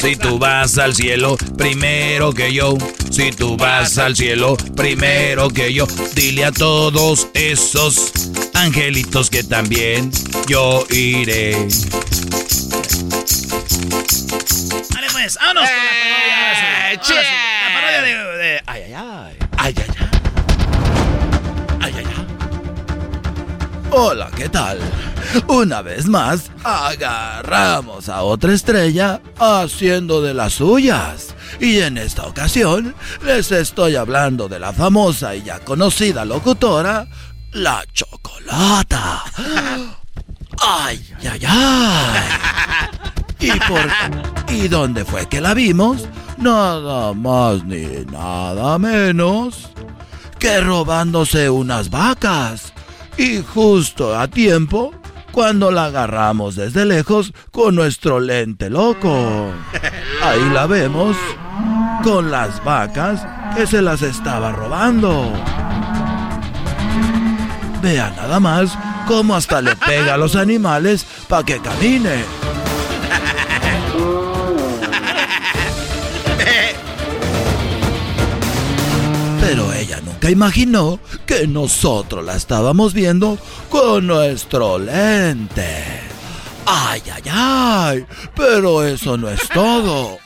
Si tú vas al cielo primero que yo, si tú vas al cielo primero que yo, dile a todos esos angelitos que también yo iré. Vale, pues, vámonos con la parodia. ahora sí, ahora sí. La parodia de, de- Ay, ay, ay. Ay, ay, ay. Ay, ay, ay. Hola, ¿qué tal? Una vez más, agarramos a otra estrella haciendo de las suyas. Y en esta ocasión, les estoy hablando de la famosa y ya conocida locutora, La Chocolata. ¡Ay, ay, ay! ¿Y, ¿Y dónde fue que la vimos? Nada más ni nada menos que robándose unas vacas. Y justo a tiempo, cuando la agarramos desde lejos con nuestro lente loco. Ahí la vemos con las vacas que se las estaba robando. Vea nada más cómo hasta le pega a los animales para que camine. Imaginó que nosotros la estábamos viendo con nuestro lente. Ay, ay, ay. Pero eso no es todo.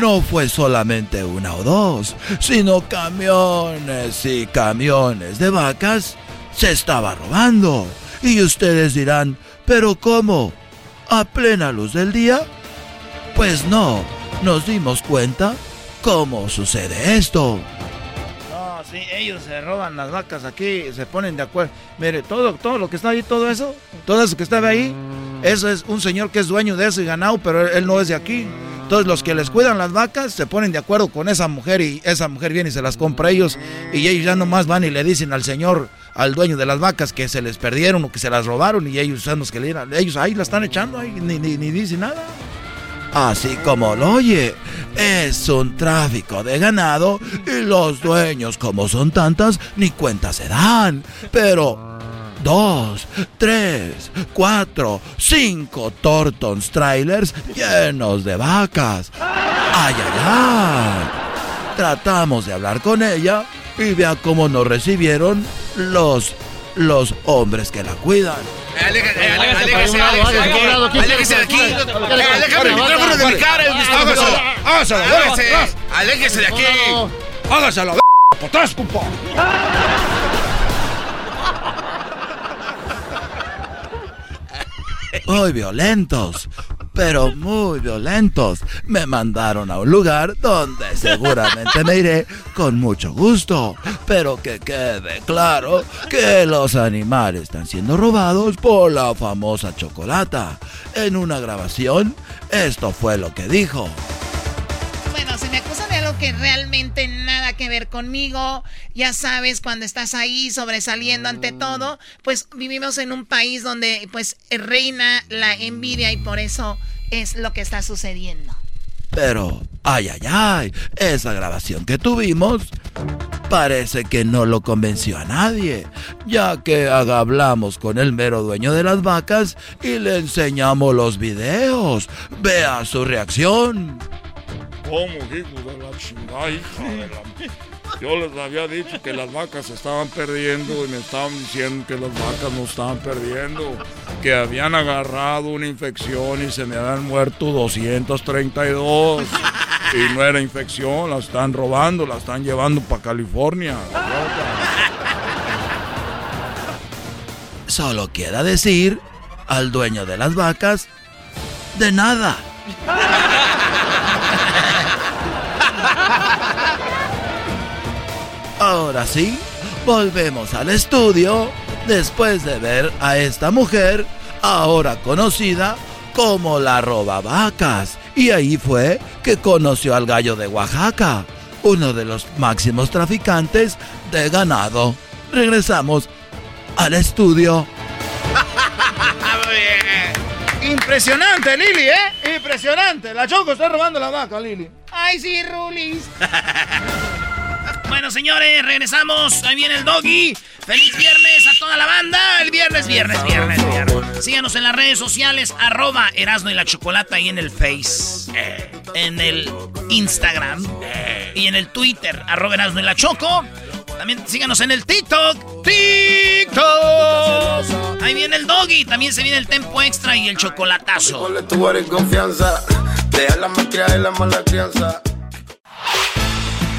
No fue solamente una o dos, sino camiones y camiones de vacas se estaba robando. Y ustedes dirán, ¿pero cómo? ¿A plena luz del día? Pues no, nos dimos cuenta cómo sucede esto. No, sí, ellos se roban las vacas aquí, se ponen de acuerdo. Mire, todo, todo lo que está ahí, todo eso, todo eso que estaba ahí, eso es un señor que es dueño de eso y ganado, pero él no es de aquí. Entonces los que les cuidan las vacas se ponen de acuerdo con esa mujer y esa mujer viene y se las compra a ellos y ellos ya nomás van y le dicen al señor, al dueño de las vacas que se les perdieron o que se las robaron y ellos son los que le dirán, ellos ahí la están echando ahí, ni, ni, ni dicen nada. Así como lo oye, es un tráfico de ganado y los dueños, como son tantas, ni cuenta se dan. Pero dos, tres, cuatro, cinco Tortons trailers llenos de vacas. ¡Ay, ay, ay! Tratamos de hablar con ella y vea cómo nos recibieron los, los hombres que la cuidan. Aléjese, aléjese, aléjese, aléjese de aquí. Aléjame el micrófono de mi cara. Hágaselo, hágaselo, Aléjese, de aquí. Hágase a la por atrás, compa. muy violentos, pero muy violentos. Me mandaron a un lugar donde seguramente me iré con mucho gusto, pero que quede claro que los animales están siendo robados por la famosa chocolata. En una grabación, esto fue lo que dijo. Bueno, si me acusan de algo que realmente nada que ver conmigo, ya sabes, cuando estás ahí sobresaliendo ante todo, pues vivimos en un país donde pues reina la envidia y por eso es lo que está sucediendo. Pero, ay, ay, ay, esa grabación que tuvimos parece que no lo convenció a nadie, ya que hablamos con el mero dueño de las vacas y le enseñamos los videos. Vea su reacción. ¿Cómo, hijo de la chingada, hija de la... Yo les había dicho que las vacas estaban perdiendo y me estaban diciendo que las vacas no estaban perdiendo, que habían agarrado una infección y se me habían muerto 232. Y no era infección, la están robando, la están llevando para California. Solo queda decir al dueño de las vacas, de nada. Ahora sí, volvemos al estudio después de ver a esta mujer, ahora conocida como la roba vacas. Y ahí fue que conoció al gallo de Oaxaca, uno de los máximos traficantes de ganado. Regresamos al estudio. Impresionante, Lili, ¿eh? Impresionante. La Choco está robando la vaca, Lili. Ay, sí, Rulis. Bueno, señores, regresamos. Ahí viene el doggy. Feliz viernes a toda la banda. El viernes, viernes, viernes, viernes. Síganos en las redes sociales, arroba Erasno y la Chocolata ahí en el Face, en el Instagram y en el Twitter, arroba Erasno y la Choco. También síganos en el TikTok. TikTok. Ahí viene el doggy. También se viene el tempo extra y el chocolatazo. confianza. Deja la y la mala crianza.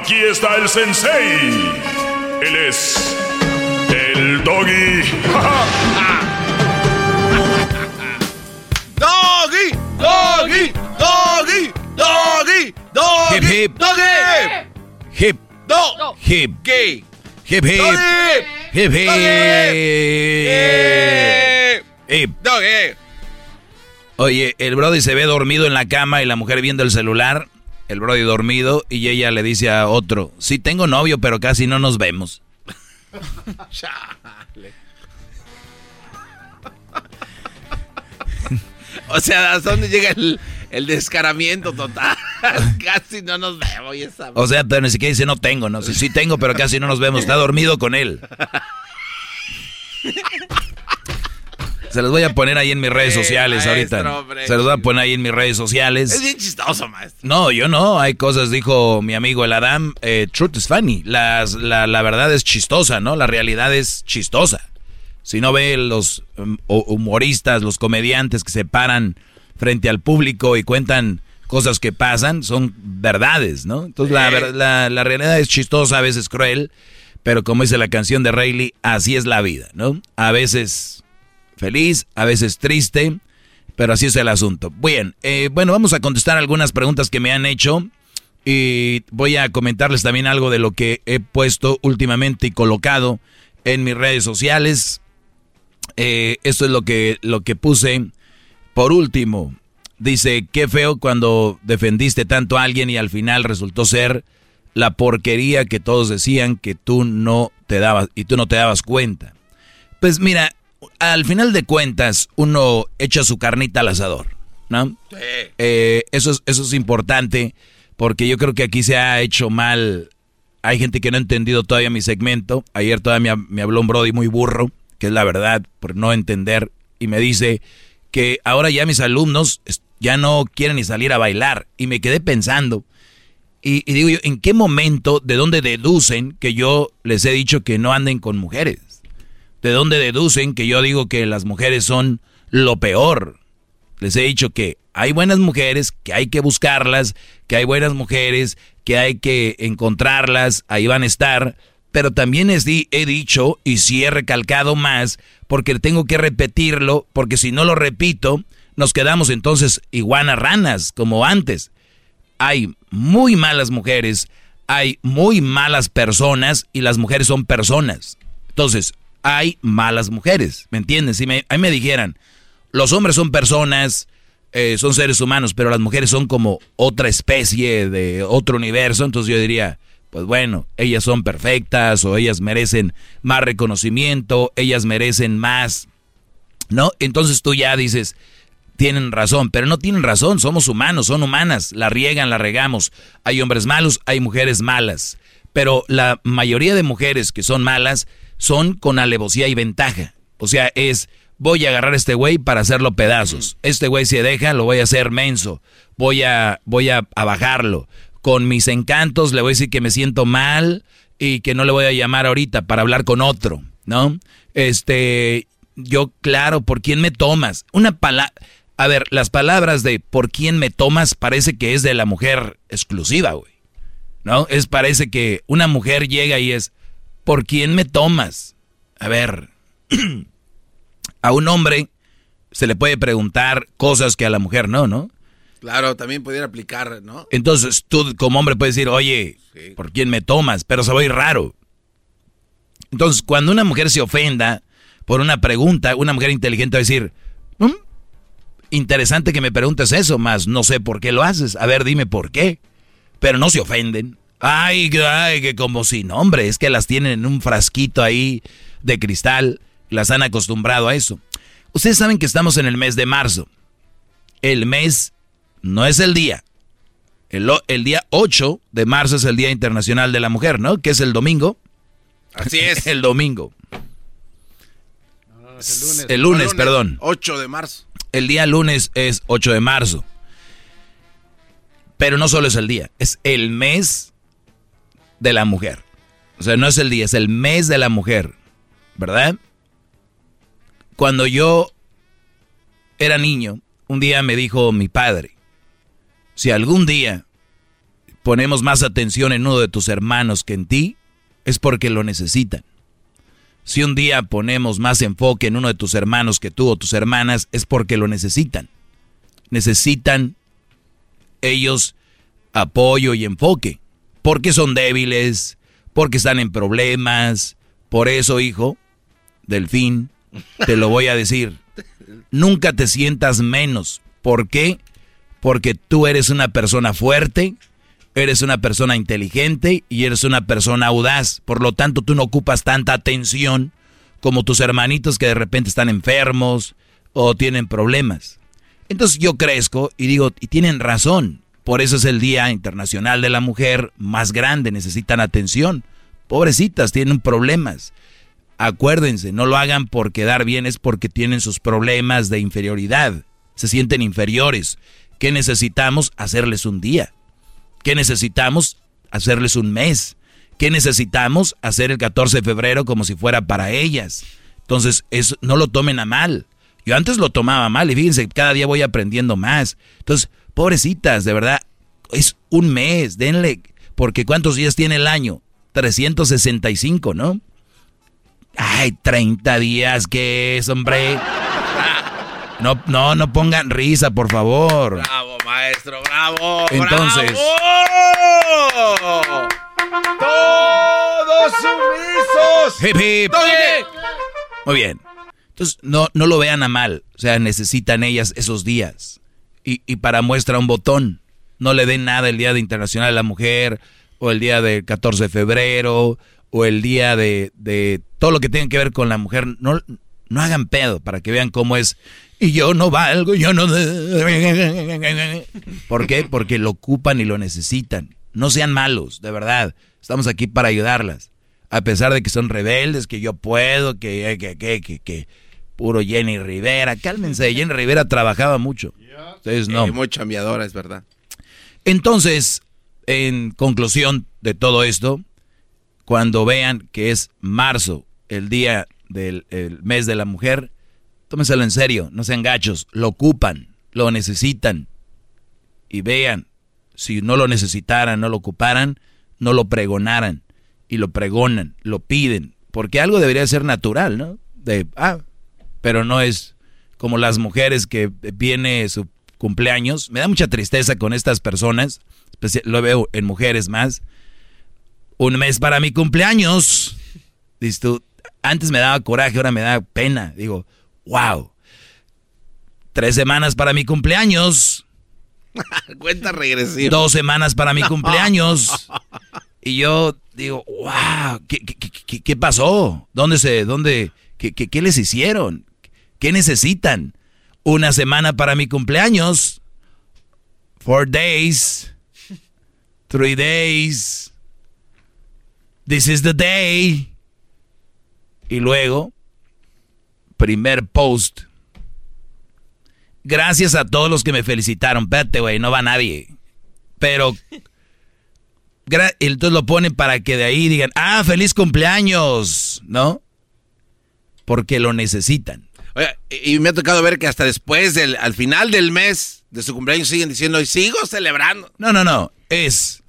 Aquí está el sensei. Él es el doggy. Doggy, doggy, doggy, doggy, doggy, Hip, hip. doggy. Hip. Do. Hip. ¿Qué? Hip, hip. Doggy. Hip, hip. Hip. Doggy. Oye, el Brody se ve dormido en la cama y la mujer viendo el celular. El Brody dormido y ella le dice a otro, sí tengo novio, pero casi no nos vemos. O sea, ¿hasta dónde llega el, el descaramiento total? Casi no nos vemos. y esa- O sea, pero ni siquiera dice no tengo, no, sí, sí tengo, pero casi no nos vemos. Está dormido con él. Se los voy a poner ahí en mis redes sociales maestro, ahorita. hombre. Se los voy a poner ahí en mis redes sociales. Es bien chistoso, maestro. No, yo no. Hay cosas, dijo mi amigo el Adam. eh, truth is funny. Las, la, la verdad es chistosa, ¿no? La realidad es chistosa. Si no ve los um, hu- humoristas, los comediantes que se paran frente al público y cuentan cosas que pasan, son verdades, ¿no? Entonces la, la, la realidad es chistosa, a veces cruel, pero como dice la canción de Rayleigh, así es la vida, ¿no? A veces feliz, a veces triste, pero así es el asunto. Bien, eh, bueno, vamos a contestar algunas preguntas que me han hecho y voy a comentarles también algo de lo que he puesto últimamente y colocado en mis redes sociales. Eh, esto es lo que, lo que puse. Por último, dice, qué feo cuando defendiste tanto a alguien y al final resultó ser la porquería que todos decían que tú no te dabas y tú no te dabas cuenta. Pues mira, al final de cuentas uno echa su carnita al asador, ¿no? Eh, eso, es, eso es importante porque yo creo que aquí se ha hecho mal. Hay gente que no ha entendido todavía mi segmento. Ayer todavía me, me habló un Brody muy burro, que es la verdad, por no entender, y me dice que ahora ya mis alumnos ya no quieren ni salir a bailar. Y me quedé pensando, y, y digo yo, ¿en qué momento, de dónde deducen que yo les he dicho que no anden con mujeres? ¿De dónde deducen que yo digo que las mujeres son lo peor? Les he dicho que hay buenas mujeres, que hay que buscarlas, que hay buenas mujeres, que hay que encontrarlas, ahí van a estar. Pero también es di- he dicho, y sí he recalcado más, porque tengo que repetirlo, porque si no lo repito, nos quedamos entonces iguanas ranas, como antes. hay muy malas mujeres, hay muy malas personas y las mujeres son personas. Entonces, hay malas mujeres, ¿me entiendes? Si me, ahí me dijeran, los hombres son personas, eh, son seres humanos, pero las mujeres son como otra especie de otro universo, entonces yo diría, pues bueno, ellas son perfectas o ellas merecen más reconocimiento, ellas merecen más, ¿no? Entonces tú ya dices, tienen razón, pero no tienen razón, somos humanos, son humanas, la riegan, la regamos. Hay hombres malos, hay mujeres malas, pero la mayoría de mujeres que son malas son con alevosía y ventaja. O sea, es voy a agarrar a este güey para hacerlo pedazos. Este güey se deja, lo voy a hacer menso. Voy a voy a, a bajarlo. Con mis encantos le voy a decir que me siento mal y que no le voy a llamar ahorita para hablar con otro, ¿no? Este, yo claro, ¿por quién me tomas? Una palabra a ver, las palabras de por quién me tomas parece que es de la mujer exclusiva, güey. ¿No? Es parece que una mujer llega y es ¿por quién me tomas? A ver, a un hombre se le puede preguntar cosas que a la mujer no, ¿no? Claro, también pudiera aplicar, ¿no? Entonces tú como hombre puedes decir, oye, ¿por quién me tomas? Pero se ir raro. Entonces, cuando una mujer se ofenda por una pregunta, una mujer inteligente va a decir, ¿Mm? interesante que me preguntes eso, más no sé por qué lo haces. A ver, dime por qué. Pero no se ofenden. Ay, ay, que como si, no, hombre, es que las tienen en un frasquito ahí de cristal. Las han acostumbrado a eso. Ustedes saben que estamos en el mes de marzo. El mes no es el día. El, el día 8 de marzo es el Día Internacional de la Mujer, ¿no? Que es el domingo. Así es. el domingo. el lunes. El lunes, perdón. 8 de marzo. El día lunes es 8 de marzo. Pero no solo es el día, es el mes de la mujer. O sea, no es el día, es el mes de la mujer. ¿Verdad? Cuando yo era niño, un día me dijo mi padre, si algún día ponemos más atención en uno de tus hermanos que en ti, es porque lo necesitan. Si un día ponemos más enfoque en uno de tus hermanos que tú o tus hermanas, es porque lo necesitan. Necesitan ellos apoyo y enfoque. Porque son débiles, porque están en problemas. Por eso, hijo, Delfín, te lo voy a decir. Nunca te sientas menos. ¿Por qué? Porque tú eres una persona fuerte, eres una persona inteligente y eres una persona audaz. Por lo tanto, tú no ocupas tanta atención como tus hermanitos que de repente están enfermos o tienen problemas. Entonces yo crezco y digo, y tienen razón. Por eso es el Día Internacional de la Mujer más grande, necesitan atención. Pobrecitas, tienen problemas. Acuérdense, no lo hagan por quedar bien, es porque tienen sus problemas de inferioridad. Se sienten inferiores. ¿Qué necesitamos? Hacerles un día. ¿Qué necesitamos? Hacerles un mes. ¿Qué necesitamos? Hacer el 14 de febrero como si fuera para ellas. Entonces, eso, no lo tomen a mal. Yo antes lo tomaba mal y fíjense, cada día voy aprendiendo más. Entonces, pobrecitas, de verdad, es un mes, denle, porque ¿cuántos días tiene el año? 365, ¿no? Ay, 30 días, ¿qué es, hombre? No, no, no pongan risa, por favor. Bravo, maestro, bravo. Entonces. ¡Bravo! ¡Todos sumisos! Hip, hip. Muy bien. Entonces, no, no lo vean a mal. O sea, necesitan ellas esos días. Y, para muestra un botón. No le den nada el Día de Internacional de la Mujer, o el día del 14 de febrero, o el día de, de todo lo que tenga que ver con la mujer. No, no hagan pedo para que vean cómo es. Y yo no valgo, yo no. ¿Por qué? Porque lo ocupan y lo necesitan. No sean malos, de verdad. Estamos aquí para ayudarlas. A pesar de que son rebeldes, que yo puedo, que, que, que, que puro Jenny Rivera. Cálmense, Jenny Rivera trabajaba mucho. Ustedes no. Eh, muy chambeadora, es verdad. Entonces, en conclusión de todo esto, cuando vean que es marzo, el día del el mes de la mujer, tómenselo en serio, no sean gachos, lo ocupan, lo necesitan. Y vean, si no lo necesitaran, no lo ocuparan, no lo pregonaran. Y lo pregonan, lo piden. Porque algo debería ser natural, ¿no? De, ah, pero no es como las mujeres que viene su cumpleaños. Me da mucha tristeza con estas personas, lo veo en mujeres más. Un mes para mi cumpleaños. Dices tú, antes me daba coraje, ahora me da pena. Digo, wow. Tres semanas para mi cumpleaños. Cuenta regresiva. Dos semanas para mi cumpleaños. Y yo digo, wow, ¿qué, qué- qué- qué- qué pasó? ¿Dónde se, dónde, qué, qué- qué les hicieron? ¿Qué necesitan? Una semana para mi cumpleaños. Four days. Three days. This is the day. Y luego, primer post. Gracias a todos los que me felicitaron. Espérate, güey, no va nadie. Pero entonces lo ponen para que de ahí digan, ah, feliz cumpleaños, ¿no? Porque lo necesitan. Y me ha tocado ver que hasta después del, al final del mes de su cumpleaños siguen diciendo, y sigo celebrando. No, no, no. Es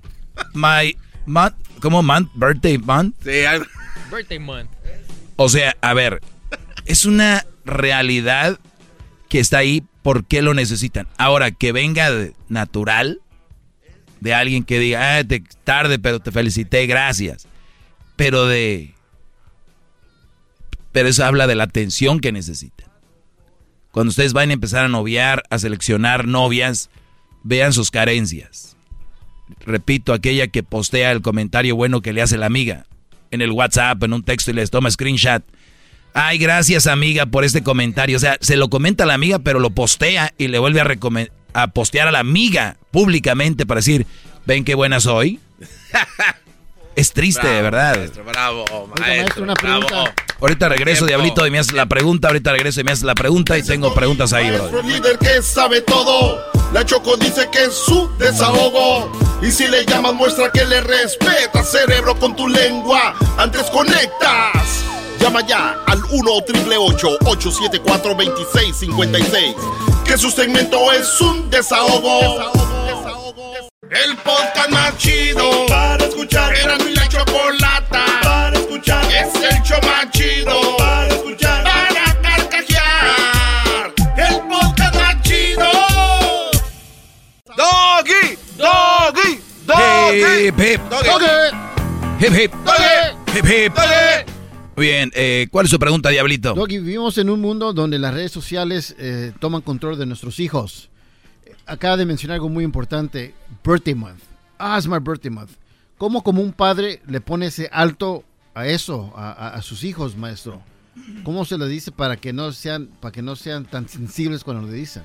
my month, ¿cómo month? Birthday month. Sí, algo- Birthday month. O sea, a ver, es una realidad que está ahí. ¿Por qué lo necesitan? Ahora, que venga de- natural de alguien que diga, ah, te, tarde, pero te felicité, gracias. Pero de... Pero eso habla de la atención que necesitan. Cuando ustedes van a empezar a noviar, a seleccionar novias, vean sus carencias. Repito, aquella que postea el comentario bueno que le hace la amiga en el WhatsApp, en un texto y les toma screenshot. Ay, gracias amiga por este comentario. O sea, se lo comenta a la amiga, pero lo postea y le vuelve a, a postear a la amiga públicamente para decir, ven qué buena soy. es triste, de verdad. Maestro, bravo, maestro, maestro, una bravo. pregunta. Ahorita regreso, Tiempo. Diablito, y me haces la pregunta. Ahorita regreso y me haces la pregunta y tengo preguntas ahí, bro. Líder que sabe todo. La Choco dice que es su desahogo. Y si le llamas, muestra que le respeta, cerebro, con tu lengua. Antes conectas. Llama ya al 1-888-874-2656. Que su segmento es un desahogo. El podcast más chido para escuchar. Era mi la chocolata para escuchar. Es el show más chido para escuchar. Para carcajear. El podcast más chido. Doggy, doggy, doggy. Hip, hip. Hip, hip. Hip, hip. Muy bien, eh, ¿cuál es su pregunta, Diablito? Doggy, vivimos en un mundo donde las redes sociales eh, toman control de nuestros hijos. Acaba de mencionar algo muy importante, birthday month. Ah, es my birthday month. ¿Cómo como un padre le pone ese alto a eso, a, a- a sus hijos, maestro? ¿Cómo se le dice para que no sean, para que no sean tan sensibles cuando le dicen?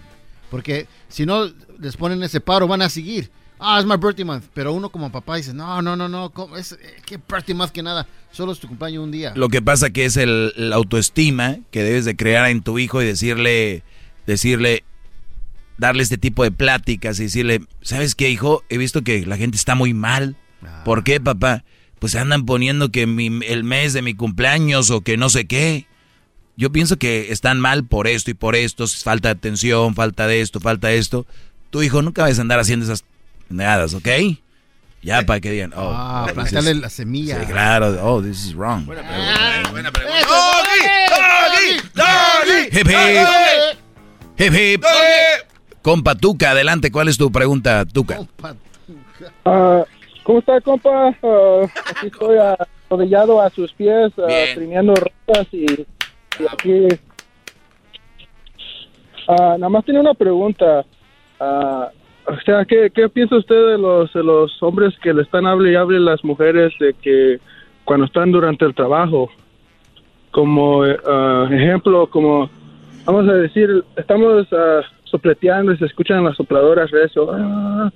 Porque si no les ponen ese paro, van a seguir. Ah, es my birthday month. Pero uno como papá dice, no, no, no, no, ¿cómo? Es, eh, ¿qué birthday month que nada? Solo es tu cumpleaños un día. Lo que pasa que es el, la autoestima que debes de crear en tu hijo y decirle, decirle, darle este tipo de pláticas y decirle, ¿sabes qué, hijo? He visto que la gente está muy mal. ¿Por qué, papá? Pues andan poniendo que mi- el mes de mi cumpleaños o que no sé qué. Yo pienso que están mal por esto y por esto, falta de atención, falta de esto, falta de esto. Tu hijo nunca vas a andar haciendo esas nada, ¿ok? Ya para que digan, oh, Ah, this plantarle is- la semilla. Sí, claro, oh, this is wrong. Buena pregunta, buena pregunta. Doggy, doggy, doggy. Hip, hip. Hip, hip. Compa Tuca, adelante, ¿cuál es tu pregunta, Tuca? Ah, ¿Cómo está, compa? Ah, aquí estoy arrodillado a sus pies, ah, Bien. trineando ropas y, y aquí... Ah, nada más tenía una pregunta. Ah, o sea, ¿qué, ¿qué piensa usted de los, de los hombres que le están hable y hable a las mujeres de que cuando están durante el trabajo? Como eh, ah, ejemplo, como vamos a decir, estamos ah, sopleteando y se escuchan las sopladoras recio. ah,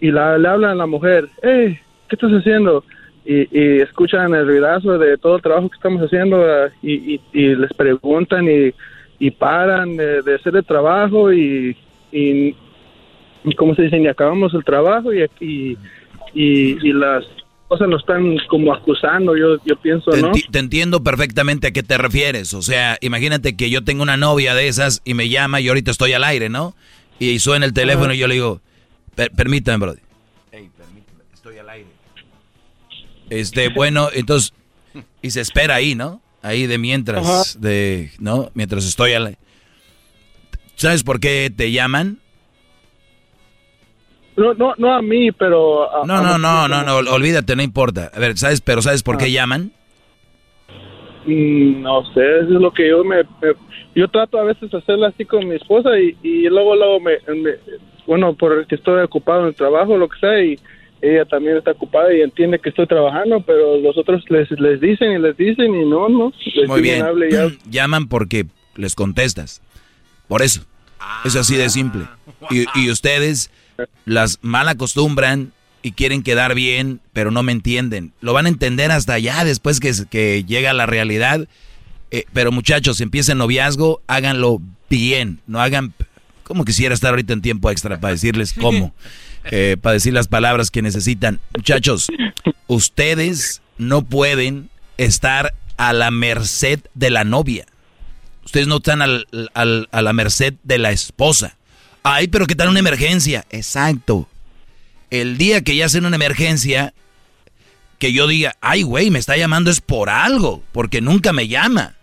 y le hablan a la mujer, hey, ¿qué estás haciendo? Y, escuchan el ruidazo de todo el trabajo que estamos haciendo ah, y les preguntan y, y paran de, de hacer el trabajo y, y, y ¿cómo se dice? Y acabamos el trabajo y, y, y, y las cosas nos están como acusando, yo, yo pienso, Te, ¿no? enti- te entiendo perfectamente a qué te refieres. O sea, imagínate que yo tengo una novia de esas y me llama y ahorita estoy al aire, ¿no? Y suena el teléfono y yo le digo, "Per- permítame, brother. Ey, permítame, estoy al aire. Este, bueno, entonces, y se espera ahí, ¿no? Ahí de mientras, de, ¿no? Mientras estoy al aire. ¿Sabes por qué te llaman? No, no, no a mí, pero... A, No, no, no, no, no, olvídate, no importa. A ver, ¿sabes? Pero ¿sabes por qué llaman? Mm, No sé, eso es lo que yo me, me- yo trato a veces de hacerlo así con mi esposa y, y luego luego me, me- bueno porque estoy ocupado en el trabajo lo que sea y ella también está ocupada y entiende que estoy trabajando pero los otros les les dicen y les dicen y no no les Muy bien. hable. Llaman porque les contestas. Por eso. Es así de simple. Y, y ustedes las mal acostumbran y quieren quedar bien, pero no me entienden. Lo van a entender hasta allá después que, que llega la realidad. Eh, pero muchachos, empiecen noviazgo, háganlo bien. No hagan... Como quisiera estar ahorita en tiempo extra para decirles cómo. eh, para decir las palabras que necesitan. Muchachos, ustedes no pueden estar a la merced de la novia. Ustedes no están al- al- a la merced de la esposa. Ay, pero ¿qué tal una emergencia? Exacto. El día que ya hacen una emergencia, que yo diga, ay, güey, me está llamando es por algo, porque nunca me llama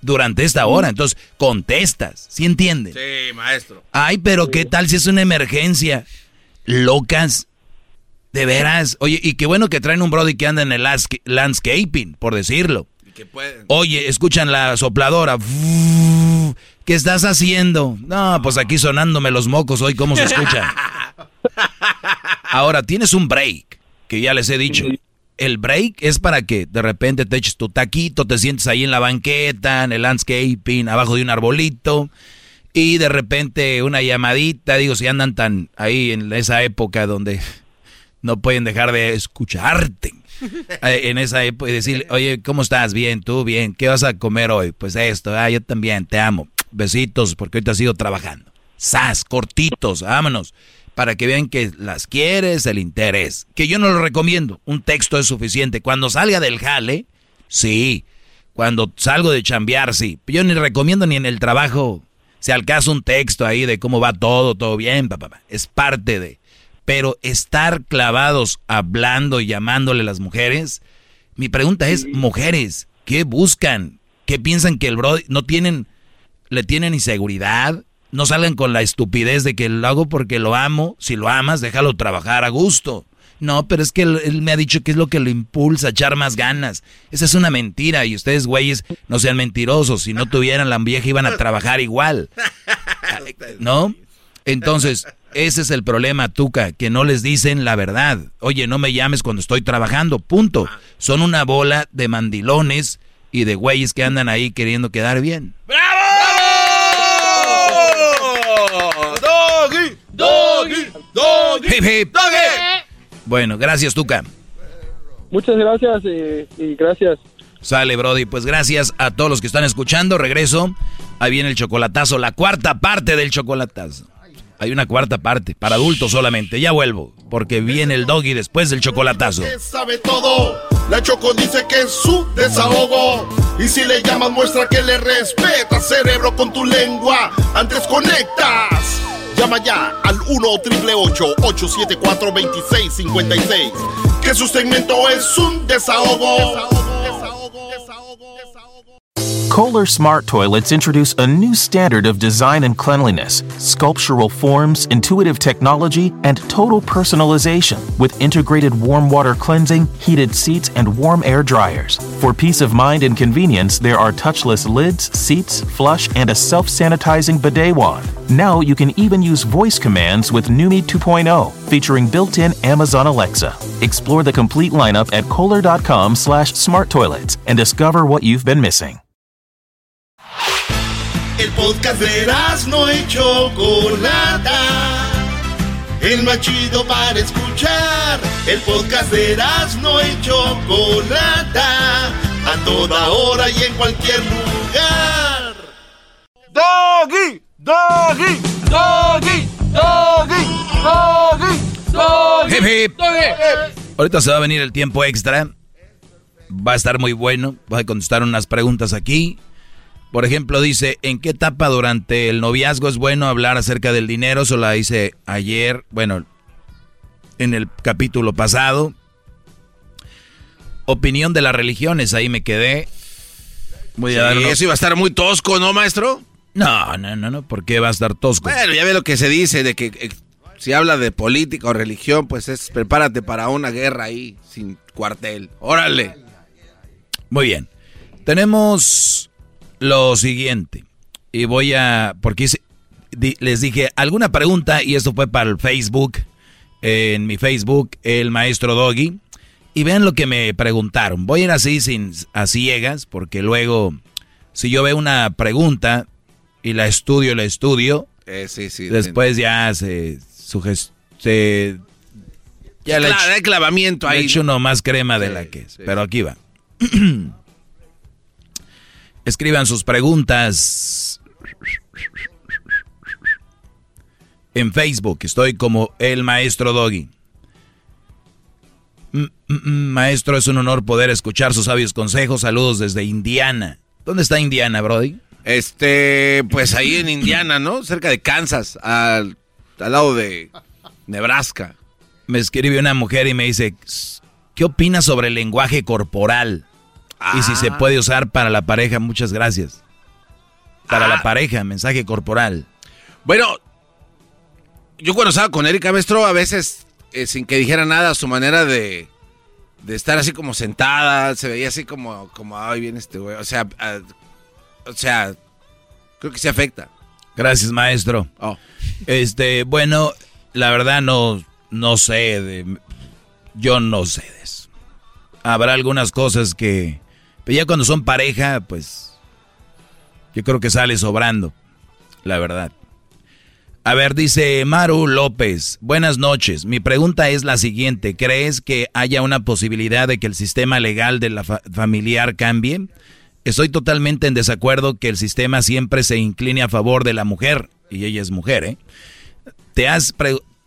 durante esta hora. Entonces, contestas, ¿sí entienden? Sí, maestro. Ay, pero ¿qué tal si es una emergencia? Locas. De veras. Oye, y qué bueno que traen un brody que anda en el landsca- landscaping, por decirlo. Oye, escuchan la sopladora. ¿Qué estás haciendo? No, pues aquí sonándome los mocos hoy, ¿cómo se escucha? Ahora, tienes un break, que ya les he dicho. El break es para que de repente te eches tu taquito, te sientes ahí en la banqueta, en el landscaping, abajo de un arbolito, y de repente una llamadita, digo, si andan tan ahí en esa época donde no pueden dejar de escucharte. Eh, En esa época y decirle, oye, ¿cómo estás? Bien, tú, bien. ¿Qué vas a comer hoy? Pues esto, ah, yo también, te amo. Besitos, porque ahorita has ido trabajando. Sas, cortitos, vámonos. Para que vean que las quieres, el interés. Que yo no lo recomiendo. Un texto es suficiente. Cuando salga del jale, sí. Cuando salgo de chambear, sí. Yo ni recomiendo ni en el trabajo. Si al caso un texto ahí de cómo va todo, todo bien, papá. Pa, pa. Es parte de. Pero estar clavados hablando y llamándole a las mujeres. Mi pregunta es, mujeres, ¿qué buscan? ¿Qué piensan que el bro no tienen, le tienen inseguridad? No salgan con la estupidez de que lo hago porque lo amo. Si lo amas, déjalo trabajar a gusto. No, pero es que él, él me ha dicho que es lo que lo impulsa a echar más ganas. Esa es una mentira y ustedes, güeyes, no sean mentirosos. Si no tuvieran la vieja, iban a trabajar igual. ¿No? Entonces, ese es el problema, Tuca, que no les dicen la verdad. Oye, no me llames cuando estoy trabajando, punto. Son una bola de mandilones y de güeyes que andan ahí queriendo quedar bien. Doggy, doggy, doggy, Hip, hip. doggy. Bueno, gracias, Tuca. muchas gracias y, y gracias Sale, Brody. Pues gracias a todos los que están escuchando. Regreso. Ahí viene el chocolatazo, la cuarta parte del chocolatazo. Hay una cuarta parte, para adultos solamente. Ya vuelvo, porque viene el doggy después del chocolatazo. Sabe todo. La Choco dice que es su desahogo. Y si le llamas, muestra que le respeta, cerebro, con tu lengua. Antes conectas. Llama ya al 1-888-874-2656. Que su segmento es un desahogo. Kohler Smart Toilets introduce a new standard of design and cleanliness, sculptural forms, intuitive technology, and total personalization with integrated warm water cleansing, heated seats, and warm air dryers. For peace of mind and convenience, there are touchless lids, seats, flush, and a self sanitizing bidet wand. Now you can even use voice commands with Numi 2.0, featuring built-in Amazon Alexa. Explore the complete lineup at kohler.com slash smart toilets and discover what you've been missing. El podcast de no y Chocolata. El más chido para escuchar. El podcast de no y Chocolata. A toda hora y en cualquier lugar. Doggy, doggy, doggy, doggy, doggy, doggy. Hip, hip. Ahorita se va a venir el tiempo extra. Va a estar muy bueno. Voy a contestar unas preguntas aquí. Por ejemplo, dice, ¿en qué etapa durante el noviazgo es bueno hablar acerca del dinero? Eso la hice ayer, bueno, en el capítulo pasado. Opinión de las religiones, ahí me quedé. Voy a Sí, dar unos- eso iba a estar muy tosco, ¿no, maestro? No, no, no, no, ¿por qué va a estar tosco? Bueno, ya ve lo que se dice de que eh, si habla de política o religión, pues es prepárate para una guerra ahí, sin cuartel. Órale. Muy bien. Tenemos lo siguiente. Y voy a. Porque les dije alguna pregunta, y esto fue para el Facebook. En mi Facebook, el maestro Doggy. Y vean lo que me preguntaron. Voy a ir así, sin, a ciegas, porque luego, si yo veo una pregunta y la estudio, la estudio, eh, sí, sí, después ya se se ya le he clavamiento ahí. He hecho uno más crema de la que es. Pero aquí va. Escriban sus preguntas en Facebook. Estoy como el maestro Doggy. Maestro, es un honor poder escuchar sus sabios consejos. Saludos desde Indiana. ¿Dónde está Indiana, Brody? Este, pues ahí en Indiana, ¿no? Cerca de Kansas, al, al lado de Nebraska. Me escribe una mujer y me dice, ¿qué opinas sobre el lenguaje corporal? Y si se ah. puede usar para la pareja, muchas gracias. Para la ah. pareja, mensaje corporal. Bueno, yo cuando estaba con Erika Maestro, a veces, eh, sin que dijera nada, su manera de, de, estar así como sentada, se veía así como, como ay, bien este güey. O sea, o sea, creo que se afecta. Gracias, maestro. Oh. Este, bueno, la verdad no, no sé de, yo no sé de eso. Habrá algunas cosas que pero ya cuando son pareja, pues yo creo que sale sobrando, la verdad. A ver, dice Maru López, buenas noches. Mi pregunta es la siguiente, ¿crees que haya una posibilidad de que el sistema legal de la familiar cambie? Estoy totalmente en desacuerdo que el sistema siempre se incline a favor de la mujer, y ella es mujer, ¿eh? Te has,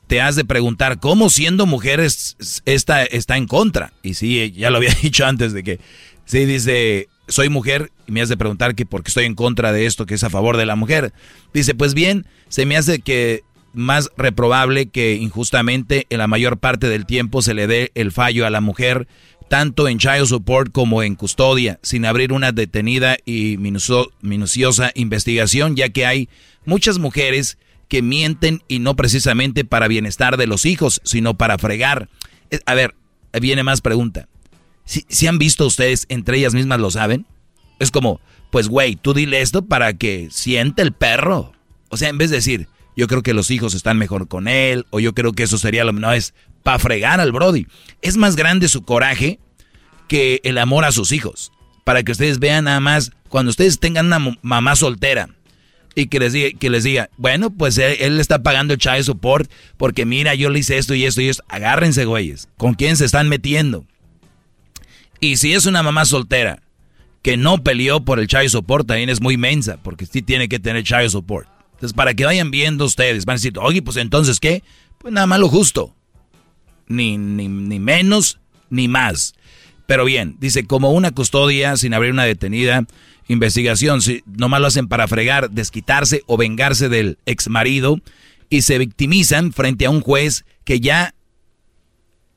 te has de preguntar cómo siendo mujer esta, está en contra. Y sí, ya lo había dicho antes de que Sí, dice, soy mujer y me has de preguntar que por qué estoy en contra de esto que es a favor de la mujer. Dice, pues bien, se me hace que más reprobable que injustamente en la mayor parte del tiempo se le dé el fallo a la mujer, tanto en child support como en custodia, sin abrir una detenida y minuciosa investigación, ya que hay muchas mujeres que mienten y no precisamente para bienestar de los hijos, sino para fregar. Eh, a ver, viene más pregunta. Si, han visto ustedes, entre ellas mismas lo saben. Es como, pues güey, tú dile esto para que siente el perro. O sea, en vez de decir, yo creo que los hijos están mejor con él, o yo creo que eso sería lo no es para fregar al Brody. Es más grande su coraje que el amor a sus hijos. Para que ustedes vean nada más, cuando ustedes tengan una mamá soltera y que les diga, que les diga bueno, pues él, él, está pagando el child support porque mira, yo le hice esto y esto y esto. Agárrense, güeyes. ¿Con quién se están metiendo? Y si es una mamá soltera que no peleó por el child support, también es muy mensa, porque sí tiene que tener child support. Entonces, para que vayan viendo ustedes, van a decir, oye, pues entonces, ¿qué? Pues nada más lo justo. Ni, ni, ni menos, ni más. Pero bien, dice, como una custodia sin abrir una detenida investigación, si nomás lo hacen para fregar, desquitarse o vengarse del ex marido y se victimizan frente a un juez que ya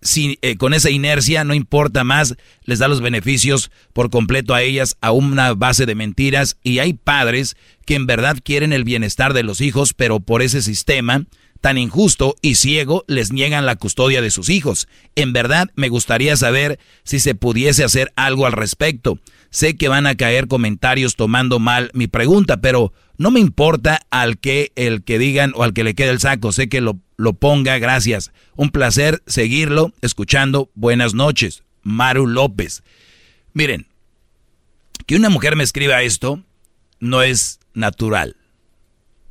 si, eh, con esa inercia no importa más, les da los beneficios por completo a ellas a una base de mentiras. Y hay padres que en verdad quieren el bienestar de los hijos, pero por ese sistema tan injusto y ciego les niegan la custodia de sus hijos. En verdad me gustaría saber si se pudiese hacer algo al respecto. Sé que van a caer comentarios tomando mal mi pregunta, pero no me importa al que el que digan o al que le quede el saco, sé que lo, lo ponga, gracias. Un placer seguirlo, escuchando. Buenas noches, Maru López. Miren, que una mujer me escriba esto no es natural.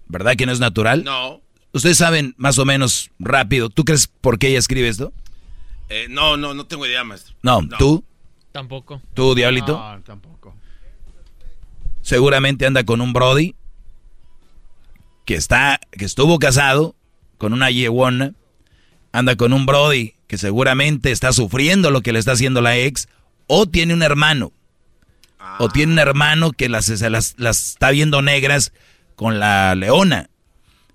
¿Verdad que no es natural? No. Ustedes saben más o menos rápido. ¿Tú crees por qué ella escribe esto? Eh, no, no, no tengo idea, maestro. No, ¿tú? Tampoco. ¿Tú, Diablito? No, tampoco. Seguramente anda con un Brody que está, que estuvo casado con una yeguana, anda con un Brody que seguramente está sufriendo lo que le está haciendo la ex, o tiene un hermano, o tiene un hermano que las, las, las está viendo negras con la leona.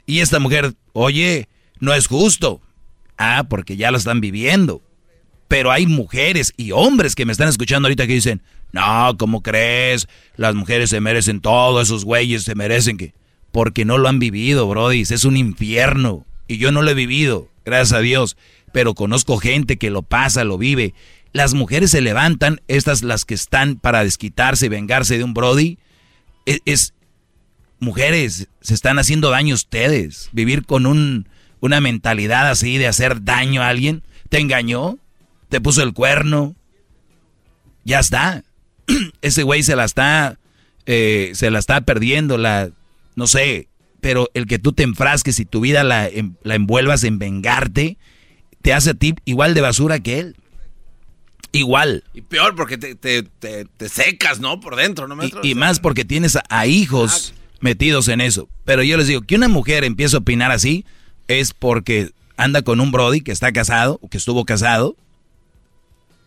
Y esta mujer, oye, no es justo. Ah, porque ya lo están viviendo. Pero hay mujeres y hombres que me están escuchando ahorita que dicen, no, ¿cómo crees? Las mujeres se merecen todo, esos güeyes se merecen que porque no lo han vivido, Brody. Es un infierno. Y yo no lo he vivido, gracias a Dios, pero conozco gente que lo pasa, lo vive. Las mujeres se levantan, estas las que están para desquitarse y vengarse de un Brody. Es, es- mujeres, se están haciendo daño ustedes. Vivir con un, una mentalidad así de hacer daño a alguien. ¿Te engañó? ¿Te puso el cuerno? Ya está. Ese güey se la está, eh, se la está perdiendo, la, no sé, pero el que tú te enfrasques y tu vida la, la envuelvas en vengarte, te hace a ti igual de basura que él. Igual. Y peor porque te, te- te- te secas, ¿no? Por dentro, ¿no, maestro? Y, y más porque tienes a, a hijos metidos en eso. Pero yo les digo, que una mujer empiece a opinar así es porque anda con un Brody que está casado o que estuvo casado,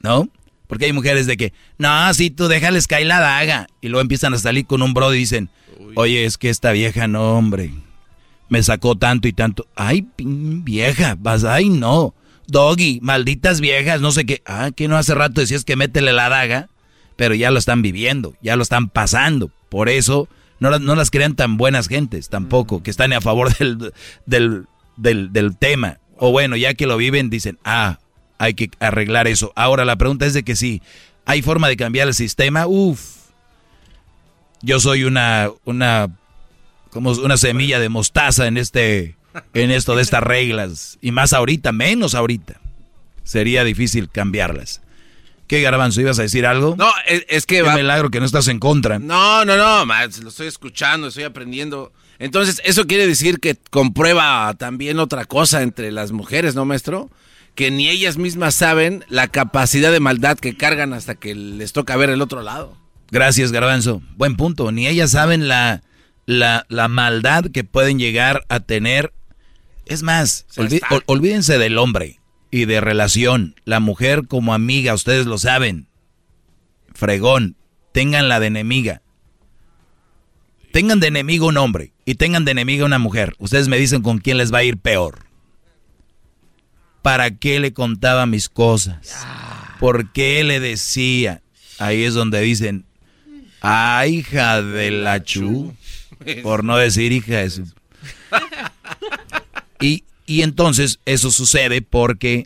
¿no? Porque hay mujeres de que, no, si tú déjales caer la daga. Y luego empiezan a salir con un Brody y dicen, oye, es que esta vieja no, hombre, me sacó tanto y tanto. Ay, vieja, vas, ay, no. Doggy, malditas viejas, no sé qué. Ah, que no hace rato decías que métele la daga, pero ya lo están viviendo, ya lo están pasando. Por eso no, las- no las crean tan buenas gentes tampoco, que están a favor del, del, del, del tema. O bueno, ya que lo viven, dicen, ah, hay que arreglar eso. Ahora la pregunta es de que si hay forma de cambiar el sistema, uff. Yo soy una, una, como una semilla de mostaza en este, en esto de estas reglas. Y más ahorita, menos ahorita. Sería difícil cambiarlas. ¿Qué garbanzo? ¿Ibas a decir algo? No, es, es que Qué va... milagro que no estás en contra. No, no, no, más, lo estoy escuchando, estoy aprendiendo. Entonces, eso quiere decir que comprueba también otra cosa entre las mujeres, ¿no, maestro? Que ni ellas mismas saben la capacidad de maldad que cargan hasta que les toca ver el otro lado. Gracias, Garbanzo. Buen punto. Ni ellas saben la, la, la maldad que pueden llegar a tener. Es más, ol- olvídense del hombre y de relación. La mujer como amiga, ustedes lo saben. Fregón. Ténganla de enemiga. Tengan de enemigo un hombre y tengan de enemiga una mujer. Ustedes me dicen con quién les va a ir peor. ¿Para qué le contaba mis cosas? ¿Por qué le decía? Ahí es donde dicen, ah, hija de la chu, por no decir hija de su... Y, y entonces eso sucede porque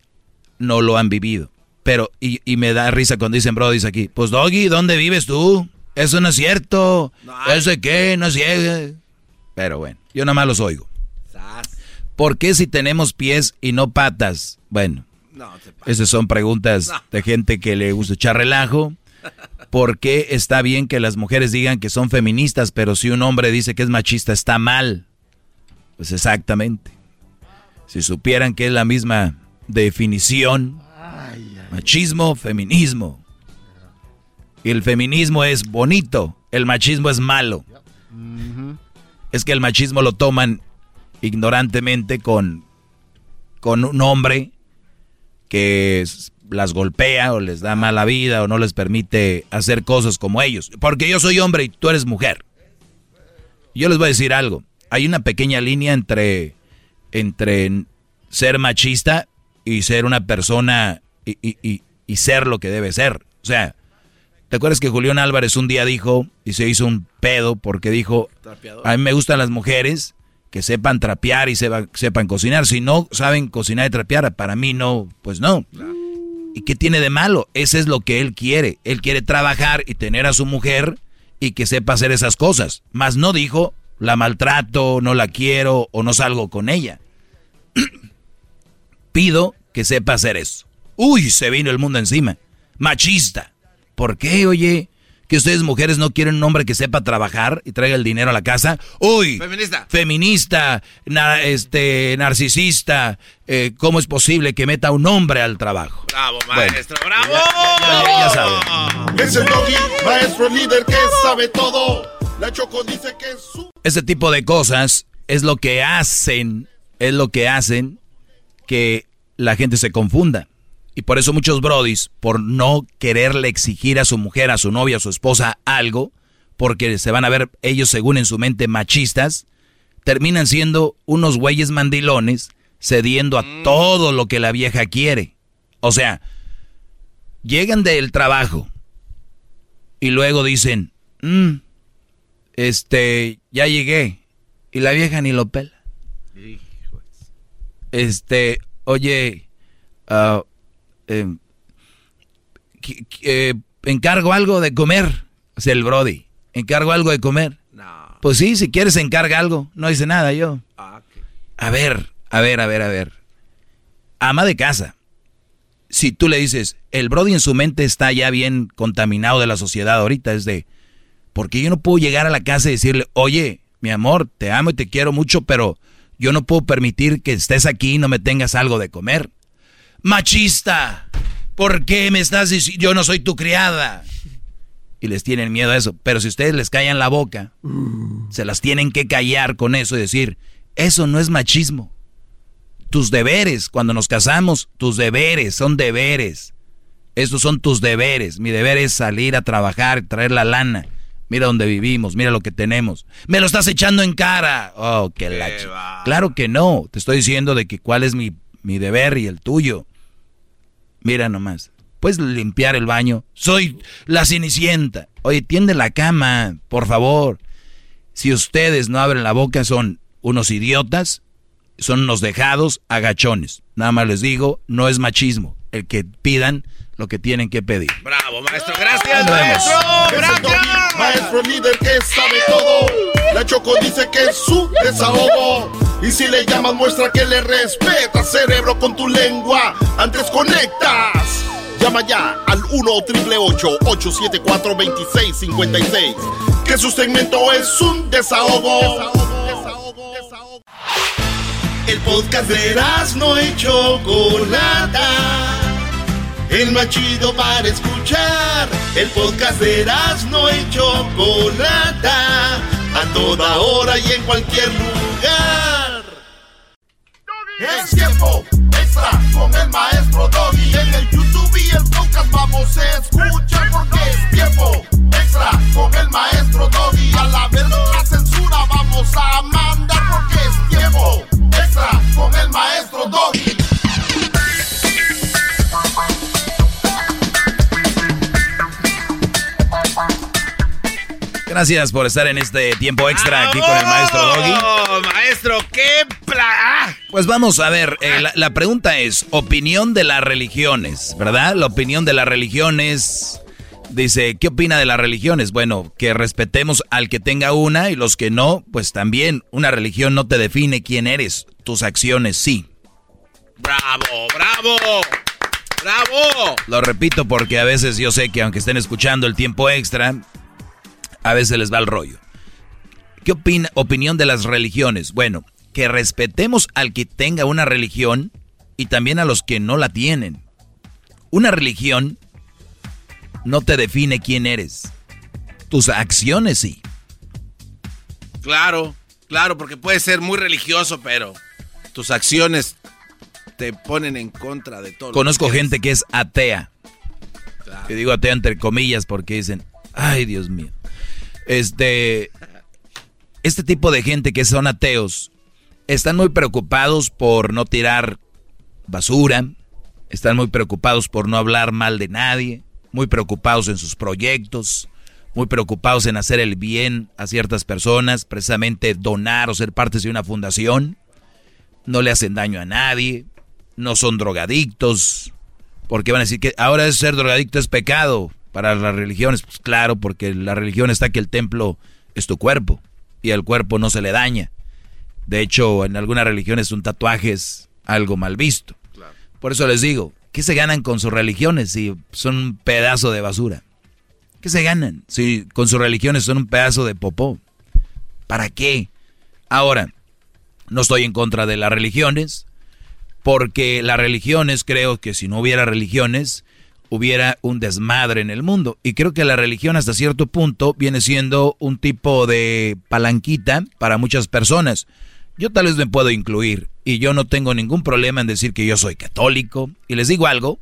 no lo han vivido. Pero, y, y me da risa cuando dicen, bro, dice aquí, pues Doggy, ¿dónde vives tú? Eso no es cierto. ¿Eso qué? No es cierto. Pero bueno, yo nada más los oigo. ¿Por qué si tenemos pies y no patas? Bueno, esas son preguntas de gente que le gusta echar relajo. ¿Por qué está bien que las mujeres digan que son feministas, pero si un hombre dice que es machista está mal? Pues exactamente. Si supieran que es la misma definición, machismo, feminismo. Y el feminismo es bonito, el machismo es malo. Es que el machismo lo toman ignorantemente con, con un hombre que las golpea o les da mala vida o no les permite hacer cosas como ellos. Porque yo soy hombre y tú eres mujer. Yo les voy a decir algo. Hay una pequeña línea entre, entre ser machista y ser una persona y, y- y- y ser lo que debe ser. O sea, ¿te acuerdas que Julián Álvarez un día dijo y se hizo un pedo porque dijo, a mí me gustan las mujeres que sepan trapear y sepa- sepan cocinar. Si no saben cocinar y trapear, para mí no, pues no. ¿Y qué tiene de malo? Ese es lo que él quiere. Él quiere trabajar y tener a su mujer y que sepa hacer esas cosas. Mas no dijo, la maltrato, no la quiero o no salgo con ella. Pido que sepa hacer eso. Uy, se vino el mundo encima. Machista. ¿Por qué, oye? Que ustedes mujeres no quieren un hombre que sepa trabajar y traiga el dinero a la casa. Uy, Feminista. feminista, na- este, narcisista. eh, ¿Cómo es posible que meta a un hombre al trabajo? Bravo, Bueno. maestro, bravo. Ya, ya saben. Es el doggy, maestro líder que sabe todo. La Choco dice que es su... Ese tipo de cosas es lo que hacen, es lo que hacen que la gente se confunda. Y por eso muchos brodis, por no quererle exigir a su mujer, a su novia, a su esposa algo, porque se van a ver ellos según en su mente machistas, terminan siendo unos güeyes mandilones cediendo a todo lo que la vieja quiere. O sea, llegan del trabajo y luego dicen, "Mm, este, ya llegué. Y la vieja ni lo pela. Este, oye, eh, encargo algo de comer. O sea, el Brody, encargo algo de comer. No. Pues sí, si quieres encarga algo. No dice nada yo. Ah, a ver, a ver, a ver, a ver. Ama de casa. Si tú le dices, el Brody en su mente está ya bien contaminado de la sociedad ahorita, es de, porque yo no puedo llegar a la casa y decirle, oye, mi amor, te amo y te quiero mucho, pero yo no puedo permitir que estés aquí y no me tengas algo de comer. Machista, ¿por qué me estás diciendo, yo no soy tu criada? Y les tienen miedo a eso. Pero si ustedes les callan la boca, se las tienen que callar con eso y decir, eso no es machismo. Tus deberes, cuando nos casamos, tus deberes son deberes. Estos son tus deberes. Mi deber es salir a trabajar, traer la lana. Mira dónde vivimos, mira lo que tenemos. Me lo estás echando en cara. Oh, qué, la Claro que no. Te estoy diciendo de que cuál es mi, mi deber y el tuyo. Mira nomás. Puedes limpiar el baño. Soy la cenicienta. Oye, tiende la cama, por favor. Si ustedes no abren la boca, son unos idiotas, son unos dejados agachones. Nada más les digo, no es machismo. El que pidan lo que tienen que pedir. Bravo, maestro. Gracias, maestro. Gracias. Maestro líder que sabe todo. La Choco dice que es su desahogo. Y si le llamas, muestra que le respeta, cerebro, con tu lengua. Antes conectas. Llama ya al 1-888-874-2656. Que su segmento es un desahogo. El podcast de no hecho Chocolata. El más chido para escuchar. El podcast de no hecho Chocolata. A toda hora y en cualquier lugar. Es tiempo extra con el maestro Doggy. En el YouTube y el podcast vamos a escuchar porque es tiempo extra con el maestro Doggy. A la verdad la censura vamos a mandar porque es tiempo extra con el maestro Doggy. Gracias por estar en este tiempo extra aquí con el maestro Doggy. Maestro, qué pla... Pues vamos a ver, eh, la, pregunta es, opinión de las religiones, ¿verdad? La opinión de las religiones, dice, ¿qué opina de las religiones? Bueno, que respetemos al que tenga una y los que no, pues también, una religión no te define quién eres, tus acciones sí. Bravo, bravo. ¡Bravo! Lo repito porque a veces yo sé que aunque estén escuchando el tiempo extra, a veces les va el rollo. ¿Qué opina, opinión de las religiones? Bueno, que respetemos al que tenga una religión y también a los que no la tienen. Una religión no te define quién eres. Tus acciones sí. Claro, claro, porque puedes ser muy religioso, pero tus acciones te ponen en contra de todo. Conozco gente que es atea. Y digo atea entre comillas porque dicen, ay Dios mío. Este, este tipo de gente que son ateos están muy preocupados por no tirar basura, están muy preocupados por no hablar mal de nadie, muy preocupados en sus proyectos, muy preocupados en hacer el bien a ciertas personas, precisamente donar o ser parte de una fundación. No le hacen daño a nadie, no son drogadictos, porque van a decir que ahora ser drogadicto es pecado para las religiones. Pues claro, porque la religión está que el templo es tu cuerpo y el cuerpo no se le daña. De hecho, en algunas religiones un tatuaje es algo mal visto. Por eso les digo, ¿qué se ganan con sus religiones si son un pedazo de basura? ¿Qué se ganan si con sus religiones son un pedazo de popó? ¿Para qué? Ahora, no estoy en contra de las religiones, porque las religiones, creo que si no hubiera religiones, hubiera un desmadre en el mundo. Y creo que la religión hasta cierto punto viene siendo un tipo de palanquita para muchas personas. Yo tal vez me puedo incluir y yo no tengo ningún problema en decir que yo soy católico. Y les digo algo,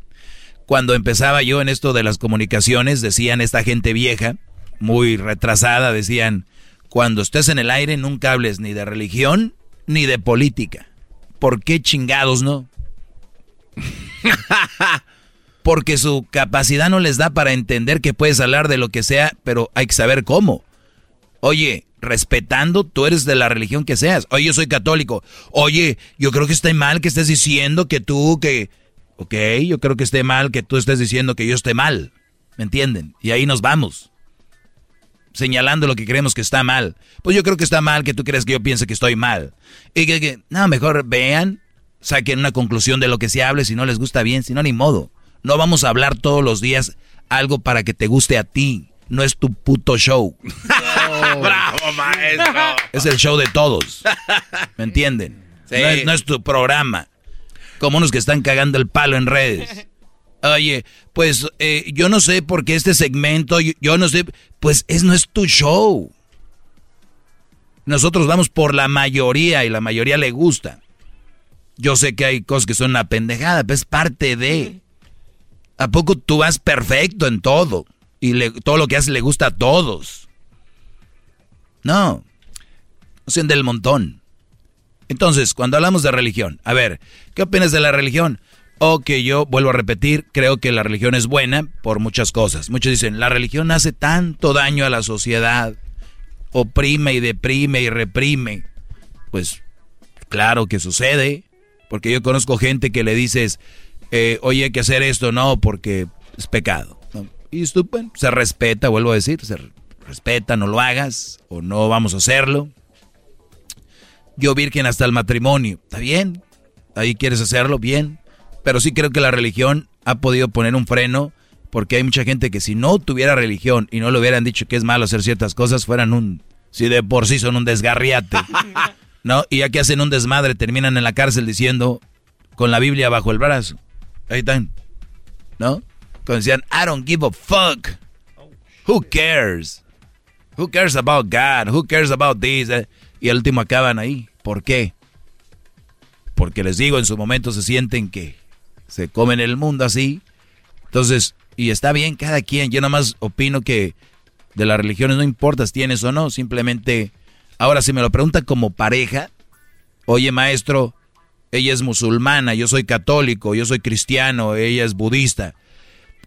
cuando empezaba yo en esto de las comunicaciones, decían esta gente vieja, muy retrasada, decían, cuando estés en el aire nunca hables ni de religión ni de política. ¿Por qué chingados no? Porque su capacidad no les da para entender que puedes hablar de lo que sea, pero hay que saber cómo. Oye, respetando, tú eres de la religión que seas. Oye, yo soy católico. Oye, yo creo que está mal que estés diciendo que tú, que... Ok, yo creo que esté mal que tú estés diciendo que yo esté mal. ¿Me entienden? Y ahí nos vamos. Señalando lo que creemos que está mal. Pues yo creo que está mal que tú creas que yo piense que estoy mal. Y que, que no, mejor vean, saquen una conclusión de lo que se hable. Si no les gusta bien, si no, ni modo. No vamos a hablar todos los días algo para que te guste a ti. No es tu puto show. ¡Bravo, maestro! Es el show de todos. ¿Me entienden? Sí. No, es, no es tu programa. Como unos que están cagando el palo en redes. Oye, pues eh, yo no sé por qué este segmento, yo, yo no sé, pues es no es tu show. Nosotros vamos por la mayoría y la mayoría le gusta. Yo sé que hay cosas que son una pendejada, pero es parte de. ¿A poco tú vas perfecto en todo? Y le- todo lo que haces le gusta a todos. No. No del montón. Entonces, cuando hablamos de religión, a ver, ¿qué opinas de la religión? O que yo vuelvo a repetir, creo que la religión es buena por muchas cosas. Muchos dicen, la religión hace tanto daño a la sociedad, oprime y deprime y reprime. Pues claro que sucede, porque yo conozco gente que le dices, eh, oye, hay que hacer esto, no, porque es pecado. ¿no? Y esto, bueno, se respeta, vuelvo a decir, se respeta, no lo hagas o no vamos a hacerlo. Yo virgen hasta el matrimonio, ¿está bien? Ahí quieres hacerlo, bien. Pero sí creo que la religión ha podido poner un freno porque hay mucha gente que si no tuviera religión y no le hubieran dicho que es malo hacer ciertas cosas, fueran un, si de por sí son un desgarriate, ¿no? Y ya que hacen un desmadre, terminan en la cárcel diciendo, con la Biblia bajo el brazo. Ahí están, ¿no? Cuando decían, I don't give a fuck. Who cares? Who cares about God? Who cares about this? Eh, Y al último acaban ahí. ¿Por qué? Porque les digo, en su momento se sienten que se comen el mundo así. Entonces, y está bien cada quien. Yo nada más opino que de las religiones no importa si tienes o no. Simplemente, ahora si me lo preguntan como pareja, oye maestro, ella es musulmana, yo soy católico, yo soy cristiano, ella es budista.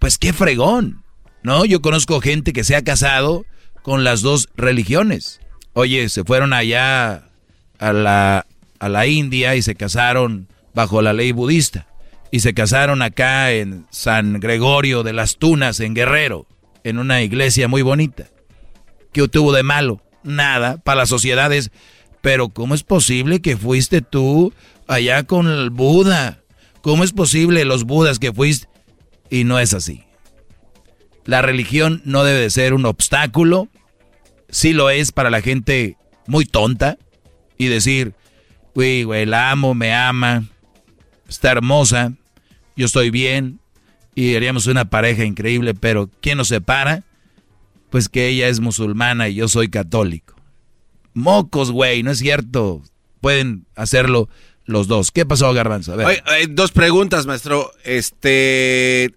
Pues qué fregón, ¿no? Yo conozco gente que se ha casado con las dos religiones. Oye, se fueron allá a la, a la India y se casaron bajo la ley budista. Y se casaron acá en San Gregorio de las Tunas, en Guerrero, en una iglesia muy bonita. ¿Qué tuvo de malo? Nada, para las sociedades. Pero ¿cómo es posible que fuiste tú allá con el Buda? ¿Cómo es posible los Budas que fuiste? Y no es así. La religión no debe de ser un obstáculo. Sí lo es para la gente muy tonta. Y decir, güey, güey, la amo, me ama, está hermosa, yo estoy bien y haríamos una pareja increíble, pero ¿quién nos separa? Pues que ella es musulmana y yo soy católico. Mocos, güey, no es cierto. Pueden hacerlo los dos. ¿Qué pasó, Garbanzo? A ver. Oye, hay dos preguntas, maestro. Este,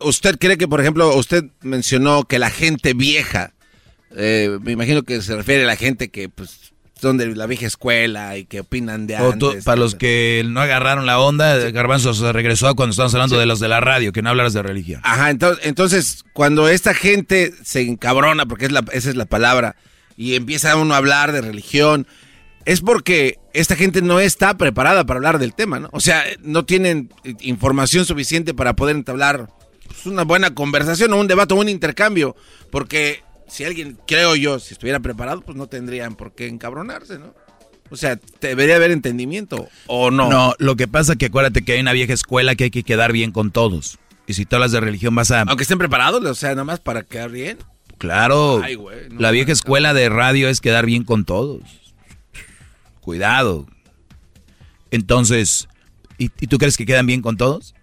¿usted cree que, por ejemplo, usted mencionó que la gente vieja, eh, me imagino que se refiere a la gente que, pues, son de la vieja escuela y que opinan de antes? tú- para los que no agarraron la onda, Garbanzo se regresó a cuando estábamos hablando de los de la radio, que no hablaras de religión. Ajá, entonces, entonces cuando esta gente se encabrona, porque es la, esa es la palabra, y empieza uno a hablar de religión, es porque esta gente no está preparada para hablar del tema, ¿no? O sea, no tienen eh, información suficiente para poder entablar pues, una buena conversación o un debate o un intercambio, porque si alguien, creo yo, si estuviera preparado, pues no tendrían por qué encabronarse, ¿no? O sea, debería haber entendimiento, ¿o no? No, lo que pasa es que acuérdate que hay una vieja escuela que hay que quedar bien con todos. Y si tú hablas de religión vas a... Aunque estén preparados, o sea, nada más para quedar bien. Claro, Ay, no la vieja escuela de radio es quedar bien con todos. Cuidado. Entonces, ¿y, y tú crees que quedan bien con todos?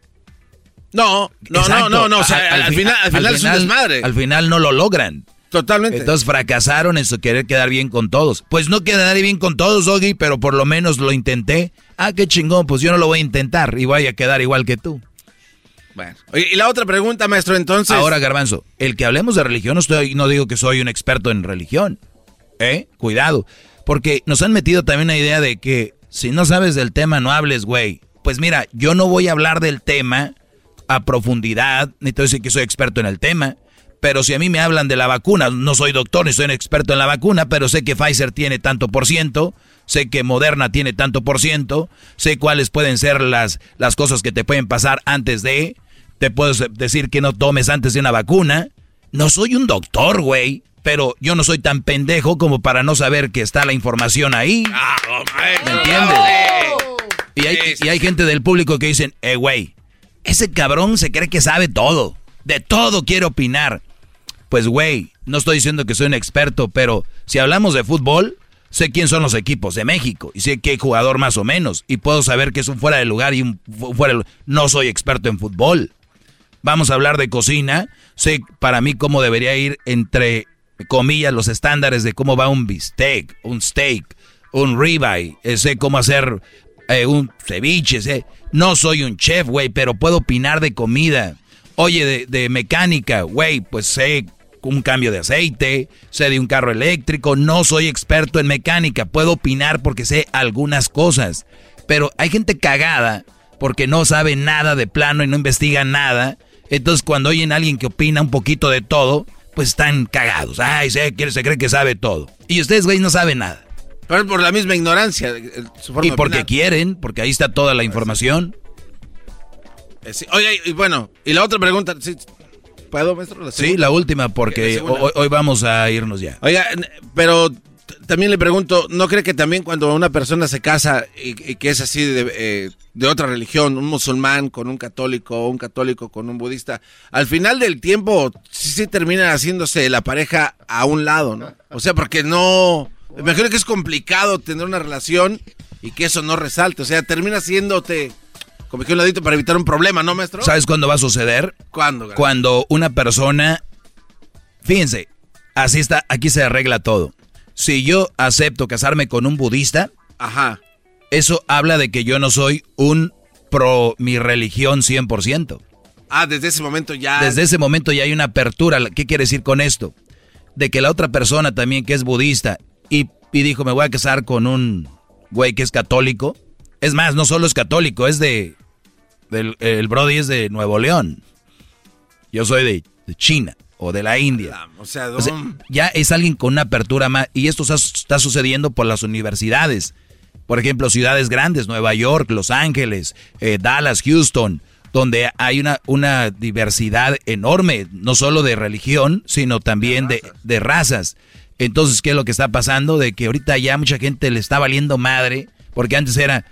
No, no, Exacto. no, no, no, o sea, Al- al, al final, al al final es un desmadre. Al final no lo logran. Totalmente. Entonces fracasaron en su querer quedar bien con todos. Pues no quedaré bien con todos, Ogi, pero por lo menos lo intenté. Ah, qué chingón, pues yo no lo voy a intentar y voy a quedar igual que tú. Bueno. Oye, y la otra pregunta, maestro, entonces. Ahora, Garbanzo, el que hablemos de religión, no, estoy, no digo que soy un experto en religión. ¿Eh? Cuidado. Porque nos han metido también una idea de que si no sabes del tema, no hables, güey. Pues mira, yo no voy a hablar del tema a profundidad, ni te voy a decir que soy experto en el tema, Pero si a mí me hablan de la vacuna, no soy doctor ni soy un experto en la vacuna, pero sé que Pfizer tiene tanto por ciento, sé que Moderna tiene tanto por ciento, sé cuáles pueden ser las, las cosas que te pueden pasar antes de, te puedo decir que no tomes antes de una vacuna. No soy un doctor, güey, pero yo no soy tan pendejo como para no saber que está la información ahí. ¿Me entiendes? Y hay, y hay gente del público que dicen, eh, güey, ese cabrón se cree que sabe todo. De todo quiere opinar. Pues, güey, no estoy diciendo que soy un experto, pero si hablamos de fútbol, sé quién son los equipos de México y sé qué jugador más o menos y puedo saber que es un fuera de lugar y un fuera de No soy experto en fútbol. Vamos a hablar de cocina. Sé para mí cómo debería ir entre comillas los estándares de cómo va un bistec, un steak, un ribeye. Eh, sé cómo hacer eh, un ceviche. Sé. No soy un chef, güey, pero puedo opinar de comida. Oye, de, de mecánica, güey, pues sé un cambio de aceite, sé de un carro eléctrico, no soy experto en mecánica, puedo opinar porque sé algunas cosas. Pero hay gente cagada porque no sabe nada de plano y no investiga nada. Entonces cuando oyen a alguien que opina un poquito de todo, pues están cagados. Ay, se, se cree que sabe todo. Y ustedes, güey, no saben nada. Pero por la misma ignorancia. y porque quieren, porque ahí está toda la información. Eh, oye, y bueno, y la otra pregunta, ¿puedo, maestro? La sí, la última, porque hoy, vamos a irnos ya. Oiga, pero también le pregunto, ¿no cree que también cuando una persona se casa y, que es así de, eh, de, otra religión, un musulmán con un católico, o un católico con un budista, al final del tiempo sí, sí termina haciéndose la pareja a un lado, ¿no? O sea, porque no... Me imagino que es complicado tener una relación y que eso no resalte, o sea, termina haciéndote como que un ladito para evitar un problema, ¿no, maestro? ¿Sabes cuándo va a suceder? ¿Cuándo? Cuando una persona... Fíjense, así está, aquí se arregla todo. Si yo acepto casarme con un budista, Ajá. eso habla de que yo no soy un pro mi religión 100%. Ah, desde ese momento ya... Desde ese momento ya hay una apertura. ¿Qué quiere decir con esto? De que la otra persona también que es budista y, y dijo, me voy a casar con un güey que es católico. Es más, no solo es católico, es de el Brody es de Nuevo León. Yo soy de, China o de la India. Ah, o sea, ya es alguien con una apertura más. Y esto está sucediendo por las universidades. Por ejemplo, ciudades grandes, Nueva York, Los Ángeles, eh, Dallas, Houston, donde hay una, una diversidad enorme, no solo de religión, sino también de, de razas. Entonces, ¿qué es lo que está pasando? De que ahorita ya mucha gente le está valiendo madre, porque antes era,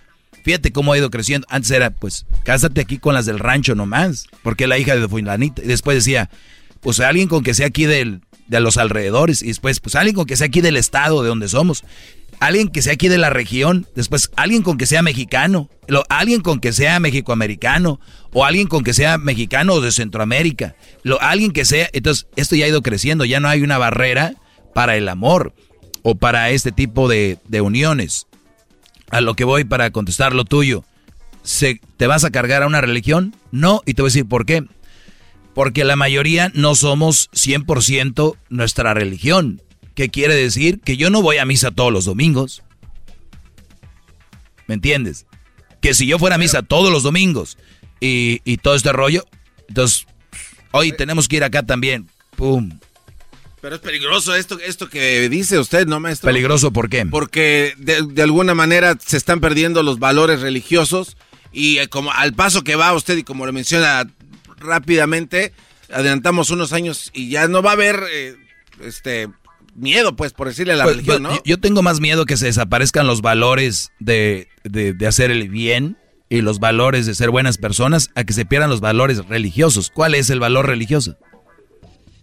Fíjate cómo ha ido creciendo. Antes era, pues, cásate aquí con las del rancho nomás, porque es la hija de Fulanita. Y después decía, pues alguien con que sea aquí del, de los alrededores. Y después, pues alguien con que sea aquí del estado de donde somos. Alguien que sea aquí de la región. Después, alguien con que sea mexicano. Alguien con que sea mexicoamericano. O alguien con que sea mexicano de Centroamérica. Alguien que sea. Entonces, esto ya ha ido creciendo. Ya no hay una barrera para el amor o para este tipo de, de uniones a lo que voy para contestar lo tuyo. ¿Se, ¿Te vas a cargar a una religión? No, y te voy a decir por qué. Porque la mayoría no somos 100% nuestra religión. ¿Qué quiere decir? Que yo no voy a misa todos los domingos. ¿Me entiendes? Que si yo fuera a misa todos los domingos y, y todo este rollo, entonces, hoy tenemos que ir acá también. ¡Pum! Pero es peligroso esto, esto que dice usted, ¿no, maestro? ¿Peligroso por qué? Porque de, alguna manera se están perdiendo los valores religiosos y eh, como al paso que va usted y como lo menciona rápidamente, adelantamos unos años y ya no va a haber eh, este miedo, pues, por decirle a la pues, religión, ¿no? Yo tengo más miedo que se desaparezcan los valores de, de, de hacer el bien y los valores de ser buenas personas a que se pierdan los valores religiosos. ¿Cuál es el valor religioso?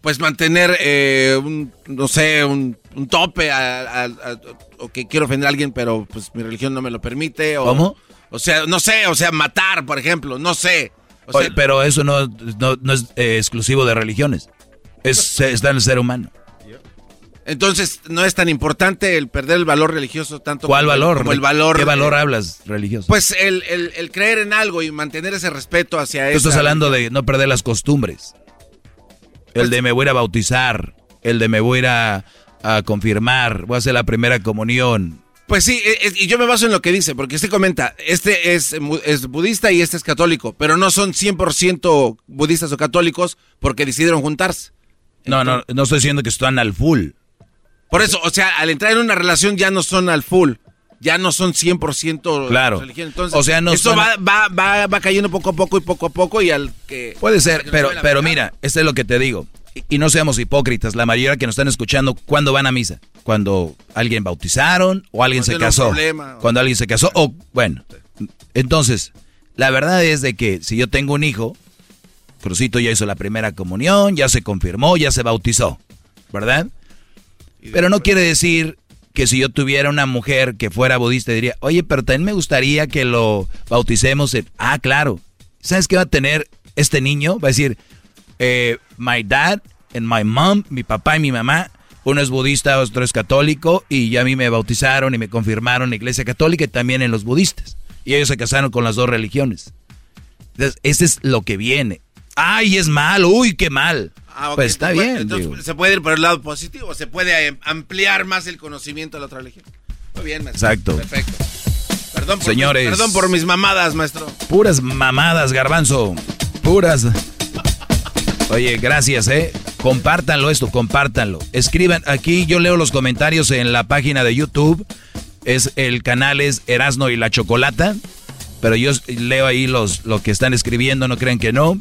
pues mantener, eh, un, no sé, un, tope o que quiero ofender a alguien, pero pues mi religión no me lo permite. O, ¿Cómo? O sea, no sé, o sea, matar, por ejemplo, no sé. Pero eso no, no, es eh, exclusivo de religiones. Es, está en el ser humano. Entonces, no es tan importante el perder el valor religioso tanto ¿Cuál valor? como el valor. ¿Qué valor hablas religioso? Pues el, el, creer en algo y mantener ese respeto hacia eso. Estás hablando de no perder las costumbres. El de me voy a bautizar, el de me voy a, a confirmar, voy a hacer la primera comunión. Pues sí, e, e, y yo me baso en lo que dice, porque usted comenta, este es, es budista y este es católico, pero no son 100% budistas o católicos porque decidieron juntarse. No, no, no estoy diciendo que están al full. Por eso, o sea, al entrar en una relación ya no son al full. Ya no son 100% Claro. religión. Entonces, O sea, no eso son- va, va, va, va cayendo poco a poco y poco a poco y al que... Puede ser, pero, pero mira, esto es lo que te digo. Y, no seamos hipócritas. La mayoría que nos están escuchando, ¿cuándo van a misa? Cuando alguien bautizaron o alguien se casó. problema, o- Cuando alguien se casó o, bueno. Entonces, la verdad es de que si yo tengo un hijo, Crucito ya hizo la primera comunión, ya se confirmó, ya se bautizó, ¿verdad? Pero no quiere decir que si yo tuviera una mujer que fuera budista, diría, oye, pero también me gustaría que lo bauticemos. en-". Ah, claro. ¿Sabes qué va a tener este niño? Va a decir, eh, my dad and my mom, mi papá y mi mamá, uno es budista, otro es católico, y ya a mí me bautizaron y me confirmaron en la iglesia católica y también en los budistas. Y ellos se casaron con las dos religiones. Entonces, ese es lo que viene. Ay, es mal, uy, qué mal. Ah, Pues está entonces, bien. entonces, digo. se puede ir por el lado positivo, se puede ampliar más el conocimiento de la otra religión. Muy bien, maestro. Exacto. Perfecto. Perdón por, Señores. mis- perdón por mis mamadas, maestro. Puras mamadas, garbanzo. Puras. Oye, gracias, ¿eh? Compártanlo esto, compártanlo. Escriban aquí, yo leo los comentarios en la página de YouTube. Es el canal es Erasno y la Chocolata. Pero yo leo ahí los, lo que están escribiendo, no crean que no.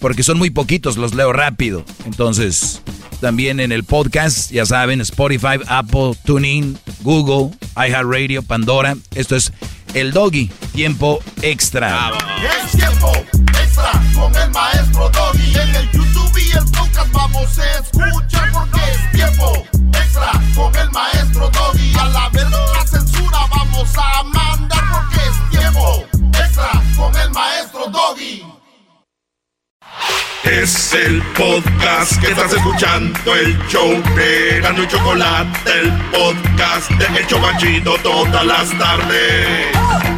Porque son muy poquitos, los leo rápido. Entonces, también en el podcast, ya saben, Spotify, Apple, TuneIn, Google, iHeartRadio, Pandora. Esto es El Doggy, tiempo extra. Extra con el maestro Doggy. En el YouTube y el podcast vamos a escuchar porque es tiempo extra con el maestro Doggy. A la verga la censura vamos a mandar porque es tiempo extra con el maestro Doggy. Es el podcast que estás escuchando, el show de Gano y Chocolate, el podcast de Hecho Banchito todas las tardes.